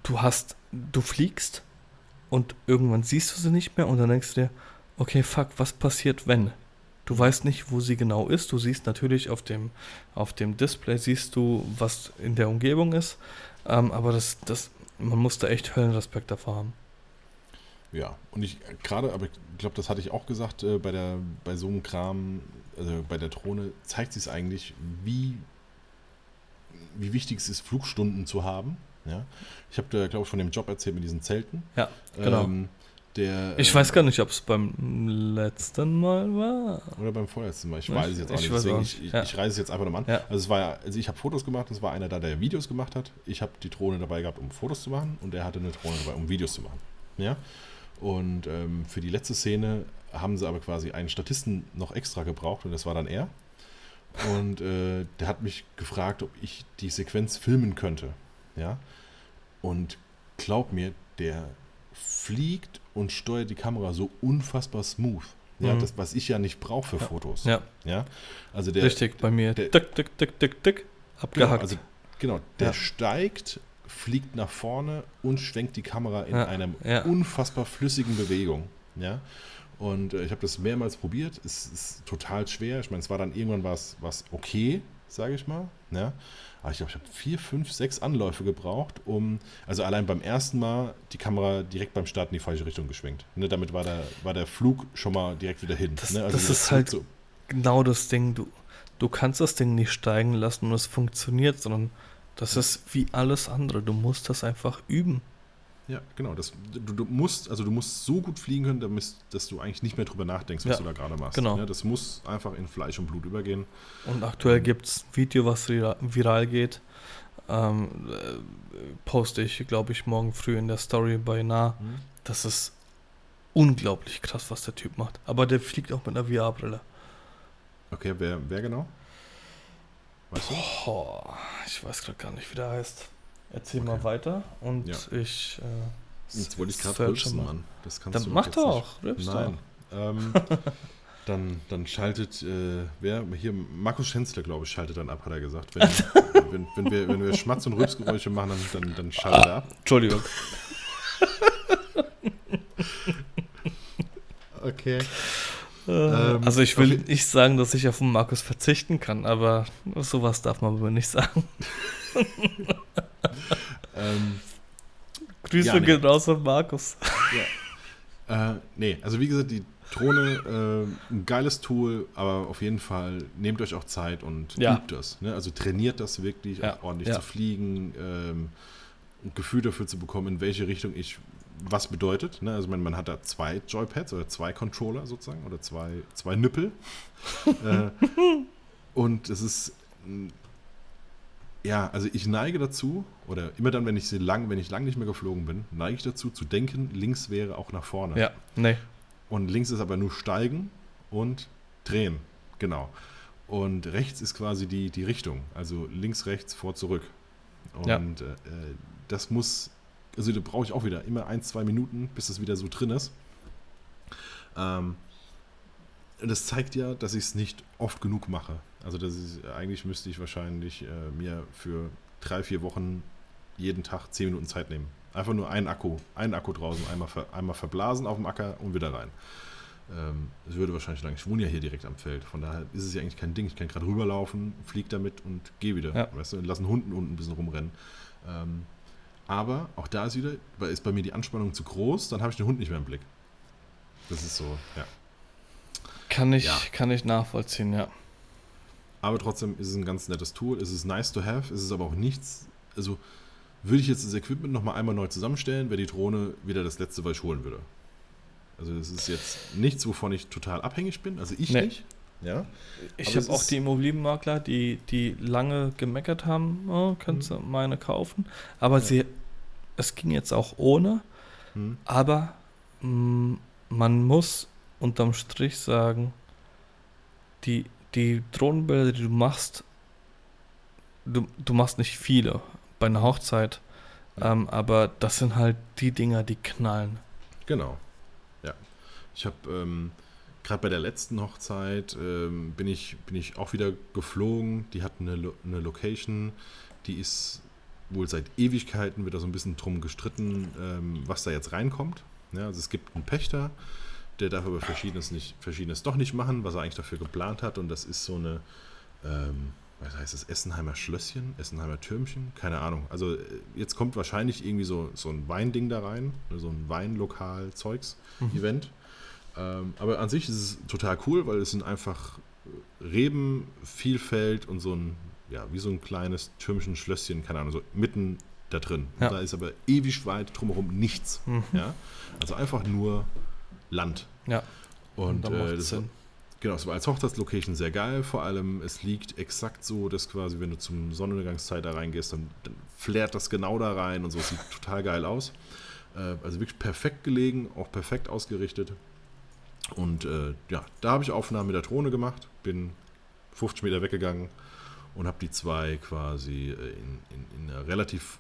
du hast, du fliegst und irgendwann siehst du sie nicht mehr und dann denkst du dir, okay, fuck, was passiert, wenn? Du weißt nicht, wo sie genau ist. Du siehst natürlich auf dem, auf dem Display, siehst du, was in der Umgebung ist. Ähm, aber das, das, man muss da echt Höllenrespekt davor haben. Ja, und ich gerade, aber ich glaube, das hatte ich auch gesagt, äh, bei, der, bei so einem Kram, also bei der Drohne, zeigt sich es eigentlich, wie, wie wichtig es ist, Flugstunden zu haben. Ja? Ich habe da, glaube ich, von dem Job erzählt mit diesen Zelten. Ja, genau. Ähm, der, ich weiß gar nicht, ob es beim letzten Mal war. Oder beim vorletzten Mal. Ich weiß es jetzt auch ich nicht. Deswegen, ich, ich, ja. ich reiße es jetzt einfach nochmal an. Ja. Also, es war, also ich habe Fotos gemacht, es war einer da, der Videos gemacht hat. Ich habe die Drohne dabei gehabt, um Fotos zu machen und er hatte eine Drohne dabei, um Videos zu machen. Ja? Und ähm, für die letzte Szene haben sie aber quasi einen Statisten noch extra gebraucht und das war dann er. Und äh, der hat mich gefragt, ob ich die Sequenz filmen könnte. Ja. Und glaub mir, der fliegt und steuert die Kamera so unfassbar smooth. Ja, mhm. das, was ich ja nicht brauche für ja. Fotos. Ja. ja. Also der, Richtig, bei mir. Der, tick, tick, tick, tick, tick, abgehakt. Genau, also, genau der ja. steigt fliegt nach vorne und schwenkt die Kamera in ja, einer ja. unfassbar flüssigen Bewegung. Ja. Und äh, ich habe das mehrmals probiert. Es ist total schwer. Ich meine, es war dann irgendwann was, was okay, sage ich mal. Ja. Aber ich glaube, ich habe vier, fünf, sechs Anläufe gebraucht, um, also allein beim ersten Mal die Kamera direkt beim Start in die falsche Richtung geschwenkt. Ne, damit war der, war der Flug schon mal direkt wieder hin. Das, ne? also das ist halt so. genau das Ding. Du, du kannst das Ding nicht steigen lassen und es funktioniert, sondern das ist wie alles andere. Du musst das einfach üben. Ja, genau. Das, du, du, musst, also du musst so gut fliegen können, damit, dass du eigentlich nicht mehr drüber nachdenkst, was ja, du da gerade machst. Genau. Ja, das muss einfach in Fleisch und Blut übergehen. Und aktuell gibt es ein Video, was viral geht. Ähm, äh, poste ich, glaube ich, morgen früh in der Story bei Nah. Mhm. Das ist unglaublich krass, was der Typ macht. Aber der fliegt auch mit einer VR-Brille. Okay, wer, wer genau? Weißt du? Boah, ich weiß gerade gar nicht, wie der heißt. Erzähl okay. mal weiter und ja. ich. Äh, jetzt wollte ich gerade rülpsen, Mann. Das kannst dann du mach doch, rülpst Nein. Ähm, dann, dann schaltet, äh, wer, hier, Markus Schänzler, glaube ich, schaltet dann ab, hat er gesagt. Wenn, wenn, wenn, wir, wenn wir Schmatz- und Rülpsgeräusche machen, dann, dann, dann schaltet er ab. Entschuldigung. okay. Ähm, also ich will nicht sagen, dass ich auf den Markus verzichten kann, aber sowas darf man aber nicht sagen. ähm, Grüße ja, nee. gehen raus an Markus. Ja. Äh, nee, also wie gesagt, die Drohne, äh, ein geiles Tool, aber auf jeden Fall nehmt euch auch Zeit und ja. übt das. Ne? Also trainiert das wirklich, ja. ordentlich zu fliegen, ähm, ein Gefühl dafür zu bekommen, in welche Richtung ich was bedeutet. Ne? Also man, man hat da zwei Joypads oder zwei Controller sozusagen oder zwei, zwei Nüppel. äh, und es ist ja, also ich neige dazu, oder immer dann, wenn ich sie lang, wenn ich lang nicht mehr geflogen bin, neige ich dazu zu denken, links wäre auch nach vorne. Ja, nee. Und links ist aber nur steigen und drehen. Genau. Und rechts ist quasi die, die Richtung. Also links, rechts, vor, zurück. Und ja. äh, das muss also da brauche ich auch wieder immer ein, zwei Minuten, bis es wieder so drin ist. Ähm, das zeigt ja, dass ich es nicht oft genug mache. Also das ist, eigentlich müsste ich wahrscheinlich äh, mir für drei, vier Wochen jeden Tag zehn Minuten Zeit nehmen. Einfach nur einen Akku, einen Akku draußen, einmal, ver, einmal verblasen auf dem Acker und wieder rein. Ähm, das würde wahrscheinlich lang. Ich wohne ja hier direkt am Feld, von daher ist es ja eigentlich kein Ding. Ich kann gerade rüberlaufen, fliege damit und gehe wieder. Ja. Weißt du, lassen Hunden unten ein bisschen rumrennen. Ähm, aber auch da ist wieder, ist bei mir die Anspannung zu groß, dann habe ich den Hund nicht mehr im Blick. Das ist so, ja. Kann ich, ja. kann ich nachvollziehen, ja. Aber trotzdem ist es ein ganz nettes Tool. Es ist nice to have, es ist aber auch nichts. Also würde ich jetzt das Equipment nochmal einmal neu zusammenstellen, wäre die Drohne wieder das letzte, was ich holen würde. Also es ist jetzt nichts, wovon ich total abhängig bin. Also ich nee. nicht. Ja. Ich habe auch die Immobilienmakler, die, die lange gemeckert haben, oh, kannst mhm. du meine kaufen. Aber ja. sie, es ging jetzt auch ohne. Mhm. Aber mh, mm, man muss unterm Strich sagen, die, die Drohnenbilder, die du machst, du, du machst nicht viele bei einer Hochzeit, ja. ähm, aber das sind halt die Dinger, die knallen. Genau. Ja. Ich habe ähm, gerade bei der letzten Hochzeit ähm, bin, ich, bin ich auch wieder geflogen. Die hat eine, Lo eine Location, die ist wohl seit Ewigkeiten wieder so ein bisschen drum gestritten, ähm, was da jetzt reinkommt. Ja, also es gibt einen Pächter, der darf aber Verschiedenes, nicht, Verschiedenes doch nicht machen, was er eigentlich dafür geplant hat. Und das ist so eine, ähm, was heißt das, Essenheimer Schlösschen, Essenheimer Türmchen, keine Ahnung. Also äh, jetzt kommt wahrscheinlich irgendwie so, so ein Weinding da rein, so ein Weinlokal-Zeugs-Event. Mhm. Ähm, aber an sich ist es total cool, weil es sind einfach Reben, Vielfalt und so ein, ja, wie so ein kleines Türmchen, Schlösschen, keine Ahnung, so mitten da drin. Ja. Da ist aber ewig weit drumherum nichts. Mhm. Ja? Also einfach nur Land. Ja. Und, und äh, das, Sinn. Genau, es war als Hochzeitslocation sehr geil. Vor allem, es liegt exakt so, dass quasi, wenn du zum Sonnenuntergangszeit da reingehst, dann, dann flärt das genau da rein und so. Es sieht total geil aus. Äh, also wirklich perfekt gelegen, auch perfekt ausgerichtet. Und äh, ja, da habe ich Aufnahmen mit der Drohne gemacht, bin 50 Meter weggegangen und habe die zwei quasi äh, in, in, in einer relativ,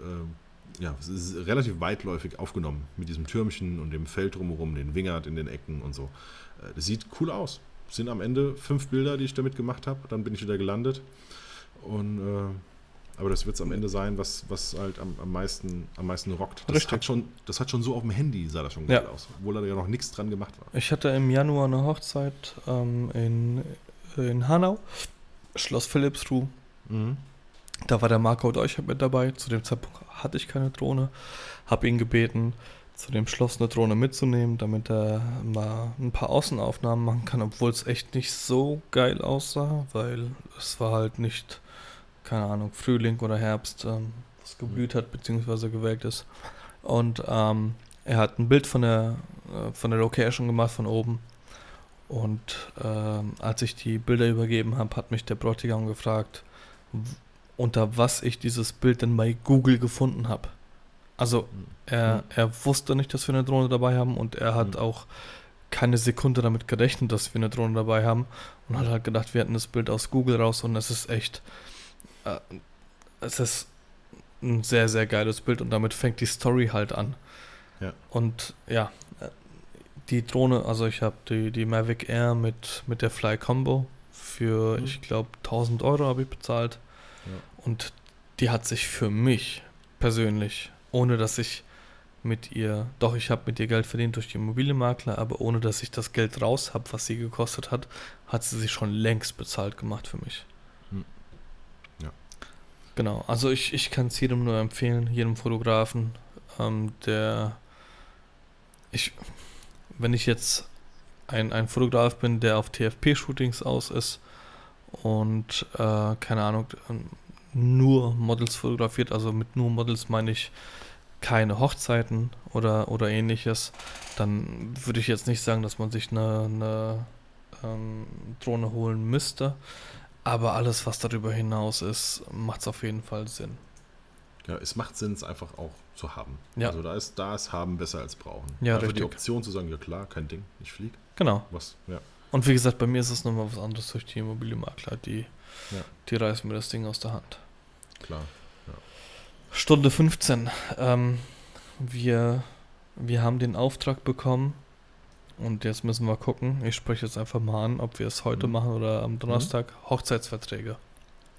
äh, ja, relativ weitläufig aufgenommen mit diesem Türmchen und dem Feld drumherum, den Wingert in den Ecken und so. Äh, das sieht cool aus. Es sind am Ende fünf Bilder, die ich damit gemacht habe. Dann bin ich wieder gelandet und äh, aber das wird es am Ende sein, was, was halt am, am, meisten, am meisten rockt. Das hat, schon, das hat schon so auf dem Handy, sah das schon geil aus, obwohl da ja noch nichts dran gemacht war. Ich hatte im Januar eine Hochzeit ähm, in, in Hanau, Schloss Philippsruh. Mhm. Da war der Marco Deucher mit dabei. Zu dem Zeitpunkt hatte ich keine Drohne. Habe ihn gebeten, zu dem Schloss eine Drohne mitzunehmen, damit er mal ein paar Außenaufnahmen machen kann, obwohl es echt nicht so geil aussah, weil es war halt nicht keine Ahnung, Frühling oder Herbst, ähm, was geblüht hat bzw. gewelkt ist. Und ähm, er hat ein Bild von der, äh, von der Location gemacht von oben. Und ähm, als ich die Bilder übergeben habe, hat mich der Bräutigam gefragt, unter was ich dieses Bild denn bei Google gefunden habe. Also mhm. er, mhm. er wusste nicht, dass wir eine Drohne dabei haben und er hat mhm. auch keine Sekunde damit gerechnet, dass wir eine Drohne dabei haben und hat halt gedacht, wir hätten das Bild aus Google raus und es ist echt, äh, es ist ein sehr, sehr geiles Bild und damit fängt die Story halt an. Ja. Und ja, die Drohne, also ich habe die, die Mavic Air mit, mit der Fly Combo für, mhm. ich glaube, 1000 Euro habe ich bezahlt. Ja. Und die hat sich für mich persönlich, ohne dass ich mit ihr, doch ich habe mit ihr Geld verdient durch die Immobilienmakler, aber ohne dass ich das Geld raus habe, was sie gekostet hat, hat sie sich schon längst bezahlt gemacht für mich. Hm. Ja. Genau, also ich, ich kann es jedem nur empfehlen, jedem Fotografen, ähm, der ich, wenn ich jetzt ein, ein Fotograf bin, der auf TFP-Shootings aus ist und äh, keine Ahnung, nur Models fotografiert, also mit nur Models meine ich keine Hochzeiten oder, oder ähnliches, dann würde ich jetzt nicht sagen, dass man sich eine, eine ähm, Drohne holen müsste. Aber alles, was darüber hinaus ist, macht es auf jeden Fall Sinn. Ja, es macht Sinn, es einfach auch zu haben. Ja. Also da ist, da ist haben besser als brauchen. Ja, also richtig. die Option zu sagen, ja klar, kein Ding, ich fliege. Genau. Was, ja. Und wie gesagt, bei mir ist es nochmal was anderes durch die Immobilienmakler, die, ja. die reißen mir das Ding aus der Hand. Klar. Ja. Stunde 15. Ähm, wir, wir haben den Auftrag bekommen und jetzt müssen wir gucken. Ich spreche jetzt einfach mal an, ob wir es heute mhm. machen oder am Donnerstag. Mhm. Hochzeitsverträge.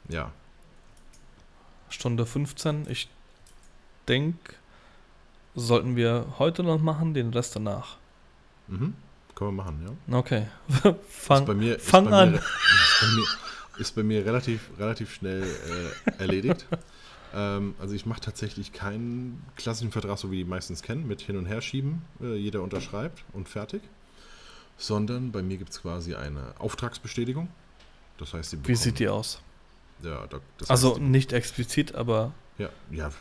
Ja. Stunde 15. Ich denke, sollten wir heute noch machen, den Rest danach. Mhm. Können wir machen, ja. Okay. fang ist bei mir, fang bei an. Mir, ist, bei mir, ist bei mir relativ, relativ schnell äh, erledigt. ähm, also ich mache tatsächlich keinen klassischen Vertrag, so wie die meistens kennen, mit Hin- und Herschieben. Äh, jeder unterschreibt und fertig. Sondern bei mir gibt es quasi eine Auftragsbestätigung. Das heißt, Wie sieht die aus? Ja, da, also heißt, nicht explizit, aber. Ja, ja.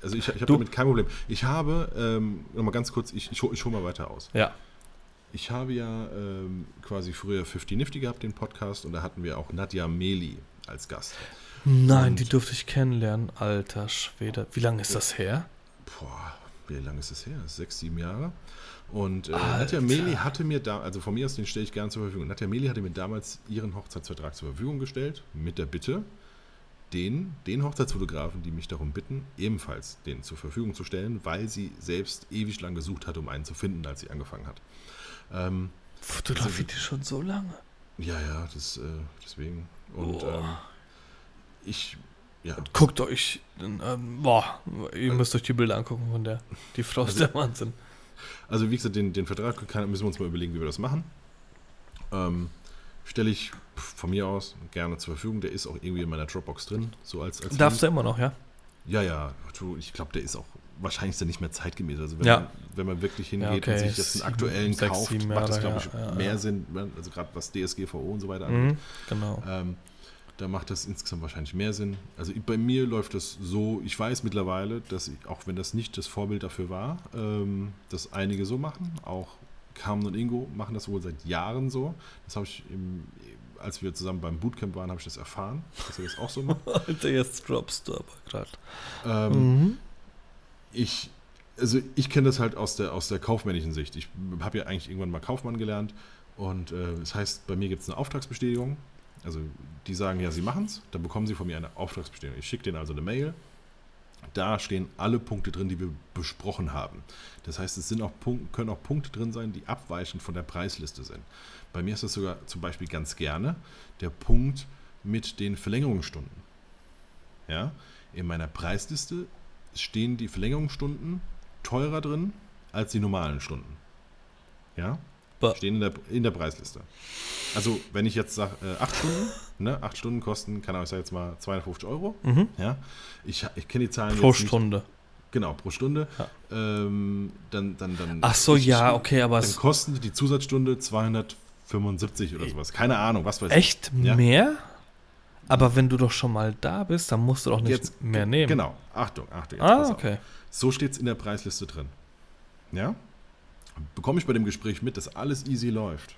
Also ich, ich habe damit kein Problem. Ich habe, ähm, nochmal ganz kurz, ich, ich, ich hole mal weiter aus. Ja. Ich habe ja ähm, quasi früher 50 Nifty gehabt, den Podcast, und da hatten wir auch Nadja Meli als Gast. Nein, und die durfte ich kennenlernen, alter Schwede. Wie lange ist das her? Boah, wie lange ist das her? Sechs, sieben Jahre. Und äh, Nadja Meli hatte mir da, also von mir aus, den stelle ich gerne zur Verfügung. Nadja Meli hatte mir damals ihren Hochzeitsvertrag zur Verfügung gestellt, mit der Bitte, den, den Hochzeitsfotografen, die mich darum bitten, ebenfalls den zur Verfügung zu stellen, weil sie selbst ewig lang gesucht hat, um einen zu finden, als sie angefangen hat. Ähm, Fotografiert also, schon so lange? Ja, ja, das, äh, deswegen. Und oh. ähm, ich, ja. Guckt euch, ähm, boah, ihr müsst euch die Bilder angucken von der. Die Frau also, ist der Wahnsinn. Also wie gesagt, den, den Vertrag kann, müssen wir uns mal überlegen, wie wir das machen. Ähm, Stelle ich von mir aus gerne zur Verfügung. Der ist auch irgendwie in meiner Dropbox drin. So als, als Darfst Link. du immer noch, ja? Ja, ja. Ich glaube, der ist auch wahrscheinlich ist nicht mehr zeitgemäß. Also wenn, ja. man, wenn man wirklich hingeht ja, okay. und sich jetzt einen aktuellen Sechs, kauft, macht das, glaube ich, ja, mehr Sinn. Also gerade was DSGVO und so weiter angeht. Mhm, genau. Ähm, da macht das insgesamt wahrscheinlich mehr Sinn. Also bei mir läuft das so, ich weiß mittlerweile, dass ich, auch wenn das nicht das Vorbild dafür war, ähm, dass einige so machen, auch Carmen und Ingo machen das wohl seit Jahren so. Das habe ich, im, als wir zusammen beim Bootcamp waren, habe ich das erfahren, dass wir das auch so machen. Alter, jetzt droppst du aber gerade. Ähm, mhm. Ich, also ich kenne das halt aus der, aus der kaufmännischen Sicht. Ich habe ja eigentlich irgendwann mal Kaufmann gelernt und äh, das heißt, bei mir gibt es eine Auftragsbestätigung also die sagen ja, sie machen es, dann bekommen sie von mir eine Auftragsbestätigung. Ich schicke denen also eine Mail. Da stehen alle Punkte drin, die wir besprochen haben. Das heißt, es sind auch Punkte, können auch Punkte drin sein, die abweichend von der Preisliste sind. Bei mir ist das sogar zum Beispiel ganz gerne der Punkt mit den Verlängerungsstunden. Ja, in meiner Preisliste stehen die Verlängerungsstunden teurer drin als die normalen Stunden. Ja, Stehen in der, in der Preisliste. Also, wenn ich jetzt sage, äh, 8 Stunden, ne, 8 Stunden kosten, kann ich sagen jetzt mal 250 Euro. Mhm. Ja, ich, ich kenne die Zahlen Pro Stunde. Nicht. Genau, pro Stunde. Ja. Ähm, dann, dann, dann. Ach so, ja, okay, aber. Dann kosten die Zusatzstunde 275 oder sowas. Keine Ahnung, was weiß Echt ich. Echt mehr? Aber wenn du doch schon mal da bist, dann musst du doch nicht jetzt, mehr nehmen. Genau, Achtung, Achtung. ah, okay. Auf. So steht es in der Preisliste drin. Ja? Bekomme ich bei dem Gespräch mit, dass alles easy läuft.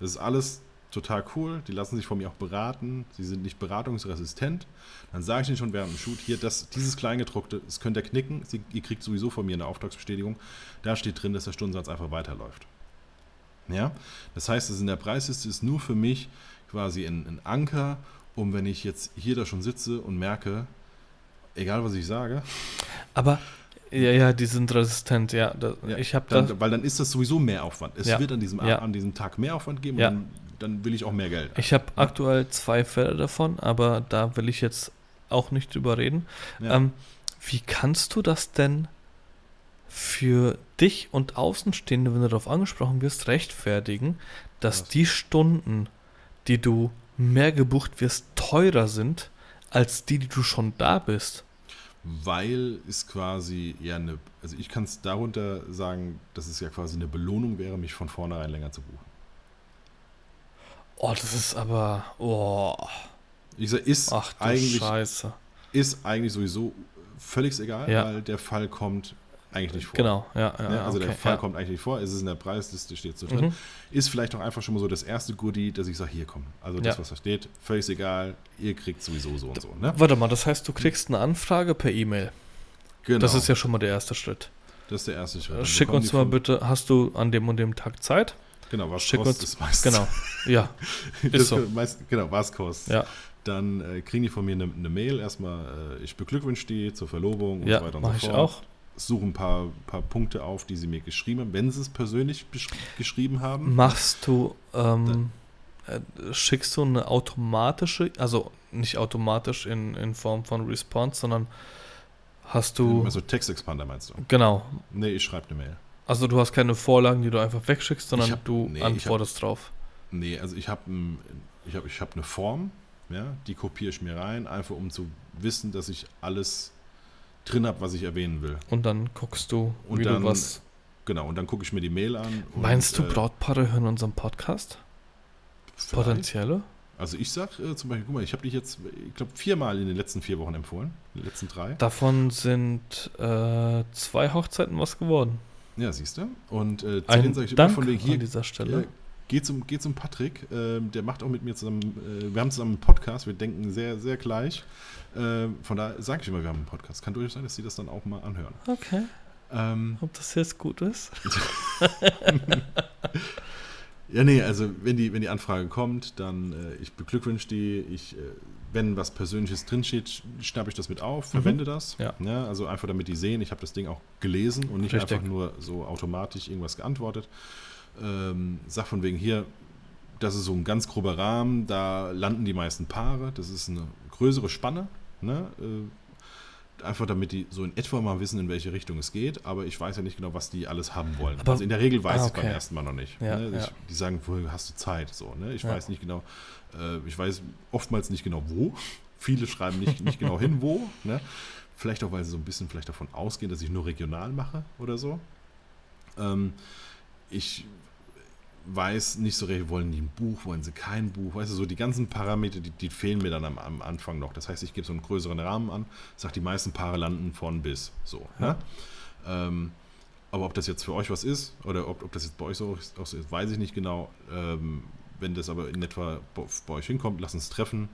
Das ist alles total cool. Die lassen sich von mir auch beraten. Sie sind nicht beratungsresistent. Dann sage ich ihnen schon während dem Shoot, hier, das, dieses Kleingedruckte, das könnt ihr knicken. Sie, ihr kriegt sowieso von mir eine Auftragsbestätigung. Da steht drin, dass der Stundensatz einfach weiterläuft. Ja? Das heißt, es in der Preisliste ist nur für mich quasi ein, ein Anker, um wenn ich jetzt hier da schon sitze und merke, egal was ich sage. Aber ja, ja, die sind resistent, ja. Da, ja ich habe da, Weil dann ist das sowieso Mehraufwand. Es ja, wird an diesem, an diesem Tag Mehraufwand geben und dann, dann, will ich auch mehr Geld. Ich habe aktuell zwei Fälle davon, aber da will ich jetzt auch nicht drüber reden. Ähm, wie kannst du das denn für dich und Außenstehende, wenn du darauf angesprochen wirst, rechtfertigen, dass Was? die Stunden, die du mehr gebucht wirst, teurer sind als die, die du schon da bist? Weil es quasi eher eine, also ich kann es darunter sagen, dass es ja quasi eine Belohnung wäre, mich von vornherein länger zu buchen. Oh, das ist aber, oh. Ich sag, ist Ach, eigentlich, Scheiße. ist eigentlich sowieso völlig egal, ja. weil der Fall kommt eigentlich nicht vor. Genau, ja. ja, ja also okay, der Fall ja. kommt eigentlich nicht vor, es ist in der Preisliste, steht so drin. Mhm. Ist vielleicht auch einfach schon mal so das erste Goodie, dass ich sage, hier komm. Also das, was da steht, völlig egal, ihr kriegt sowieso so und so. Ne? Warte mal, das heißt, du kriegst eine Anfrage per E-Mail. Genau. Das ist ja schon mal der erste Schritt. Das ist der erste Schritt. Dann Schick uns mal bitte, hast du an dem und dem Tag Zeit? Genau, was Schick kostet uns, meistens. Genau, ja. ist so. Meist, genau, was kostet. Ja. Dann äh, kriegen die von mir eine, eine Mail. Erstmal, äh, ich beglückwünsche die zur Verlobung und ja, so weiter und so fort. ich auch suche ein paar, paar Punkte auf, die sie mir geschrieben haben, wenn sie es persönlich geschrieben haben. Machst du, ähm, äh, schickst du eine automatische, also nicht automatisch in, in Form von Response, sondern hast du. Also Textexpander meinst du? Genau. Nee, ich schreibe eine Mail. Also du hast keine Vorlagen, die du einfach wegschickst, sondern hab, du nee, antwortest hab, drauf. Nee, also ich habe ich hab, ich hab eine Form, ja, die kopiere ich mir rein, einfach um zu wissen, dass ich alles drin habe, was ich erwähnen will. Und dann guckst du, und wie dann, du was. Genau, und dann gucke ich mir die Mail an. Meinst und, du, äh, Brautpaare hören unseren Podcast? Potenzielle? Also ich sag äh, zum Beispiel, guck mal, ich habe dich jetzt, ich glaube, viermal in den letzten vier Wochen empfohlen. In den letzten drei. Davon sind äh, zwei Hochzeiten was geworden. Ja, siehst du. Und äh, zu Ein denen sage ich Dank immer von wegen hier. An dieser Stelle. Ja, Geh zum, geh zum Patrick, äh, der macht auch mit mir zusammen, äh, wir haben zusammen einen Podcast, wir denken sehr, sehr gleich. Äh, von daher sage ich immer, wir haben einen Podcast. Kann durchaus sein, dass sie das dann auch mal anhören. Okay. Ähm, Ob das jetzt gut ist? ja, nee, also wenn die, wenn die Anfrage kommt, dann äh, ich beglückwünsche die, ich, äh, wenn was Persönliches drinsteht, schnappe ich das mit auf, mhm. verwende mhm. das. Ja. ja. Also einfach damit die sehen, ich habe das Ding auch gelesen und nicht Richtig. einfach nur so automatisch irgendwas geantwortet ähm, sag von wegen hier, das ist so ein ganz grober Rahmen, da landen die meisten Paare, das ist eine größere Spanne, ne? Äh, einfach damit die so in etwa mal wissen, in welche Richtung es geht, aber ich weiß ja nicht genau, was die alles haben wollen. Aber, also in der Regel weiß ah, okay. ich beim ersten Mal noch nicht. Ja, ne? ich, ja. Die sagen, woher hast du Zeit? So, ne? Ich ja. weiß nicht genau, äh, ich weiß oftmals nicht genau wo. Viele schreiben nicht, nicht genau hin, wo. Ne? Vielleicht auch, weil sie so ein bisschen vielleicht davon ausgehen, dass ich nur regional mache oder so. Ähm, ich weiß nicht so recht, wollen die ein Buch, wollen sie kein Buch, weißt du, so die ganzen Parameter, die, die fehlen mir dann am, am, Anfang noch. Das heißt, ich gebe so einen größeren Rahmen an, sage, die meisten Paare landen von bis, so. Ja. Ne? Ähm, aber ob das jetzt für euch was ist oder ob, ob das jetzt bei euch so, auch so ist, weiß ich nicht genau. Ähm, wenn das aber in etwa bei euch hinkommt, lasst uns treffen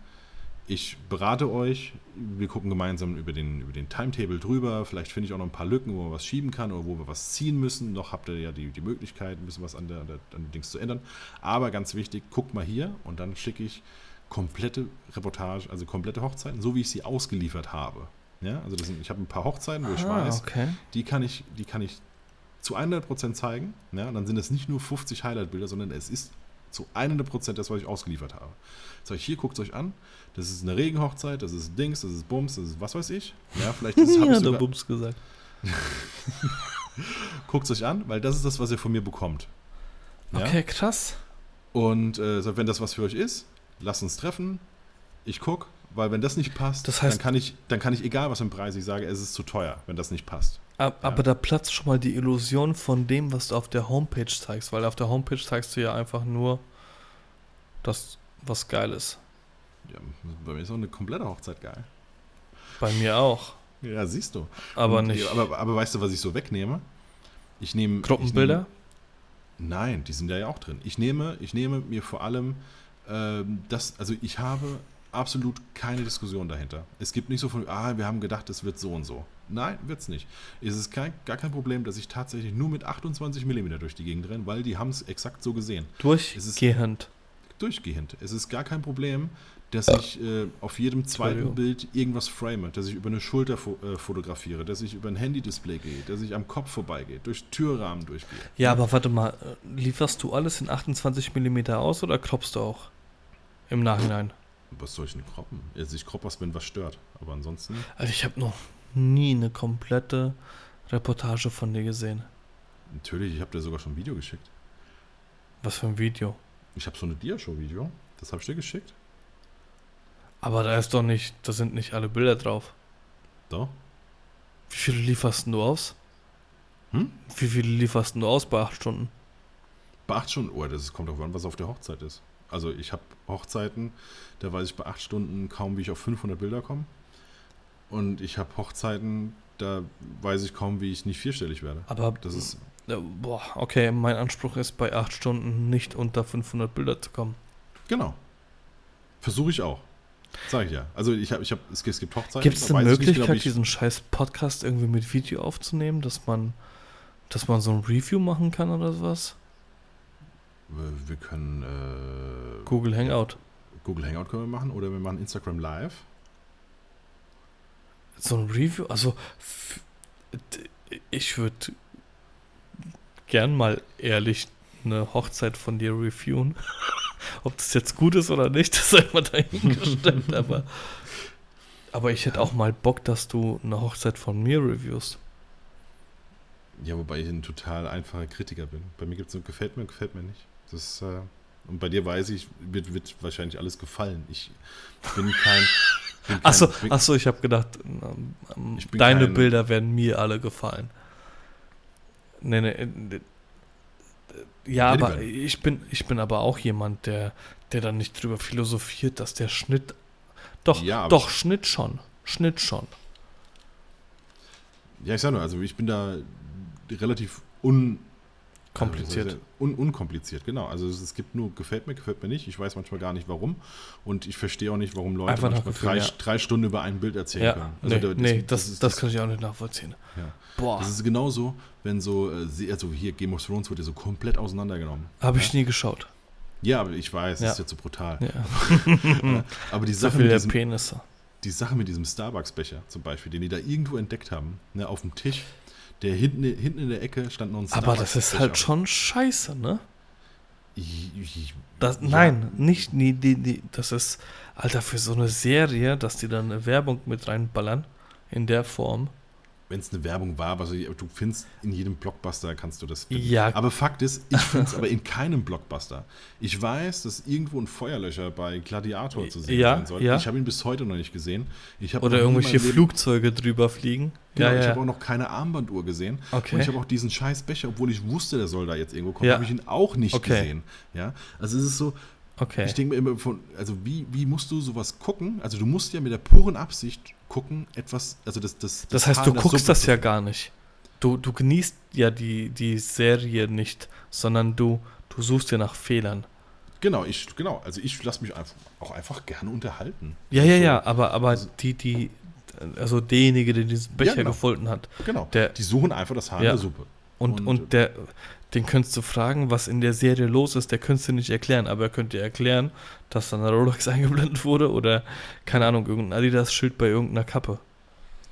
ich berate euch, wir gucken gemeinsam über den, über den Timetable drüber. Vielleicht finde ich auch noch ein paar Lücken, wo man was schieben kann oder wo wir was ziehen müssen. Noch habt ihr ja die, die Möglichkeit, ein bisschen was an, der, an den Dings zu ändern. Aber ganz wichtig, guckt mal hier und dann schicke ich komplette Reportage, also komplette Hochzeiten, so wie ich sie ausgeliefert habe. Ja, also sind, ich habe ein paar Hochzeiten, wo ich ah, weiß, okay. die kann ich, die kann ich zu 100% zeigen. Ja, und dann sind es nicht nur 50 Highlight-Bilder, sondern es ist zu 100% das, was ich ausgeliefert habe. Sag ich, hier, guckt es euch an. Das ist eine Regenhochzeit, das ist Dings, das ist Bums, das ist was weiß ich. Ja, vielleicht ist es. ja, der Bums gesagt. guckt es euch an, weil das ist das, was ihr von mir bekommt. Ja? Okay, krass. Und äh, wenn das was für euch ist, lasst uns treffen. Ich gucke, weil wenn das nicht passt, das heißt, dann, kann ich, dann kann ich, egal was im Preis ich sage, es ist zu teuer, wenn das nicht passt. Aber, ja. aber da platzt schon mal die Illusion von dem, was du auf der Homepage zeigst, weil auf der Homepage zeigst du ja einfach nur das, was geil ist. Ja, bei mir ist auch eine komplette Hochzeit geil. Bei mir auch. Ja, siehst du. Aber Und, nicht. Aber, aber weißt du, was ich so wegnehme? Ich nehme. Gruppenbilder? Nein, die sind ja auch drin. Ich nehme, ich nehme mir vor allem ähm, das, also ich habe absolut keine Diskussion dahinter. Es gibt nicht so von, ah, wir haben gedacht, es wird so und so. Nein, wird es nicht. Es ist kein, gar kein Problem, dass ich tatsächlich nur mit 28 mm durch die Gegend renne, weil die haben es exakt so gesehen. Durchgehend. durchgehend. Es ist gar kein Problem, dass ich äh, auf jedem zweiten Bild irgendwas frame, dass ich über eine Schulter fo äh, fotografiere, dass ich über ein Handy-Display gehe, dass ich am Kopf vorbeigehe, durch Türrahmen durchgehe. Ja, aber warte mal, äh, lieferst du alles in 28 mm aus oder kroppst du auch im Nachhinein? Was soll ich denn kroppen? Also ich kropp was, wenn was stört, aber ansonsten. Also ich habe noch nie eine komplette Reportage von dir gesehen. Natürlich, ich habe dir sogar schon ein Video geschickt. Was für ein Video? Ich habe so eine Diashow-Video. Das habe ich dir geschickt. Aber da ist doch nicht, da sind nicht alle Bilder drauf. Doch. Wie viele lieferst du aus? Hm? Wie viele lieferst du aus bei acht Stunden? Bei acht Stunden? Oh, das kommt auf an, was auf der Hochzeit ist. Also ich habe Hochzeiten, da weiß ich bei acht Stunden kaum, wie ich auf 500 Bilder komme. Und ich habe Hochzeiten, da weiß ich kaum, wie ich nicht vierstellig werde. Aber das ist. Boah, okay, mein Anspruch ist, bei acht Stunden nicht unter 500 Bilder zu kommen. Genau. Versuche ich auch. Sag ich ja. Also ich habe, ich habe, es, gibt Hochzeiten. Gibt es eine Möglichkeit, genau, diesen scheiß Podcast irgendwie mit Video aufzunehmen, dass man, dass man so ein Review machen kann oder sowas? Wir, wir können äh, Google Hangout. Google Hangout können wir machen oder wir machen Instagram Live. So ein Review, also ich würde gern mal ehrlich eine Hochzeit von dir reviewen. Ob das jetzt gut ist oder nicht, das sei mal dahingestellt, aber, aber ich hätte auch mal Bock, dass du eine Hochzeit von mir reviewst. Ja, wobei ich ein total einfacher Kritiker bin. Bei mir gibt es so, gefällt mir, gefällt mir nicht. Das, äh, und bei dir weiß ich, wird, wird wahrscheinlich alles gefallen. Ich bin kein. Achso, achso, ich habe gedacht, ähm, deine kein, Bilder werden mir alle gefallen. Nee, nee, nee ja, aber ich bin, ich bin aber auch jemand, der, der dann nicht drüber philosophiert, dass der Schnitt. Doch, ja, doch, Schnitt schon. Schnitt schon. Ja, ich sag nur, also ich bin da relativ un Kompliziert. Also un unkompliziert, genau. Also es, gibt nur gefällt mir, gefällt mir nicht. Ich weiß manchmal gar nicht warum. Und ich verstehe auch nicht, warum Leute Einfach manchmal Gefühl, drei, ja. drei, Stunden über ein Bild erzählen ja, können. Also nee, das, nee, das, das, das, kann ich auch nicht nachvollziehen. Ja. Boah. Das ist genauso, wenn so, äh, also hier Game of Thrones wurde so komplett auseinandergenommen. Habe ich nie geschaut. Ja, aber ich weiß, das ist jetzt so brutal. Ja. aber die Sache, so mit diesem, Penisse. die Sache mit diesem Starbucks-Becher zum Beispiel, den die da irgendwo entdeckt haben, ne, auf dem Tisch, der hinten, hinten in der Ecke stand noch ein Aber das ist halt schon scheiße, ne? Das. Nein, nicht nie, die, die, das ist, Alter, für so eine Serie, dass die dann eine Werbung mit reinballern, in der Form wenn es eine Werbung war, was du findest, in jedem Blockbuster kannst du das finden. Ja. Aber Fakt ist, ich finde es aber in keinem Blockbuster. Ich weiß, dass irgendwo ein Feuerlöscher bei Gladiator zu sehen ja, sein soll. Ja. Ich habe ihn bis heute noch nicht gesehen. Oder irgendwelche Flugzeuge drüber fliegen. Genau, ja, ich habe auch noch keine Armbanduhr gesehen. Okay. Und ich habe auch diesen scheiß Becher, obwohl ich wusste, der soll da jetzt irgendwo kommen, habe ich ihn auch nicht okay. gesehen. Ja, also es ist so, Okay. Ich denke mir immer von, also wie, wie musst du sowas gucken? Also du musst ja mit der puren Absicht gucken, etwas, also das Das, das, das heißt, du guckst das ja gar nicht. Du, du genießt ja die, die Serie nicht, sondern du, du suchst ja nach Fehlern. Genau, ich, genau, also ich lasse mich einfach, auch einfach gerne unterhalten. Ja, ja, so, ja, aber, aber also, die, die, also derjenige, der diesen Becher ja, genau. gefunden hat. Genau, der, die suchen einfach das Haar ja. in der Suppe. Und, und, und der, den könntest du fragen, was in der Serie los ist, der könntest du nicht erklären, aber er könnte dir erklären, dass da eine Rolex eingeblendet wurde oder, keine Ahnung, irgendein Adidas-Schild bei irgendeiner Kappe.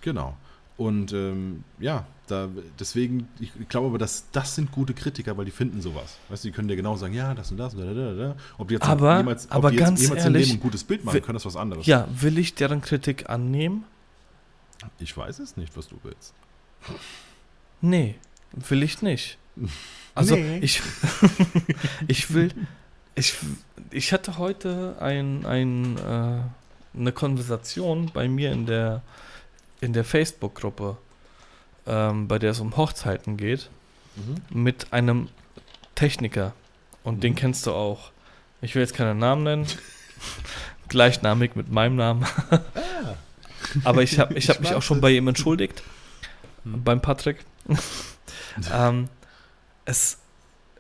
Genau. Und ähm, ja, da, deswegen, ich, ich glaube aber, dass das sind gute Kritiker, weil die finden sowas. Weißt du, die können dir genau sagen, ja, das und das, und da, da, da. Ob die jetzt aber, jemals, aber ob die ganz jemals ehrlich, ein gutes Bild machen können, das ist was anderes. Ja, will ich deren Kritik annehmen? Ich weiß es nicht, was du willst. Nee, will ich nicht. Also nee. ich, ich will, ich, ich hatte heute ein, ein, äh, eine Konversation bei mir in der, in der Facebook-Gruppe, ähm, bei der es um Hochzeiten geht, mhm. mit einem Techniker. Und mhm. den kennst du auch. Ich will jetzt keinen Namen nennen. Gleichnamig mit meinem Namen. ah. Aber ich habe ich hab mich auch schon bei ihm entschuldigt. Mhm. Beim Patrick. ähm, es,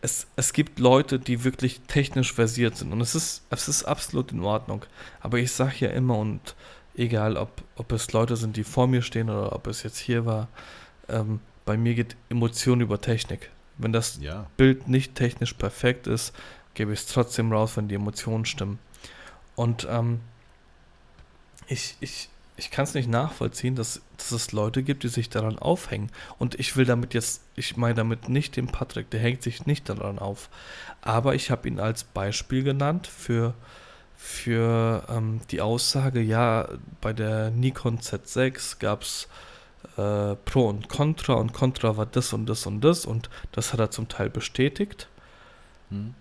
es, es gibt Leute, die wirklich technisch versiert sind und es ist, es ist absolut in Ordnung. Aber ich sage ja immer und egal, ob, ob es Leute sind, die vor mir stehen oder ob es jetzt hier war, ähm, bei mir geht Emotion über Technik. Wenn das ja. Bild nicht technisch perfekt ist, gebe ich es trotzdem raus, wenn die Emotionen stimmen. Und ähm, ich, ich, ich kann es nicht nachvollziehen, dass, dass es Leute gibt, die sich daran aufhängen. Und ich will damit jetzt, ich meine damit nicht den Patrick, der hängt sich nicht daran auf. Aber ich habe ihn als Beispiel genannt für, für ähm, die Aussage, ja, bei der Nikon Z6 gab es äh, Pro und Contra und Contra war das und das und das und das hat er zum Teil bestätigt. Hm.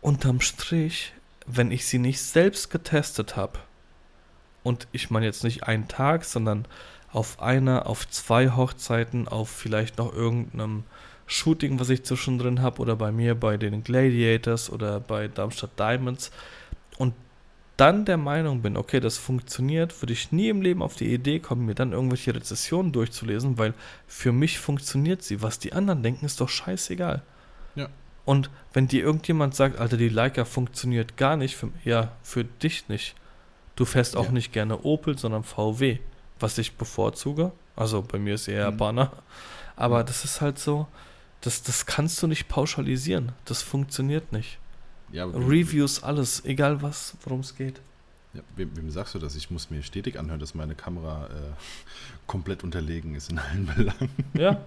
Unterm Strich, wenn ich sie nicht selbst getestet habe, und ich meine jetzt nicht einen Tag, sondern auf einer, auf zwei Hochzeiten, auf vielleicht noch irgendeinem Shooting, was ich zwischendrin habe, oder bei mir bei den Gladiators oder bei Darmstadt Diamonds und dann der Meinung bin, okay, das funktioniert, würde ich nie im Leben auf die Idee kommen, mir dann irgendwelche Rezessionen durchzulesen, weil für mich funktioniert sie. Was die anderen denken, ist doch scheißegal. Ja. Und wenn dir irgendjemand sagt, Alter, die Leica funktioniert gar nicht, für, ja, für dich nicht. Du fährst auch ja. nicht gerne Opel, sondern VW, was ich bevorzuge. Also bei mir ist eher mhm. Banner. Aber mhm. das ist halt so, das, das kannst du nicht pauschalisieren. Das funktioniert nicht. Ja, Reviews, alles, egal was, worum es geht. Ja, wem, wem, sagst du das? Ich muss mir stetig anhören, dass meine Kamera äh, komplett unterlegen ist in allen Belangen. Ja.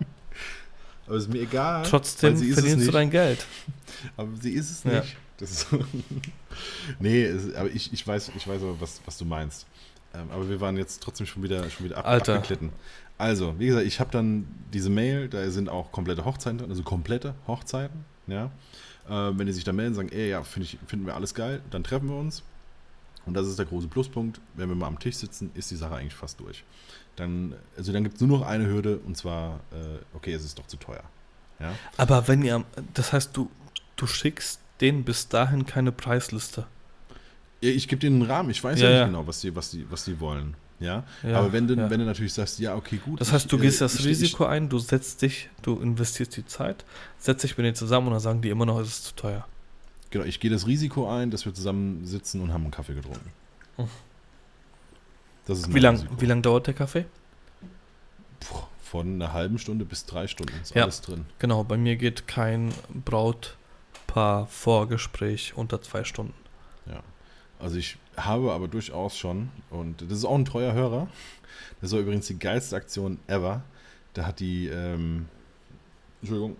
Aber ist mir egal. Trotzdem verdienst du dein Geld. Aber sie ist es nicht. Ja. Das ist nee, es, aber ich, ich weiß, ich weiß aber, was, was du meinst. Ähm, aber wir waren jetzt trotzdem schon wieder, schon wieder ab, Alter. abgeklitten. Also, wie gesagt, ich habe dann diese Mail, da sind auch komplette Hochzeiten drin, also komplette Hochzeiten, ja. Äh, wenn die sich da melden, sagen, ey, ja, find ich, finden wir alles geil, dann treffen wir uns. Und das ist der große Pluspunkt. Wenn wir mal am Tisch sitzen, ist die Sache eigentlich fast durch. Dann, also dann gibt es nur noch eine Hürde und zwar, äh, okay, es ist doch zu teuer. Ja? Aber wenn ihr, das heißt, du, du schickst denen bis dahin keine Preisliste. Ja, ich gebe denen einen Rahmen, ich weiß ja, ja nicht genau, was die, was, die, was die wollen. Ja? ja aber wenn du, wenn du natürlich sagst, ja, okay, gut. Das heißt, du ich, gehst äh, das ich, Risiko ich, ein, du setzt dich, du investierst die Zeit, setzt dich mit denen zusammen und dann sagen die immer noch, es ist zu teuer. Genau, ich gehe das Risiko ein, dass wir zusammen sitzen und haben einen Kaffee getrunken. Hm. Das ist wie lange lang dauert der Kaffee? Puh, von einer halben Stunde bis drei Stunden ist ja, alles drin. Genau, bei mir geht kein Brautpaar-Vorgespräch unter zwei Stunden. Ja. Also ich habe aber durchaus schon, und das ist auch ein treuer Hörer, das war übrigens die geilste Aktion ever. Da hat die, ähm, Entschuldigung,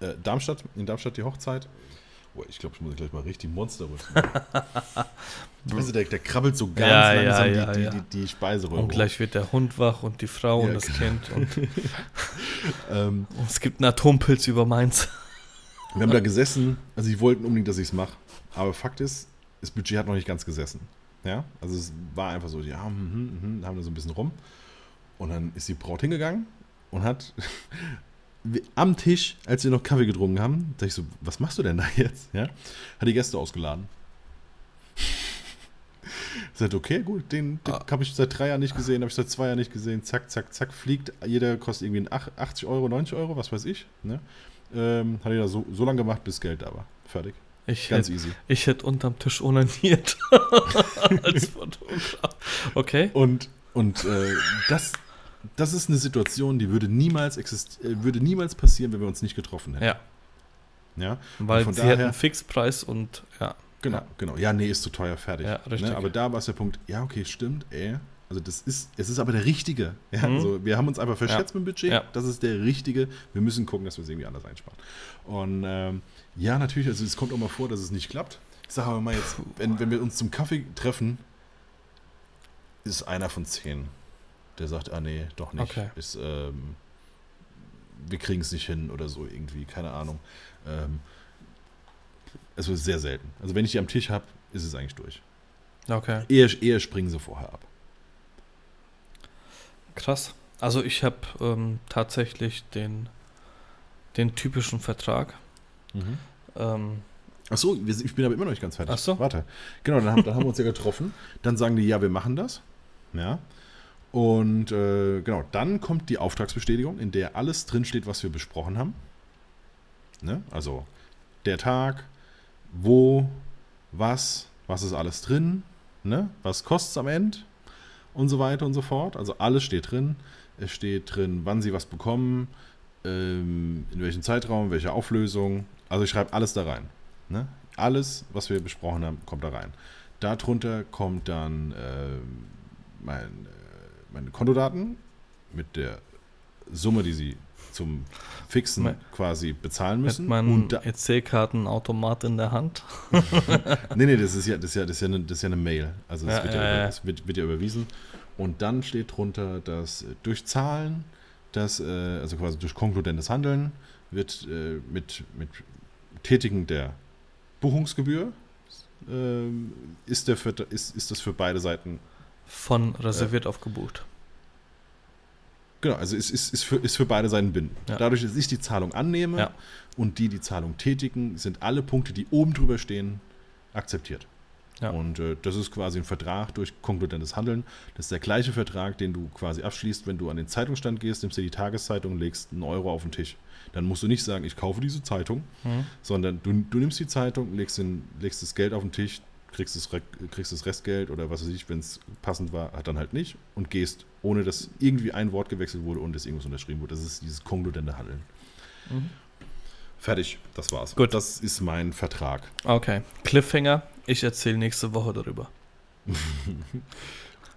äh, Darmstadt, in Darmstadt die Hochzeit. Oh, ich glaube, ich muss gleich mal richtig Monster rüsten. also der, der krabbelt so ganz ja, langsam ja, die, ja, die, die, die Speiseröhre. Und gleich wird der Hund wach und die Frau und das genau. Kind. Und, ähm, und es gibt einen Atompilz über Mainz. Wir haben da gesessen, also sie wollten unbedingt, dass ich es mache. Aber Fakt ist, das Budget hat noch nicht ganz gesessen. Ja, also es war einfach so, ja, hm, hm, hm, haben da so ein bisschen rum. Und dann ist die Braut hingegangen und hat am Tisch, als wir noch Kaffee getrunken haben, dachte ich so, was machst du denn da jetzt? Ja, hat die Gäste ausgeladen. Sagt, okay, gut, den, den ah. habe ich seit drei Jahren nicht gesehen, habe ich seit zwei Jahren nicht gesehen. Zack, zack, zack, fliegt. Jeder kostet irgendwie 80 Euro, 90 Euro, was weiß ich. Ne? Ähm, hat jeder so, so lange gemacht, bis Geld da war. Fertig. Ich Ganz hätte, easy. Ich hätte unterm Tisch onaniert als Fotograf. Okay. Und, und äh, das, das ist eine Situation, die würde niemals, exist äh, würde niemals passieren, wenn wir uns nicht getroffen hätten. Ja. Ja. Weil sie daher, hätten einen Fixpreis und ja. Genau, ja. genau. Ja, nee, ist zu teuer, fertig. Ja, richtig. Ne? Aber da war es der Punkt, ja, okay, stimmt, ey. Also das ist, es ist aber der richtige. Ja, mhm. also wir haben uns einfach verschätzt ja. mit dem Budget. Ja. Das ist der richtige. Wir müssen gucken, dass wir es irgendwie anders einsparen. Und ähm, ja, natürlich, also es kommt auch mal vor, dass es nicht klappt. Ich sage aber mal jetzt, wenn, wenn wir uns zum Kaffee treffen, ist einer von zehn, der sagt, ah nee, doch nicht. Okay. Ist, ähm, wir kriegen es nicht hin oder so irgendwie, keine Ahnung. Ähm, es wird sehr selten. Also wenn ich die am Tisch habe, ist es eigentlich durch. Okay. Eher, eher springen sie vorher ab. Krass. Also ich habe ähm, tatsächlich den, den typischen Vertrag. Mhm. Ähm, Ach so, ich bin aber immer noch nicht ganz fertig. Ach so. Warte. Genau, dann haben, dann haben wir uns ja getroffen. Dann sagen die, ja, wir machen das. Ja. Und äh, genau, dann kommt die Auftragsbestätigung, in der alles drinsteht, was wir besprochen haben. Ne? Also der Tag, wo, was, was ist alles drin, ne? was kostet es am Ende und so weiter und so fort. Also alles steht drin. Es steht drin, wann sie was bekommen, ähm, in welchem Zeitraum, welche Auflösung. Also ich schreibe alles da rein. Ne? Alles, was wir besprochen haben, kommt da rein. Darunter kommt dann äh, mein, äh, meine Kontodaten mit der Summe, die sie zum Fixen quasi bezahlen müssen. Hat man EC-Kartenautomat in der Hand? nee, nee, das ist ja, das ist ja, das ist ja, eine, das ist ja eine Mail. Also das, ja, wird, ja, ja, das wird, wird, ja überwiesen. Und dann steht drunter, dass durch Zahlen, dass, äh, also quasi durch konkludentes Handeln, wird äh, mit, mit Tätigen der Buchungsgebühr äh, ist, der für, ist, ist das für beide Seiten von reserviert auf gebucht. Genau, also ist, ist, ist, für, ist für beide Seiten bindend. Ja. Dadurch, dass ich die Zahlung annehme ja. und die die Zahlung tätigen, sind alle Punkte, die oben drüber stehen, akzeptiert. Ja. Und äh, das ist quasi ein Vertrag durch konkludentes Handeln. Das ist der gleiche Vertrag, den du quasi abschließt, wenn du an den Zeitungsstand gehst, nimmst dir die Tageszeitung, legst einen Euro auf den Tisch. Dann musst du nicht sagen, ich kaufe diese Zeitung, mhm. sondern du, du nimmst die Zeitung, legst, den, legst das Geld auf den Tisch, kriegst das, kriegst das Restgeld oder was weiß ich, wenn es passend war, hat dann halt nicht und gehst, ohne dass irgendwie ein Wort gewechselt wurde und es irgendwas unterschrieben wurde. Das ist dieses konkludente Handeln. Mhm. Fertig, das war's. Gut. Das ist mein Vertrag. Okay. Cliffhanger, ich erzähle nächste Woche darüber.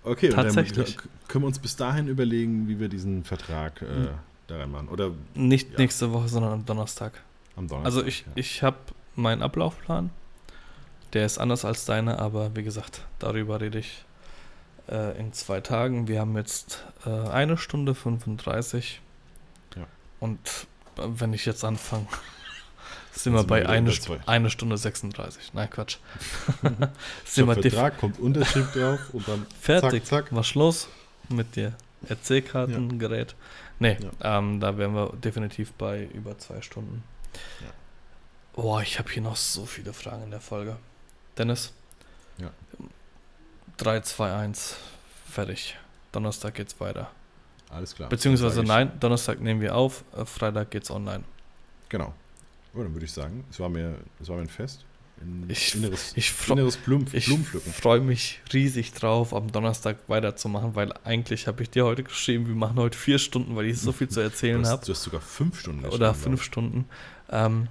okay, Tatsächlich. können wir uns bis dahin überlegen, wie wir diesen Vertrag äh, hm. da reinmachen. Oder, Nicht ja. nächste Woche, sondern am Donnerstag. Am Donnerstag. Also ich, ja. ich habe meinen Ablaufplan. Der ist anders als deine, aber wie gesagt, darüber rede ich äh, in zwei Tagen. Wir haben jetzt äh, eine Stunde 35. Ja. Und äh, wenn ich jetzt anfange, sind wir bei eine, St eine Stunde 36. Nein, Quatsch. sind wir Vertrag, kommt Unterschrift drauf und dann fertig. Zack, zack. Was los mit dir? EC-Kartengerät. Ja. Nee, ja. Ähm, da wären wir definitiv bei über zwei Stunden. Ja. Boah, ich habe hier noch so viele Fragen in der Folge. Dennis? Ja. 3, 2, 1, fertig. Donnerstag geht's weiter. Alles klar. Beziehungsweise nein, Donnerstag nehmen wir auf, äh, Freitag geht's online. Genau. Oh, dann würde ich sagen, es war mir, es war mir ein Fest. Ein ich, inneres, ich inneres Blum, ich freue mich riesig drauf, am Donnerstag weiterzumachen, weil eigentlich habe ich dir heute geschrieben, wir machen heute vier Stunden, weil ich so viel zu erzählen habe. Du hast sogar fünf Stunden. Oder fünf Stunden. Ähm,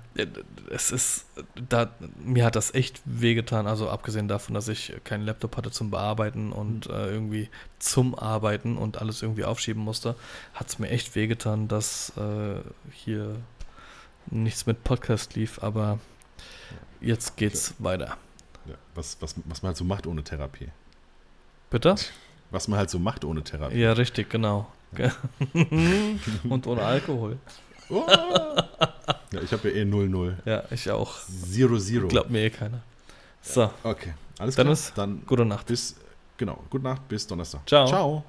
es ist, da, mir hat das echt wehgetan, also abgesehen davon, dass ich keinen Laptop hatte zum Bearbeiten und mhm. äh, irgendwie zum Arbeiten und alles irgendwie aufschieben musste, hat es mir echt wehgetan, dass äh, hier nichts mit Podcast lief, aber jetzt geht's okay. weiter. Ja, was, was, was man halt so macht ohne Therapie. Bitte? Was man halt so macht ohne Therapie. Ja, richtig, genau. Ja. und ohne Alkohol. Oh. Ja, ich habe ja eh 0-0. Ja, ich auch. 0-0. Glaubt mir eh keiner. So. Okay, alles klar. Dennis, Dann gute Nacht. Bis, genau, gute Nacht, bis Donnerstag. Ciao. Ciao.